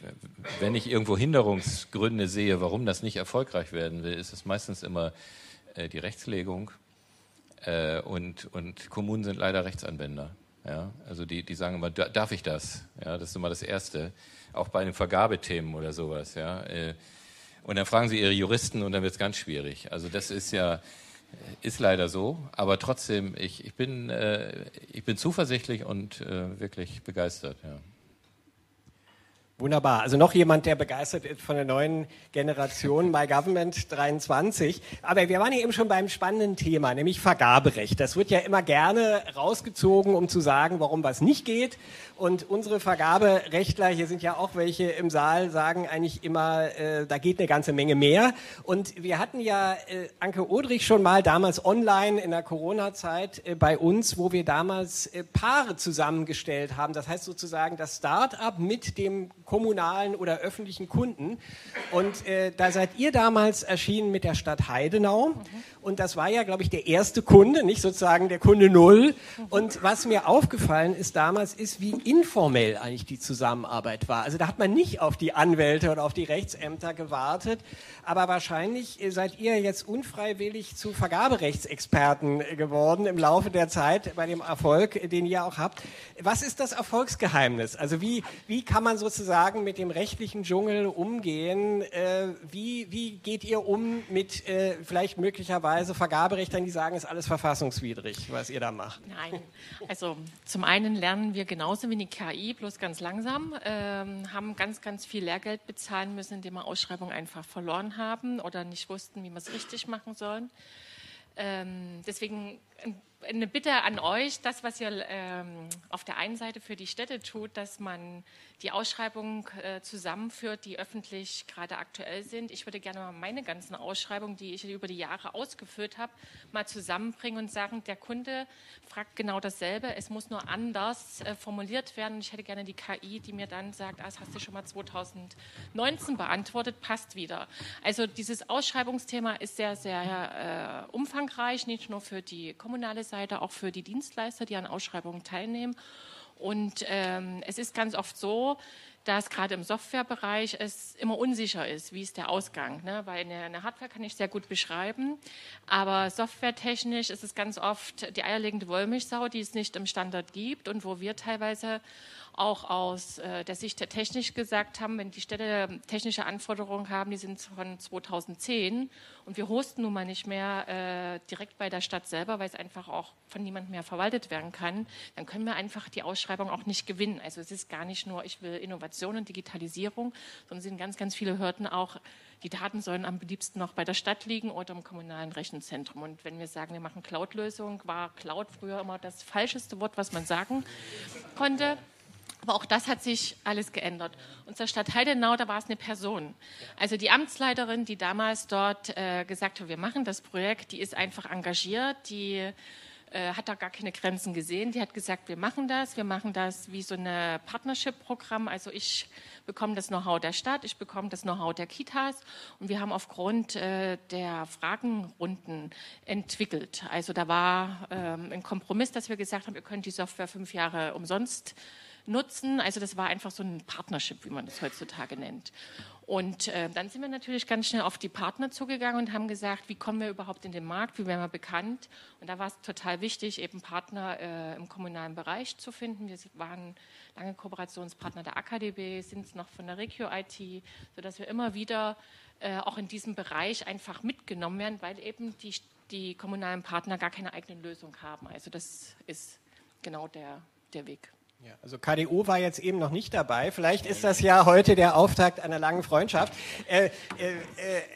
wenn ich irgendwo Hinderungsgründe sehe, warum das nicht erfolgreich werden will, ist es meistens immer äh, die Rechtslegung. Äh, und, und Kommunen sind leider Rechtsanwender. Ja, also die, die sagen immer, darf ich das? Ja, das ist immer das Erste. Auch bei den Vergabethemen oder sowas. Ja, äh, und dann fragen sie ihre Juristen und dann wird es ganz schwierig. Also das ist ja, ist leider so. Aber trotzdem, ich, ich, bin, äh, ich bin zuversichtlich und äh, wirklich begeistert. Ja. Wunderbar. Also noch jemand, der begeistert ist von der neuen Generation, My Government 23. Aber wir waren hier eben schon beim spannenden Thema, nämlich Vergaberecht. Das wird ja immer gerne rausgezogen, um zu sagen, warum was nicht geht. Und unsere Vergaberechtler, hier sind ja auch welche im Saal, sagen eigentlich immer, äh, da geht eine ganze Menge mehr. Und wir hatten ja äh, Anke Odrich schon mal damals online in der Corona-Zeit äh, bei uns, wo wir damals äh, Paare zusammengestellt haben. Das heißt sozusagen das Start-up mit dem kommunalen oder öffentlichen Kunden. Und äh, da seid ihr damals erschienen mit der Stadt Heidenau. Mhm. Und das war ja, glaube ich, der erste Kunde, nicht sozusagen der Kunde Null. Und was mir aufgefallen ist damals, ist, wie informell eigentlich die Zusammenarbeit war. Also da hat man nicht auf die Anwälte oder auf die Rechtsämter gewartet. Aber wahrscheinlich seid ihr jetzt unfreiwillig zu Vergaberechtsexperten geworden im Laufe der Zeit bei dem Erfolg, den ihr auch habt. Was ist das Erfolgsgeheimnis? Also wie, wie kann man sozusagen mit dem rechtlichen Dschungel umgehen? Äh, wie, wie geht ihr um mit äh, vielleicht möglicherweise Vergaberechtern, die sagen, es ist alles verfassungswidrig, was ihr da macht? Nein, also zum einen lernen wir genauso wie die KI, bloß ganz langsam, ähm, haben ganz, ganz viel Lehrgeld bezahlen müssen, indem wir Ausschreibungen einfach verloren haben oder nicht wussten, wie wir es richtig machen sollen. Ähm, deswegen eine Bitte an euch, das, was ihr ähm, auf der einen Seite für die Städte tut, dass man die Ausschreibungen äh, zusammenführt, die öffentlich gerade aktuell sind. Ich würde gerne mal meine ganzen Ausschreibungen, die ich über die Jahre ausgeführt habe, mal zusammenbringen und sagen, der Kunde fragt genau dasselbe, es muss nur anders äh, formuliert werden. Ich hätte gerne die KI, die mir dann sagt, ah, das hast du schon mal 2019 beantwortet, passt wieder. Also dieses Ausschreibungsthema ist sehr, sehr äh, umfangreich, nicht nur für die kommunale Seite, auch für die Dienstleister, die an Ausschreibungen teilnehmen. Und ähm, es ist ganz oft so, dass gerade im Softwarebereich es immer unsicher ist, wie ist der Ausgang. Ne? Weil eine, eine, Hardware kann ich sehr gut beschreiben, aber softwaretechnisch ist es ganz oft die eierlegende Wollmilchsau, die es nicht im Standard gibt und wo wir teilweise auch aus äh, der Sicht der Technik gesagt haben, wenn die Städte technische Anforderungen haben, die sind von 2010 und wir hosten nun mal nicht mehr äh, direkt bei der Stadt selber, weil es einfach auch von niemandem mehr verwaltet werden kann, dann können wir einfach die Ausschreibung auch nicht gewinnen. Also es ist gar nicht nur, ich will Innovation und Digitalisierung, sondern es sind ganz, ganz viele Hürden auch, die Daten sollen am beliebsten noch bei der Stadt liegen oder im kommunalen Rechenzentrum. Und wenn wir sagen, wir machen Cloud-Lösung, war Cloud früher immer das falscheste Wort, was man sagen konnte. Aber auch das hat sich alles geändert. Unsere Stadt Heidenau, da war es eine Person. Also die Amtsleiterin, die damals dort äh, gesagt hat, wir machen das Projekt, die ist einfach engagiert, die äh, hat da gar keine Grenzen gesehen. Die hat gesagt, wir machen das, wir machen das wie so ein Partnership-Programm. Also ich bekomme das Know-how der Stadt, ich bekomme das Know-how der Kitas und wir haben aufgrund äh, der Fragenrunden entwickelt. Also da war ähm, ein Kompromiss, dass wir gesagt haben, ihr könnt die Software fünf Jahre umsonst nutzen. Also das war einfach so ein Partnership, wie man das heutzutage nennt. Und äh, dann sind wir natürlich ganz schnell auf die Partner zugegangen und haben gesagt, wie kommen wir überhaupt in den Markt, wie werden wir bekannt. Und da war es total wichtig, eben Partner äh, im kommunalen Bereich zu finden. Wir waren lange Kooperationspartner der AKDB, sind es noch von der Regio IT, sodass wir immer wieder äh, auch in diesem Bereich einfach mitgenommen werden, weil eben die, die kommunalen Partner gar keine eigene Lösung haben. Also das ist genau der, der Weg. Ja, also KDO war jetzt eben noch nicht dabei. Vielleicht ist das ja heute der Auftakt einer langen Freundschaft. Äh, äh, äh,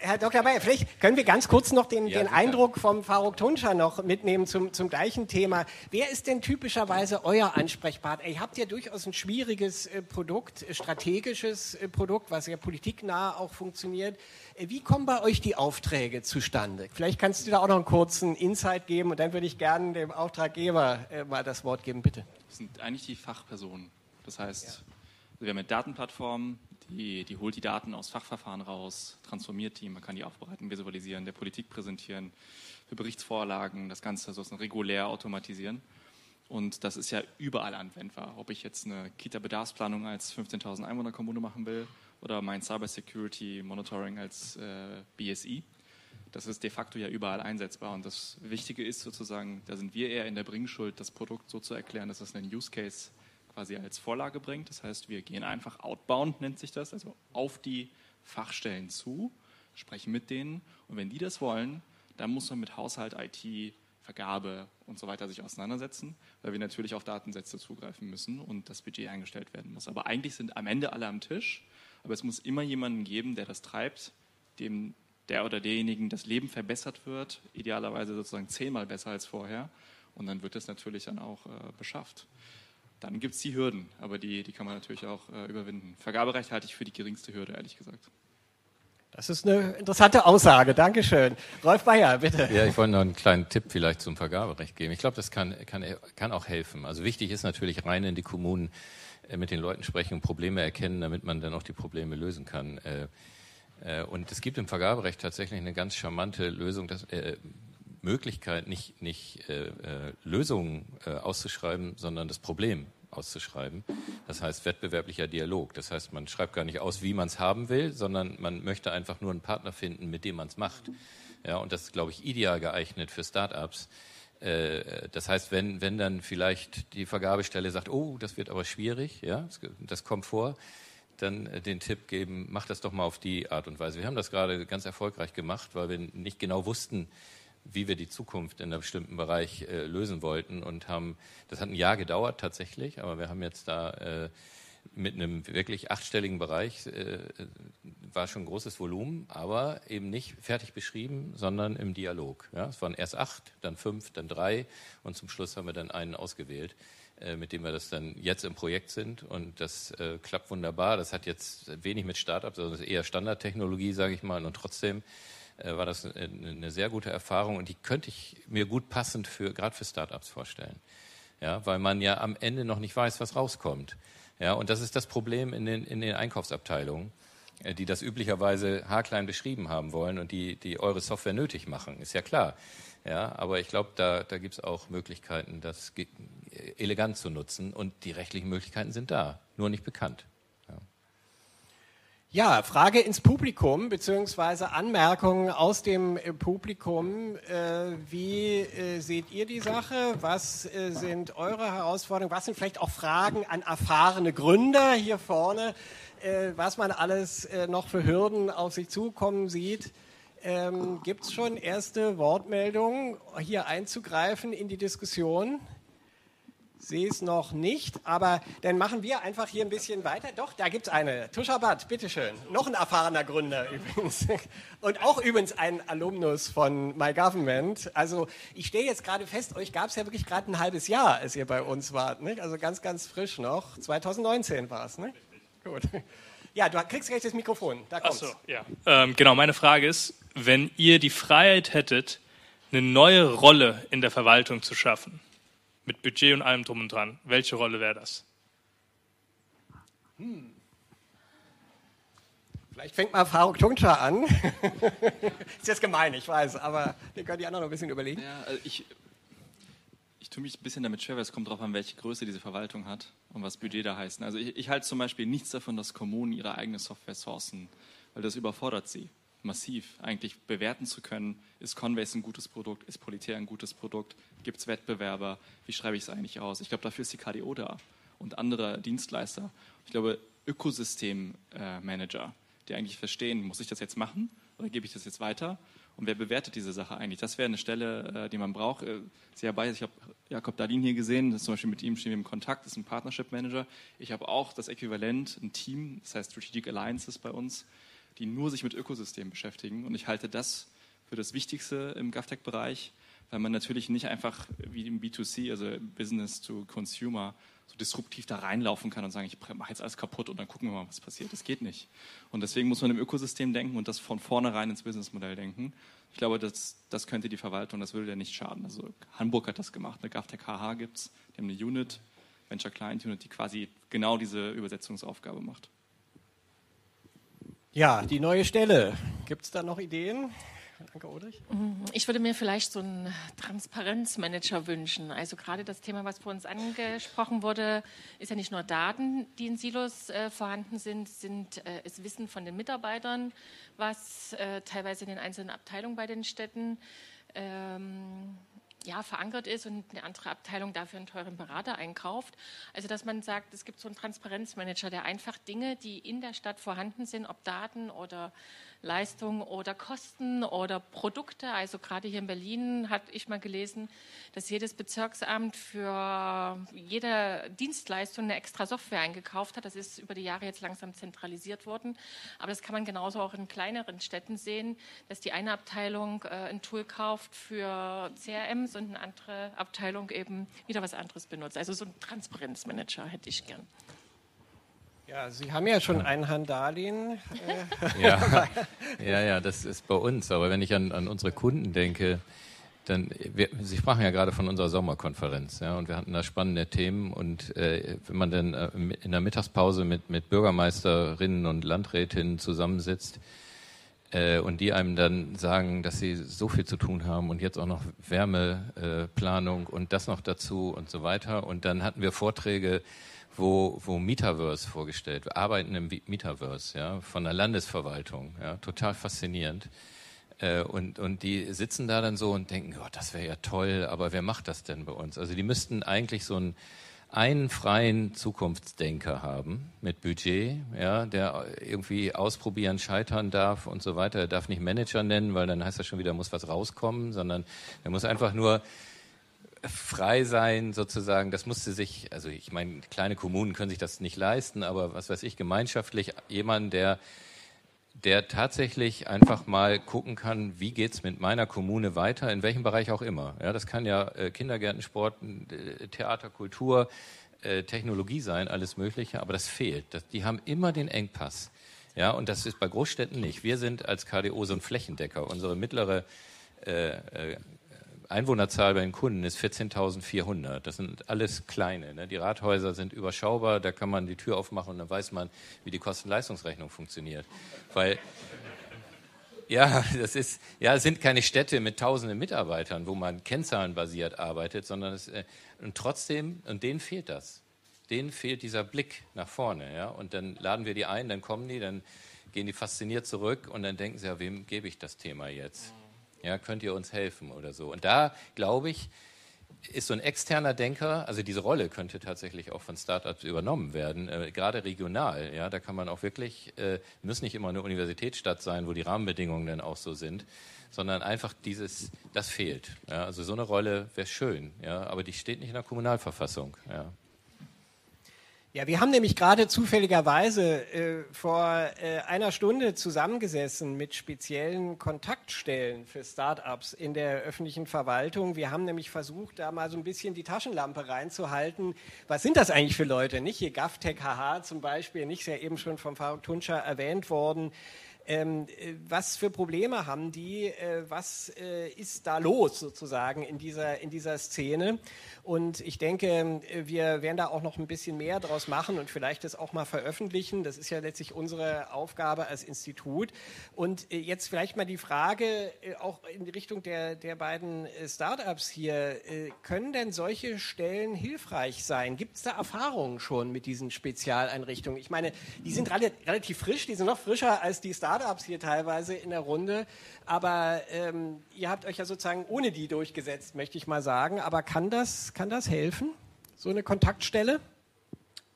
Herr Dr. Bayer, vielleicht können wir ganz kurz noch den, ja, den Eindruck vom Faruk Tunscher noch mitnehmen zum, zum gleichen Thema. Wer ist denn typischerweise euer Ansprechpartner? Ihr habt ja durchaus ein schwieriges äh, Produkt, strategisches äh, Produkt, was ja politiknah auch funktioniert. Wie kommen bei euch die Aufträge zustande? Vielleicht kannst du da auch noch einen kurzen Insight geben und dann würde ich gerne dem Auftraggeber mal das Wort geben, bitte sind eigentlich die Fachpersonen. Das heißt, ja. wir haben eine Datenplattform, die, die holt die Daten aus Fachverfahren raus, transformiert die, man kann die aufbereiten, visualisieren, der Politik präsentieren, für Berichtsvorlagen das Ganze so regulär automatisieren. Und das ist ja überall anwendbar. Ob ich jetzt eine Kita-Bedarfsplanung als 15.000 Einwohner-Kommune machen will oder mein Cybersecurity Monitoring als äh, BSI das ist de facto ja überall einsetzbar. Und das Wichtige ist sozusagen, da sind wir eher in der Bringschuld, das Produkt so zu erklären, dass es einen Use Case quasi als Vorlage bringt. Das heißt, wir gehen einfach outbound, nennt sich das, also auf die Fachstellen zu, sprechen mit denen. Und wenn die das wollen, dann muss man mit Haushalt, IT, Vergabe und so weiter sich auseinandersetzen, weil wir natürlich auf Datensätze zugreifen müssen und das Budget eingestellt werden muss. Aber eigentlich sind am Ende alle am Tisch, aber es muss immer jemanden geben, der das treibt, dem der oder derjenigen das Leben verbessert wird, idealerweise sozusagen zehnmal besser als vorher. Und dann wird es natürlich dann auch äh, beschafft. Dann gibt es die Hürden, aber die, die kann man natürlich auch äh, überwinden. Vergaberecht halte ich für die geringste Hürde, ehrlich gesagt. Das ist eine interessante Aussage. Dankeschön. Rolf Bayer, bitte. Ja, ich wollte noch einen kleinen Tipp vielleicht zum Vergaberecht geben. Ich glaube, das kann, kann, kann auch helfen. Also wichtig ist natürlich rein in die Kommunen äh, mit den Leuten sprechen und Probleme erkennen, damit man dann auch die Probleme lösen kann. Äh, und es gibt im Vergaberecht tatsächlich eine ganz charmante Lösung, dass, äh, Möglichkeit, nicht, nicht äh, äh, Lösungen äh, auszuschreiben, sondern das Problem auszuschreiben. Das heißt wettbewerblicher Dialog. Das heißt, man schreibt gar nicht aus, wie man es haben will, sondern man möchte einfach nur einen Partner finden, mit dem man es macht. Ja, und das ist, glaube ich, ideal geeignet für Startups. Das heißt, wenn, wenn dann vielleicht die Vergabestelle sagt, oh, das wird aber schwierig, ja, das kommt vor, dann äh, den Tipp geben, mach das doch mal auf die Art und Weise. Wir haben das gerade ganz erfolgreich gemacht, weil wir nicht genau wussten, wie wir die Zukunft in einem bestimmten Bereich äh, lösen wollten und haben, das hat ein Jahr gedauert tatsächlich, aber wir haben jetzt da äh, mit einem wirklich achtstelligen Bereich, äh, war schon großes Volumen, aber eben nicht fertig beschrieben, sondern im Dialog. Ja, es waren erst acht, dann fünf, dann drei und zum Schluss haben wir dann einen ausgewählt, äh, mit dem wir das dann jetzt im Projekt sind und das äh, klappt wunderbar. Das hat jetzt wenig mit Startups, sondern eher Standardtechnologie, sage ich mal, und trotzdem äh, war das eine sehr gute Erfahrung und die könnte ich mir gut passend für gerade für Startups vorstellen. Ja, weil man ja am Ende noch nicht weiß, was rauskommt. Ja, und das ist das Problem in den, in den Einkaufsabteilungen, äh, die das üblicherweise haarklein beschrieben haben wollen und die, die eure Software nötig machen, ist ja klar. Ja, aber ich glaube, da, da gibt es auch Möglichkeiten, das elegant zu nutzen und die rechtlichen Möglichkeiten sind da, nur nicht bekannt. Ja, Frage ins Publikum beziehungsweise Anmerkungen aus dem äh, Publikum. Äh, wie äh, seht ihr die Sache? Was äh, sind eure Herausforderungen? Was sind vielleicht auch Fragen an erfahrene Gründer hier vorne? Äh, was man alles äh, noch für Hürden auf sich zukommen sieht? Ähm, Gibt es schon erste Wortmeldungen, hier einzugreifen in die Diskussion? sehe es noch nicht, aber dann machen wir einfach hier ein bisschen weiter. Doch, da gibt es eine. Tuschabat, bitteschön. Noch ein erfahrener Gründer [LAUGHS] übrigens. Und auch übrigens ein Alumnus von My Government. Also ich stehe jetzt gerade fest, euch gab es ja wirklich gerade ein halbes Jahr, als ihr bei uns wart. Nicht? Also ganz, ganz frisch noch. 2019 war es. Gut. Ja, du kriegst gleich das Mikrofon. Da kommt's. Ach so, ja. Ähm, genau, meine Frage ist, wenn ihr die Freiheit hättet, eine neue Rolle in der Verwaltung zu schaffen, mit Budget und allem drum und dran. Welche Rolle wäre das? Hm. Vielleicht fängt mal Faruk Tunca an. [LAUGHS] ist jetzt gemein, ich weiß, aber wir können die anderen noch ein bisschen überlegen. Ja, also ich, ich tue mich ein bisschen damit schwer, weil es kommt darauf an, welche Größe diese Verwaltung hat und was Budget da heißt. Also ich, ich halte zum Beispiel nichts davon, dass Kommunen ihre eigene Software sourcen, weil das überfordert sie massiv eigentlich bewerten zu können, ist Conveys ein gutes Produkt, ist Politär ein gutes Produkt, gibt es Wettbewerber, wie schreibe ich es eigentlich aus? Ich glaube, dafür ist die KDO da und andere Dienstleister. Ich glaube, Ökosystemmanager, äh, die eigentlich verstehen, muss ich das jetzt machen oder gebe ich das jetzt weiter? Und wer bewertet diese Sache eigentlich? Das wäre eine Stelle, äh, die man braucht. Äh, sehr bei, ich habe Jakob Dalin hier gesehen, das zum Beispiel mit ihm stehen wir im Kontakt, ist ein Partnership Manager. Ich habe auch das Äquivalent, ein Team, das heißt Strategic Alliances bei uns, die nur sich mit Ökosystemen beschäftigen. Und ich halte das für das Wichtigste im GovTech-Bereich, weil man natürlich nicht einfach wie im B2C, also Business to Consumer, so disruptiv da reinlaufen kann und sagen, ich mache jetzt alles kaputt und dann gucken wir mal, was passiert. Das geht nicht. Und deswegen muss man im Ökosystem denken und das von vornherein ins Businessmodell denken. Ich glaube, das, das könnte die Verwaltung, das würde ja nicht schaden. Also Hamburg hat das gemacht, eine GovTech HH gibt es, die haben eine Unit, Venture Client Unit, die quasi genau diese Übersetzungsaufgabe macht. Ja, die neue Stelle. Gibt es da noch Ideen? Danke, Ulrich. Mhm. Ich würde mir vielleicht so einen Transparenzmanager wünschen. Also gerade das Thema, was vor uns angesprochen wurde, ist ja nicht nur Daten, die in Silos äh, vorhanden sind, sind äh, ist Wissen von den Mitarbeitern, was äh, teilweise in den einzelnen Abteilungen bei den Städten ähm, ja, verankert ist und eine andere Abteilung dafür einen teuren Berater einkauft. Also dass man sagt, es gibt so einen Transparenzmanager, der einfach Dinge, die in der Stadt vorhanden sind, ob Daten oder Leistung oder Kosten oder Produkte. Also gerade hier in Berlin hatte ich mal gelesen, dass jedes Bezirksamt für jede Dienstleistung eine extra Software eingekauft hat. Das ist über die Jahre jetzt langsam zentralisiert worden. Aber das kann man genauso auch in kleineren Städten sehen, dass die eine Abteilung äh, ein Tool kauft für CRMs und eine andere Abteilung eben wieder was anderes benutzt. Also so ein Transparenzmanager hätte ich gern. Ja, Sie haben ja schon ein Handalien. Äh. Ja, [LAUGHS] ja, ja, das ist bei uns. Aber wenn ich an, an unsere Kunden denke, dann, wir, Sie sprachen ja gerade von unserer Sommerkonferenz, ja, und wir hatten da spannende Themen und äh, wenn man dann äh, in der Mittagspause mit, mit Bürgermeisterinnen und Landrätinnen zusammensitzt äh, und die einem dann sagen, dass sie so viel zu tun haben und jetzt auch noch Wärmeplanung und das noch dazu und so weiter und dann hatten wir Vorträge, wo, wo Metaverse vorgestellt, wir arbeiten im Metaverse, ja, von der Landesverwaltung, ja, total faszinierend. Äh, und, und die sitzen da dann so und denken, oh, das wäre ja toll, aber wer macht das denn bei uns? Also die müssten eigentlich so einen, einen freien Zukunftsdenker haben mit Budget, ja, der irgendwie ausprobieren, scheitern darf und so weiter. Er darf nicht Manager nennen, weil dann heißt das schon wieder, muss was rauskommen, sondern er muss einfach nur frei sein, sozusagen. Das musste sich, also ich meine, kleine Kommunen können sich das nicht leisten, aber was weiß ich, gemeinschaftlich jemand, der der tatsächlich einfach mal gucken kann, wie geht's mit meiner Kommune weiter, in welchem Bereich auch immer. Ja, das kann ja äh, Kindergärten, Sport, äh, Theater, Kultur, äh, Technologie sein, alles Mögliche, aber das fehlt. Das, die haben immer den Engpass. Ja, und das ist bei Großstädten nicht. Wir sind als KDO so ein Flächendecker. Unsere mittlere äh, äh, Einwohnerzahl bei den Kunden ist 14.400. Das sind alles kleine. Ne? Die Rathäuser sind überschaubar, da kann man die Tür aufmachen und dann weiß man, wie die Kosten-Leistungsrechnung funktioniert. Weil, ja, das ist, ja, es sind keine Städte mit tausenden Mitarbeitern, wo man kennzahlenbasiert arbeitet, sondern es, äh, und trotzdem, und denen fehlt das. Denen fehlt dieser Blick nach vorne, ja. Und dann laden wir die ein, dann kommen die, dann gehen die fasziniert zurück und dann denken sie, ja, wem gebe ich das Thema jetzt? Ja, könnt ihr uns helfen oder so? Und da, glaube ich, ist so ein externer Denker, also diese Rolle könnte tatsächlich auch von Startups übernommen werden, äh, gerade regional. Ja, da kann man auch wirklich, äh, muss nicht immer eine Universitätsstadt sein, wo die Rahmenbedingungen dann auch so sind, sondern einfach dieses, das fehlt. Ja, also so eine Rolle wäre schön, ja, aber die steht nicht in der Kommunalverfassung. Ja. Ja, wir haben nämlich gerade zufälligerweise äh, vor äh, einer Stunde zusammengesessen mit speziellen Kontaktstellen für Startups in der öffentlichen Verwaltung. Wir haben nämlich versucht, da mal so ein bisschen die Taschenlampe reinzuhalten. Was sind das eigentlich für Leute? Nicht hier GovTech HH zum Beispiel, nicht sehr eben schon vom Faruk Tunscher erwähnt worden. Ähm, äh, was für Probleme haben die? Äh, was äh, ist da los sozusagen in dieser, in dieser Szene? Und ich denke, wir werden da auch noch ein bisschen mehr draus machen und vielleicht das auch mal veröffentlichen. Das ist ja letztlich unsere Aufgabe als Institut. Und äh, jetzt vielleicht mal die Frage äh, auch in Richtung der, der beiden äh, Startups hier. Können denn solche Stellen hilfreich sein? Gibt es da Erfahrungen schon mit diesen Spezialeinrichtungen? Ich meine, die sind relativ frisch, die sind noch frischer als die Startups hier teilweise in der Runde. Aber ähm, ihr habt euch ja sozusagen ohne die durchgesetzt, möchte ich mal sagen. Aber kann das, kann das helfen, so eine Kontaktstelle?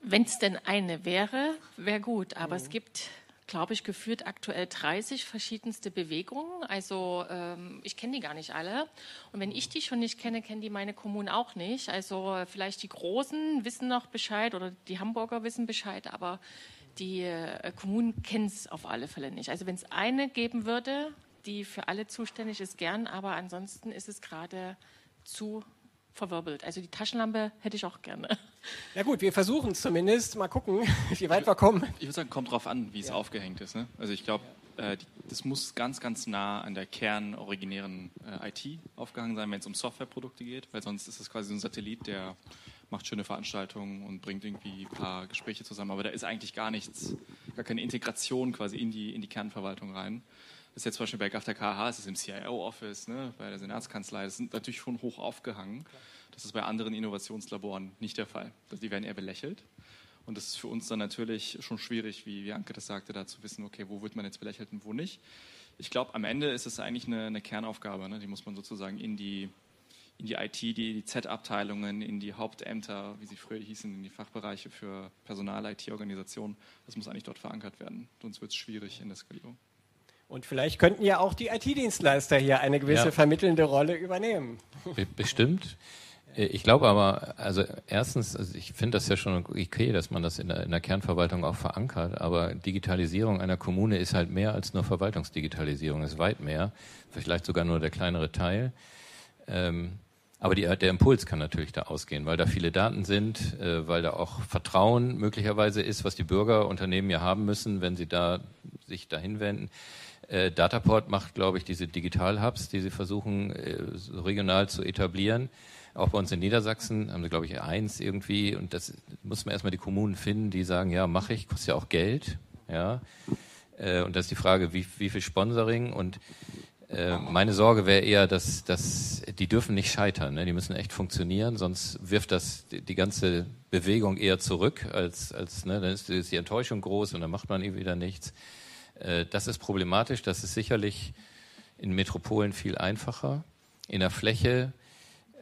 Wenn es denn eine wäre, wäre gut. Aber mhm. es gibt, glaube ich, geführt aktuell 30 verschiedenste Bewegungen. Also ähm, ich kenne die gar nicht alle. Und wenn ich die schon nicht kenne, kennen die meine Kommunen auch nicht. Also vielleicht die Großen wissen noch Bescheid oder die Hamburger wissen Bescheid, aber die äh, Kommunen kennen es auf alle Fälle nicht. Also wenn es eine geben würde, die für alle zuständig ist, gern, aber ansonsten ist es gerade zu verwirbelt. Also die Taschenlampe hätte ich auch gerne. [LAUGHS] Ja gut, wir versuchen es zumindest. Mal gucken, [LAUGHS] wie weit wir kommen. Ich würde sagen, kommt drauf an, wie es ja. aufgehängt ist. Ne? Also ich glaube, äh, das muss ganz, ganz nah an der kernoriginären äh, IT aufgehangen sein, wenn es um Softwareprodukte geht, weil sonst ist es quasi ein Satellit, der macht schöne Veranstaltungen und bringt irgendwie ein paar Gespräche zusammen. Aber da ist eigentlich gar nichts, gar keine Integration quasi in die, in die Kernverwaltung rein. Das ist jetzt zum Beispiel bei GAFTA KH, es ist im CIO-Office, ne, bei der Senatskanzlei, das sind natürlich schon hoch aufgehangen. Das ist bei anderen Innovationslaboren nicht der Fall. Die werden eher belächelt. Und das ist für uns dann natürlich schon schwierig, wie, wie Anke das sagte, da zu wissen, okay, wo wird man jetzt belächelt und wo nicht. Ich glaube, am Ende ist es eigentlich eine, eine Kernaufgabe. Ne? Die muss man sozusagen in die, in die IT, die, die Z-Abteilungen, in die Hauptämter, wie sie früher hießen, in die Fachbereiche für Personal-IT-Organisation. Das muss eigentlich dort verankert werden. Sonst wird es schwierig in der Skalierung. Und vielleicht könnten ja auch die IT-Dienstleister hier eine gewisse ja. vermittelnde Rolle übernehmen. [LAUGHS] Bestimmt. Äh, ich glaube aber, also erstens, also ich finde das ja schon okay, dass man das in der, in der, Kernverwaltung auch verankert, aber Digitalisierung einer Kommune ist halt mehr als nur Verwaltungsdigitalisierung, ist weit mehr, vielleicht sogar nur der kleinere Teil. Ähm, aber die, der Impuls kann natürlich da ausgehen, weil da viele Daten sind, äh, weil da auch Vertrauen möglicherweise ist, was die Bürger Unternehmen ja haben müssen, wenn sie da sich dahin wenden. Äh, Dataport macht, glaube ich, diese Digital-Hubs, die sie versuchen äh, regional zu etablieren. Auch bei uns in Niedersachsen haben sie, glaube ich, eins irgendwie. Und das muss man erstmal die Kommunen finden, die sagen, ja, mache ich, kostet ja auch Geld. Ja. Äh, und das ist die Frage, wie, wie viel Sponsoring und äh, meine Sorge wäre eher, dass, dass die dürfen nicht scheitern. Ne? Die müssen echt funktionieren, sonst wirft das die, die ganze Bewegung eher zurück, als, als ne? dann ist die Enttäuschung groß und dann macht man wieder nichts. Äh, das ist problematisch. Das ist sicherlich in Metropolen viel einfacher. In der Fläche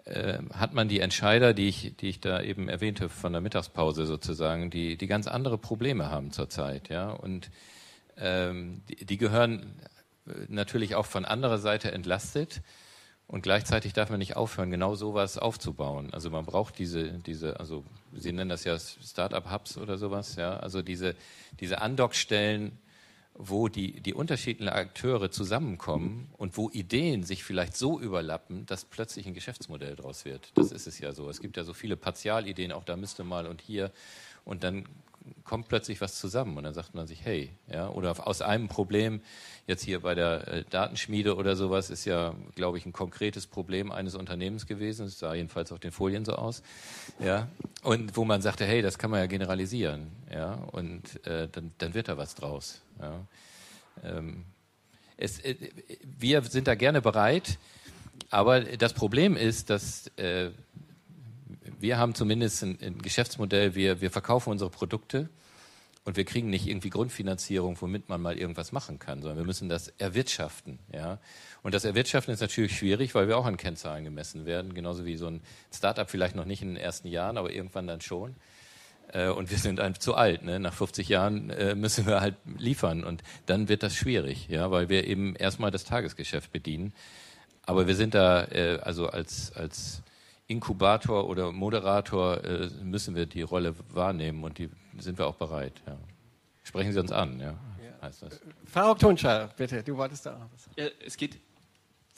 äh, hat man die Entscheider, die ich, die ich da eben erwähnte von der Mittagspause sozusagen, die, die ganz andere Probleme haben zurzeit. Ja? Und ähm, die, die gehören natürlich auch von anderer Seite entlastet. Und gleichzeitig darf man nicht aufhören, genau sowas aufzubauen. Also man braucht diese, diese, also Sie nennen das ja Startup-Hubs oder sowas, ja, also diese, diese Andockstellen, wo die, die unterschiedlichen Akteure zusammenkommen und wo Ideen sich vielleicht so überlappen, dass plötzlich ein Geschäftsmodell daraus wird. Das ist es ja so. Es gibt ja so viele Partialideen, auch da müsste mal und hier. Und dann kommt plötzlich was zusammen und dann sagt man sich, hey, ja, oder aus einem Problem, jetzt hier bei der äh, Datenschmiede oder sowas, ist ja, glaube ich, ein konkretes Problem eines Unternehmens gewesen. Es sah jedenfalls auf den Folien so aus, ja, und wo man sagte, hey, das kann man ja generalisieren, ja, und äh, dann, dann wird da was draus, ja. Ähm, es, äh, wir sind da gerne bereit, aber das Problem ist, dass äh, wir haben zumindest ein, ein Geschäftsmodell, wir, wir verkaufen unsere Produkte und wir kriegen nicht irgendwie Grundfinanzierung, womit man mal irgendwas machen kann, sondern wir müssen das erwirtschaften. Ja? Und das Erwirtschaften ist natürlich schwierig, weil wir auch an Kennzahlen gemessen werden, genauso wie so ein Startup vielleicht noch nicht in den ersten Jahren, aber irgendwann dann schon. Äh, und wir sind einfach zu alt. Ne? Nach 50 Jahren äh, müssen wir halt liefern und dann wird das schwierig, ja, weil wir eben erstmal das Tagesgeschäft bedienen. Aber wir sind da äh, also als als Inkubator oder Moderator äh, müssen wir die Rolle wahrnehmen und die sind wir auch bereit. Ja. Sprechen Sie uns an, ja, heißt das. Frau Tonscher, bitte, du wolltest da auch was. Ja, es geht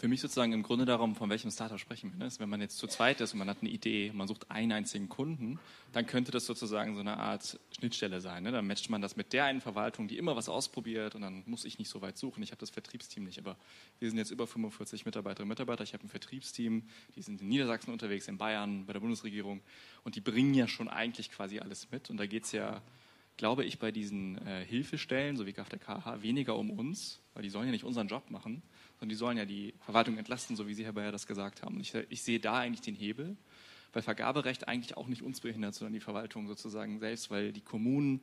für mich sozusagen im Grunde darum, von welchem Startup sprechen wir. Ne? Wenn man jetzt zu zweit ist und man hat eine Idee, man sucht einen einzigen Kunden, dann könnte das sozusagen so eine Art Schnittstelle sein. Ne? Dann matcht man das mit der einen Verwaltung, die immer was ausprobiert und dann muss ich nicht so weit suchen. Ich habe das Vertriebsteam nicht, aber wir sind jetzt über 45 Mitarbeiterinnen und Mitarbeiter. Ich habe ein Vertriebsteam, die sind in Niedersachsen unterwegs, in Bayern, bei der Bundesregierung und die bringen ja schon eigentlich quasi alles mit. Und da geht es ja glaube ich, bei diesen äh, Hilfestellen, so wie KFDKH, weniger um uns, weil die sollen ja nicht unseren Job machen, sondern die sollen ja die Verwaltung entlasten, so wie Sie, Herr Bayer, das gesagt haben. Ich, ich sehe da eigentlich den Hebel, weil Vergaberecht eigentlich auch nicht uns behindert, sondern die Verwaltung sozusagen selbst, weil die Kommunen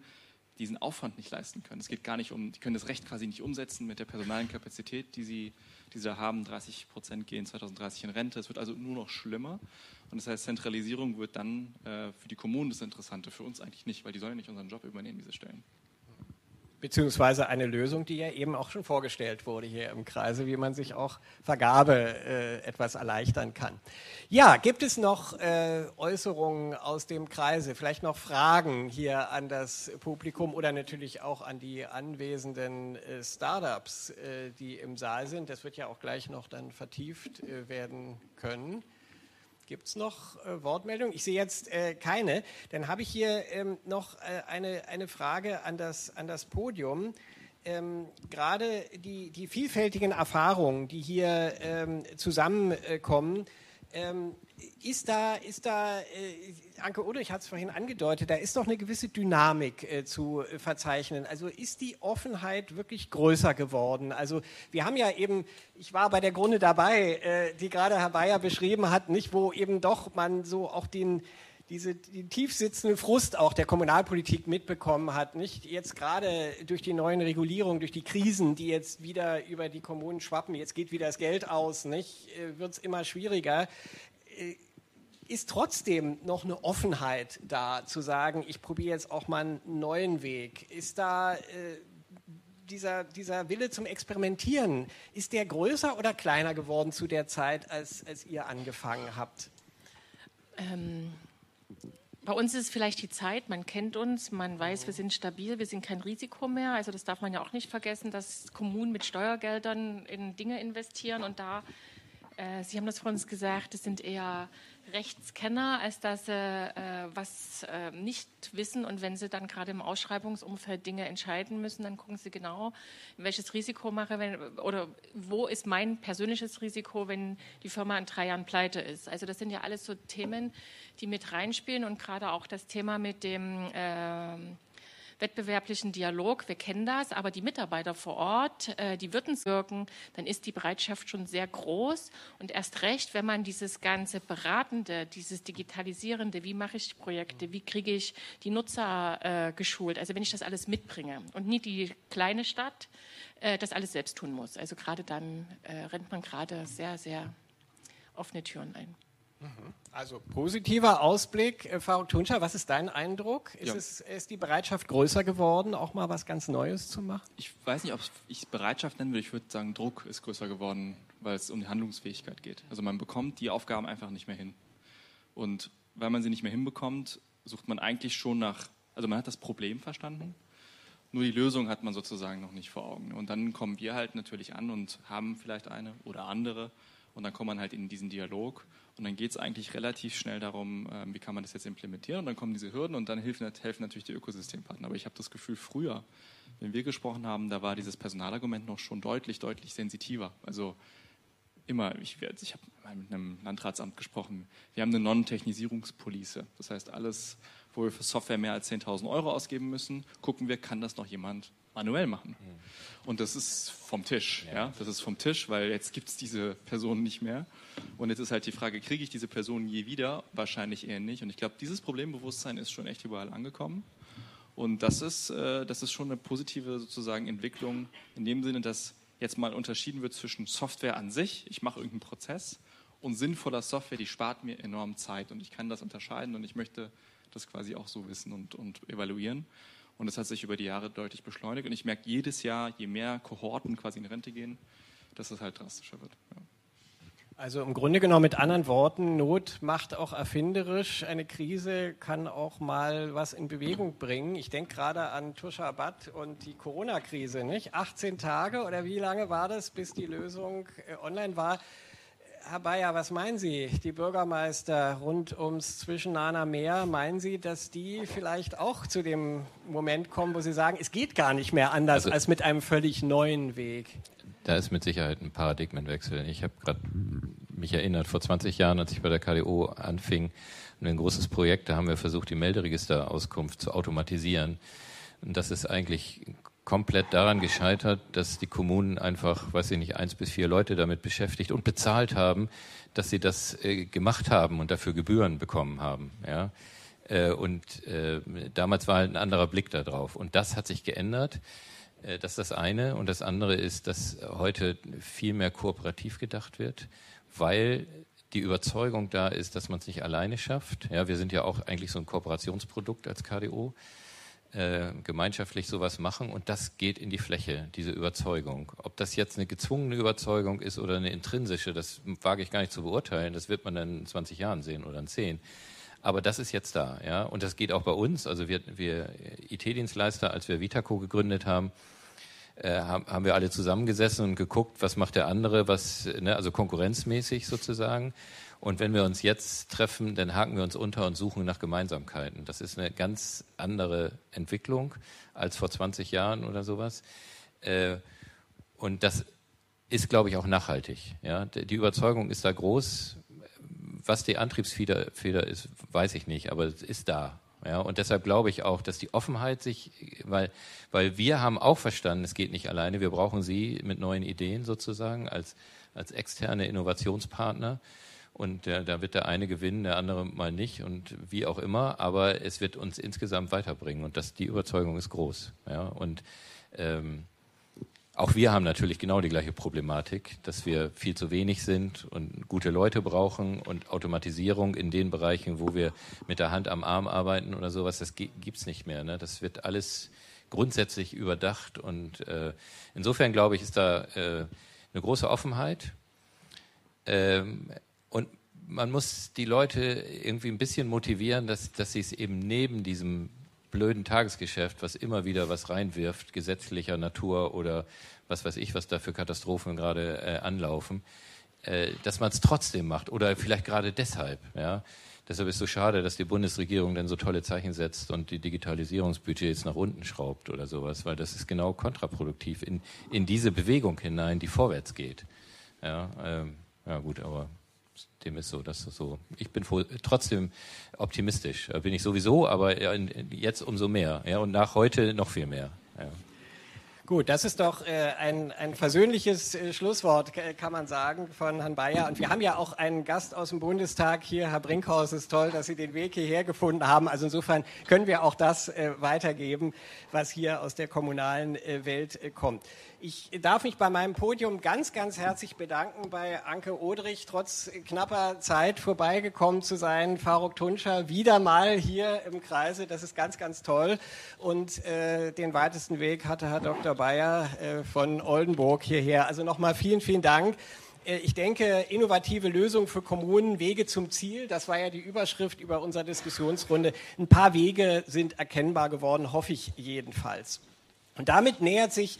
diesen Aufwand nicht leisten können. Es geht gar nicht um, die können das Recht quasi nicht umsetzen mit der personalen Kapazität, die sie, die sie haben. 30 Prozent gehen 2030 in Rente. Es wird also nur noch schlimmer. Und das heißt, Zentralisierung wird dann äh, für die Kommunen das Interessante, für uns eigentlich nicht, weil die sollen ja nicht unseren Job übernehmen, diese Stellen beziehungsweise eine Lösung, die ja eben auch schon vorgestellt wurde hier im Kreise, wie man sich auch Vergabe äh, etwas erleichtern kann. Ja, gibt es noch äh, Äußerungen aus dem Kreise, vielleicht noch Fragen hier an das Publikum oder natürlich auch an die anwesenden äh, Startups, äh, die im Saal sind? Das wird ja auch gleich noch dann vertieft äh, werden können. Gibt es noch äh, Wortmeldungen? Ich sehe jetzt äh, keine. Dann habe ich hier ähm, noch äh, eine, eine Frage an das, an das Podium. Ähm, Gerade die, die vielfältigen Erfahrungen, die hier ähm, zusammenkommen, ähm, ist da, ist da äh, Anke Ulrich hat es vorhin angedeutet, da ist doch eine gewisse Dynamik äh, zu äh, verzeichnen. Also ist die Offenheit wirklich größer geworden? Also wir haben ja eben, ich war bei der Grunde dabei, äh, die gerade Herr Bayer beschrieben hat, nicht, wo eben doch man so auch den, diese die tiefsitzende Frust auch der Kommunalpolitik mitbekommen hat, nicht jetzt gerade durch die neuen Regulierungen, durch die Krisen, die jetzt wieder über die Kommunen schwappen, jetzt geht wieder das Geld aus, nicht, äh, wird es immer schwieriger ist trotzdem noch eine Offenheit da, zu sagen, ich probiere jetzt auch mal einen neuen Weg? Ist da äh, dieser, dieser Wille zum Experimentieren, ist der größer oder kleiner geworden zu der Zeit, als, als ihr angefangen habt? Ähm, bei uns ist es vielleicht die Zeit, man kennt uns, man weiß, wir sind stabil, wir sind kein Risiko mehr. Also das darf man ja auch nicht vergessen, dass Kommunen mit Steuergeldern in Dinge investieren und da Äh, Sie haben das vor uns gesagt, es sind eher Rechtskenner, als dass sie äh, was äh, nicht wissen. Und wenn sie dann gerade im Ausschreibungsumfeld Dinge entscheiden müssen, dann gucken sie genau, welches Risiko mache wenn, oder wo ist mein persönliches Risiko, wenn die Firma in drei Jahren pleite ist. Also das sind ja alles so Themen, die mit reinspielen und gerade auch das Thema mit dem äh, wettbewerblichen Dialog. Wir kennen das, aber die Mitarbeiter vor Ort, äh, die würden wirken, dann ist die Bereitschaft schon sehr groß. Und erst recht, wenn man dieses ganze Beratende, dieses Digitalisierende, wie mache ich Projekte, wie kriege ich die Nutzer äh, geschult, also wenn ich das alles mitbringe und nie die kleine Stadt äh, das alles selbst tun muss. Also gerade dann äh, rennt man gerade sehr, sehr offene Türen ein. Also positiver Ausblick, äh, Faruk Tunscher, was ist dein Eindruck? Ist, Ja. es, ist die Bereitschaft größer geworden, auch mal was ganz Neues zu machen? Ich weiß nicht, ob ich es Bereitschaft nennen würde. Ich würde sagen, Druck ist größer geworden, weil es um die Handlungsfähigkeit geht. Also man bekommt die Aufgaben einfach nicht mehr hin. Und weil man sie nicht mehr hinbekommt, sucht man eigentlich schon nach, also man hat das Problem verstanden, nur die Lösung hat man sozusagen noch nicht vor Augen. Und dann kommen wir halt natürlich an und haben vielleicht eine oder andere. Und dann kommt man halt in diesen Dialog. Und dann geht es eigentlich relativ schnell darum, ähm, wie kann man das jetzt implementieren. Und dann kommen diese Hürden und dann helfen, helfen natürlich die Ökosystempartner. Aber ich habe das Gefühl, früher, wenn wir gesprochen haben, da war dieses Personalargument noch schon deutlich, deutlich sensitiver. Also immer, ich, ich habe mal mit einem Landratsamt gesprochen, wir haben eine Non-Technisierungspolice. Das heißt, alles, wo wir für Software mehr als 10.000 Euro ausgeben müssen, gucken wir, kann das noch jemand manuell machen. Und das ist vom Tisch. Ja. Das ist vom Tisch, weil jetzt gibt es diese Person nicht mehr. Und jetzt ist halt die Frage, kriege ich diese Person je wieder? Wahrscheinlich eher nicht. Und ich glaube, dieses Problembewusstsein ist schon echt überall angekommen. Und das ist, äh, das ist schon eine positive sozusagen Entwicklung in dem Sinne, dass jetzt mal unterschieden wird zwischen Software an sich, ich mache irgendeinen Prozess, und sinnvoller Software, die spart mir enorm Zeit. Und ich kann das unterscheiden und ich möchte das quasi auch so wissen und, und evaluieren. Und das hat sich über die Jahre deutlich beschleunigt. Und ich merke jedes Jahr, je mehr Kohorten quasi in Rente gehen, dass es halt drastischer wird. Ja. Also im Grunde genommen mit anderen Worten, Not macht auch erfinderisch. Eine Krise kann auch mal was in Bewegung bringen. Ich denke gerade an Tusha Abad und die Corona-Krise, nicht? 18 Tage oder wie lange war das, bis die Lösung äh, online war? Herr Bayer, was meinen Sie? Die Bürgermeister rund ums Zwischenahner Meer, meinen Sie, dass die vielleicht auch zu dem Moment kommen, wo sie sagen, es geht gar nicht mehr anders Also- als mit einem völlig neuen Weg? Da ist mit Sicherheit ein Paradigmenwechsel. Ich habe gerade mich erinnert, vor 20 Jahren, als ich bei der KDO anfing, ein großes Projekt, da haben wir versucht, die Melderegisterauskunft zu automatisieren. Und das ist eigentlich komplett daran gescheitert, dass die Kommunen einfach, weiß ich nicht, eins bis vier Leute damit beschäftigt und bezahlt haben, dass sie das äh, gemacht haben und dafür Gebühren bekommen haben. Ja? Äh, und äh, damals war halt ein anderer Blick da drauf. Und das hat sich geändert. Äh, Das ist das eine. Und das andere ist, dass heute viel mehr kooperativ gedacht wird, weil die Überzeugung da ist, dass man es nicht alleine schafft. Ja, wir sind ja auch eigentlich so ein Kooperationsprodukt als KDO. Äh, gemeinschaftlich sowas machen und das geht in die Fläche, diese Überzeugung. Ob das jetzt eine gezwungene Überzeugung ist oder eine intrinsische, das wage ich gar nicht zu beurteilen. Das wird man dann in 20 Jahren sehen oder in 10. Aber das ist jetzt da, ja. Und das geht auch bei uns. Also wir, wir IT-Dienstleister, als wir Vitaco gegründet haben, äh, haben, wir alle zusammengesessen und geguckt, was macht der andere, was, ne, also konkurrenzmäßig sozusagen. Und wenn wir uns jetzt treffen, dann haken wir uns unter und suchen nach Gemeinsamkeiten. Das ist eine ganz andere Entwicklung als vor 20 Jahren oder sowas. Äh, und das ist, glaube ich, auch nachhaltig. Die Überzeugung ist da groß. Was die Antriebsfeder Feder ist, weiß ich nicht, aber es ist da. Ja, und deshalb glaube ich auch, dass die Offenheit sich, weil, weil wir haben auch verstanden, es geht nicht alleine. Wir brauchen Sie mit neuen Ideen sozusagen als, als externe Innovationspartner. Und der, da wird der eine gewinnen, der andere mal nicht und wie auch immer. Aber es wird uns insgesamt weiterbringen und das, die Überzeugung ist groß. Ja, und ähm, auch wir haben natürlich genau die gleiche Problematik, dass wir viel zu wenig sind und gute Leute brauchen und Automatisierung in den Bereichen, wo wir mit der Hand am Arm arbeiten oder sowas, das gi- gibt's nicht mehr. Ne? Das wird alles grundsätzlich überdacht und äh, insofern glaube ich, ist da äh, eine große Offenheit. Ähm, man muss die Leute irgendwie ein bisschen motivieren, dass, dass sie es eben neben diesem blöden Tagesgeschäft, was immer wieder was reinwirft, gesetzlicher Natur oder was weiß ich, was da für Katastrophen gerade äh, anlaufen, äh, dass man es trotzdem macht oder vielleicht gerade deshalb. Ja? Deshalb ist es so schade, dass die Bundesregierung dann so tolle Zeichen setzt und die Digitalisierungsbudgets nach unten schraubt oder sowas, weil das ist genau kontraproduktiv in, in diese Bewegung hinein, die vorwärts geht. Ja, ähm, ja gut, aber dem ist so, dass so. Ich bin trotzdem optimistisch, bin ich sowieso, aber jetzt umso mehr. Ja, und nach heute noch viel mehr. Ja. Gut, das ist doch äh, ein, ein versöhnliches äh, Schlusswort, kann man sagen, von Herrn Bayer. Und wir haben ja auch einen Gast aus dem Bundestag hier, Herr Brinkhaus. Es ist toll, dass Sie den Weg hierher gefunden haben. Also insofern können wir auch das äh, weitergeben, was hier aus der kommunalen äh, Welt äh, kommt. Ich darf mich bei meinem Podium ganz, ganz herzlich bedanken bei Anke Odrich, trotz knapper Zeit vorbeigekommen zu sein. Faruk Tunscher wieder mal hier im Kreise. Das ist ganz, ganz toll. Und äh, den weitesten Weg hatte Herr Dr. Bayer äh, von Oldenburg hierher. Also nochmal vielen, vielen Dank. Äh, ich denke, innovative Lösungen für Kommunen, Wege zum Ziel, das war ja die Überschrift über unsere Diskussionsrunde. Ein paar Wege sind erkennbar geworden, hoffe ich jedenfalls. Und damit nähert sich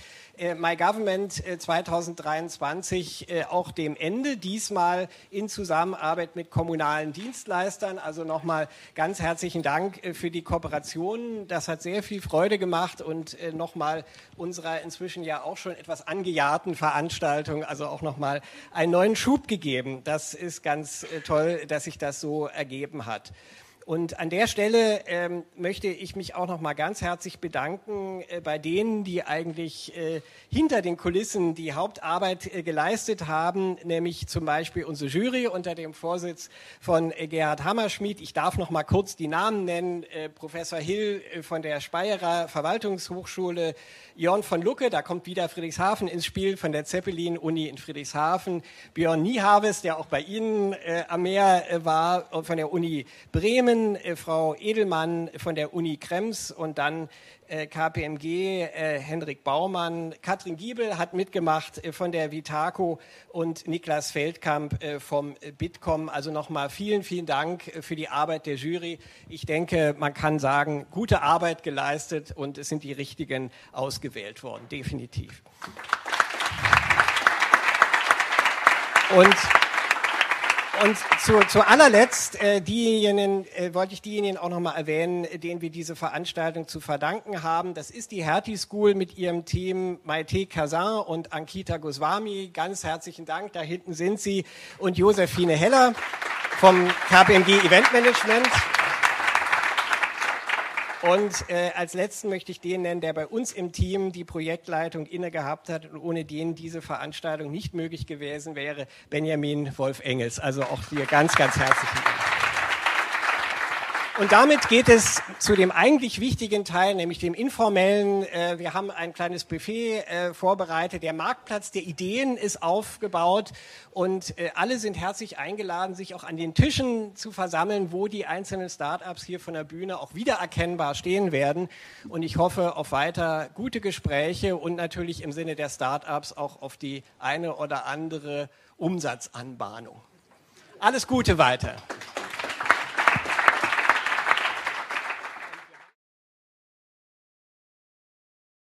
My Government 2023 äh, äh, auch dem Ende, diesmal in Zusammenarbeit mit kommunalen Dienstleistern. Also nochmal ganz herzlichen Dank für die Kooperation. Das hat sehr viel Freude gemacht und nochmal unserer inzwischen ja auch schon etwas angejahrten Veranstaltung, also auch nochmal einen neuen Schub gegeben. Das ist ganz toll, dass sich das so ergeben hat. Und an der Stelle ähm, möchte ich mich auch noch mal ganz herzlich bedanken äh, bei denen, die eigentlich äh, hinter den Kulissen die Hauptarbeit äh, geleistet haben, nämlich zum Beispiel unsere Jury unter dem Vorsitz von äh, Gerhard Hammerschmidt. Ich darf noch mal kurz die Namen nennen: äh, Professor Hill äh, von der Speyerer Verwaltungshochschule, Jörn von Lucke, da kommt wieder Friedrichshafen ins Spiel von der Zeppelin-Uni in Friedrichshafen, Björn Niehaves, der auch bei Ihnen am Meer war, von der Uni Bremen, äh, Frau Edelmann von der Uni Krems und dann äh, KPMG, äh, Henrik Baumann, Katrin Giebel hat mitgemacht äh, von der Vitaco und Niklas Feldkamp äh, vom Bitkom. Also nochmal vielen, vielen Dank für die Arbeit der Jury. Ich denke, man kann sagen, gute Arbeit geleistet und es sind die richtigen ausgewählt worden, definitiv. Und und zu, zu allerletzt äh, diejenigen, äh, wollte ich diejenigen auch nochmal erwähnen, denen wir diese Veranstaltung zu verdanken haben. Das ist die Hertie School mit ihrem Team Maite Kazan und Ankita Goswami. Ganz herzlichen Dank. Da hinten sind sie. Und Josephine Heller vom KPMG Event Management. Und äh, als letzten möchte ich den nennen, der bei uns im Team die Projektleitung inne gehabt hat und ohne den diese Veranstaltung nicht möglich gewesen wäre, Benjamin Wolf Engels. Also auch dir ganz, ganz herzlichen Dank. Und damit geht es zu dem eigentlich wichtigen Teil, nämlich dem informellen. Äh, wir haben ein kleines Buffet äh, vorbereitet. Der Marktplatz der Ideen ist aufgebaut und äh, alle sind herzlich eingeladen, sich auch an den Tischen zu versammeln, wo die einzelnen Startups hier von der Bühne auch wiedererkennbar stehen werden. Und ich hoffe auf weiter gute Gespräche und natürlich im Sinne der Startups auch auf die eine oder andere Umsatzanbahnung. Alles Gute weiter.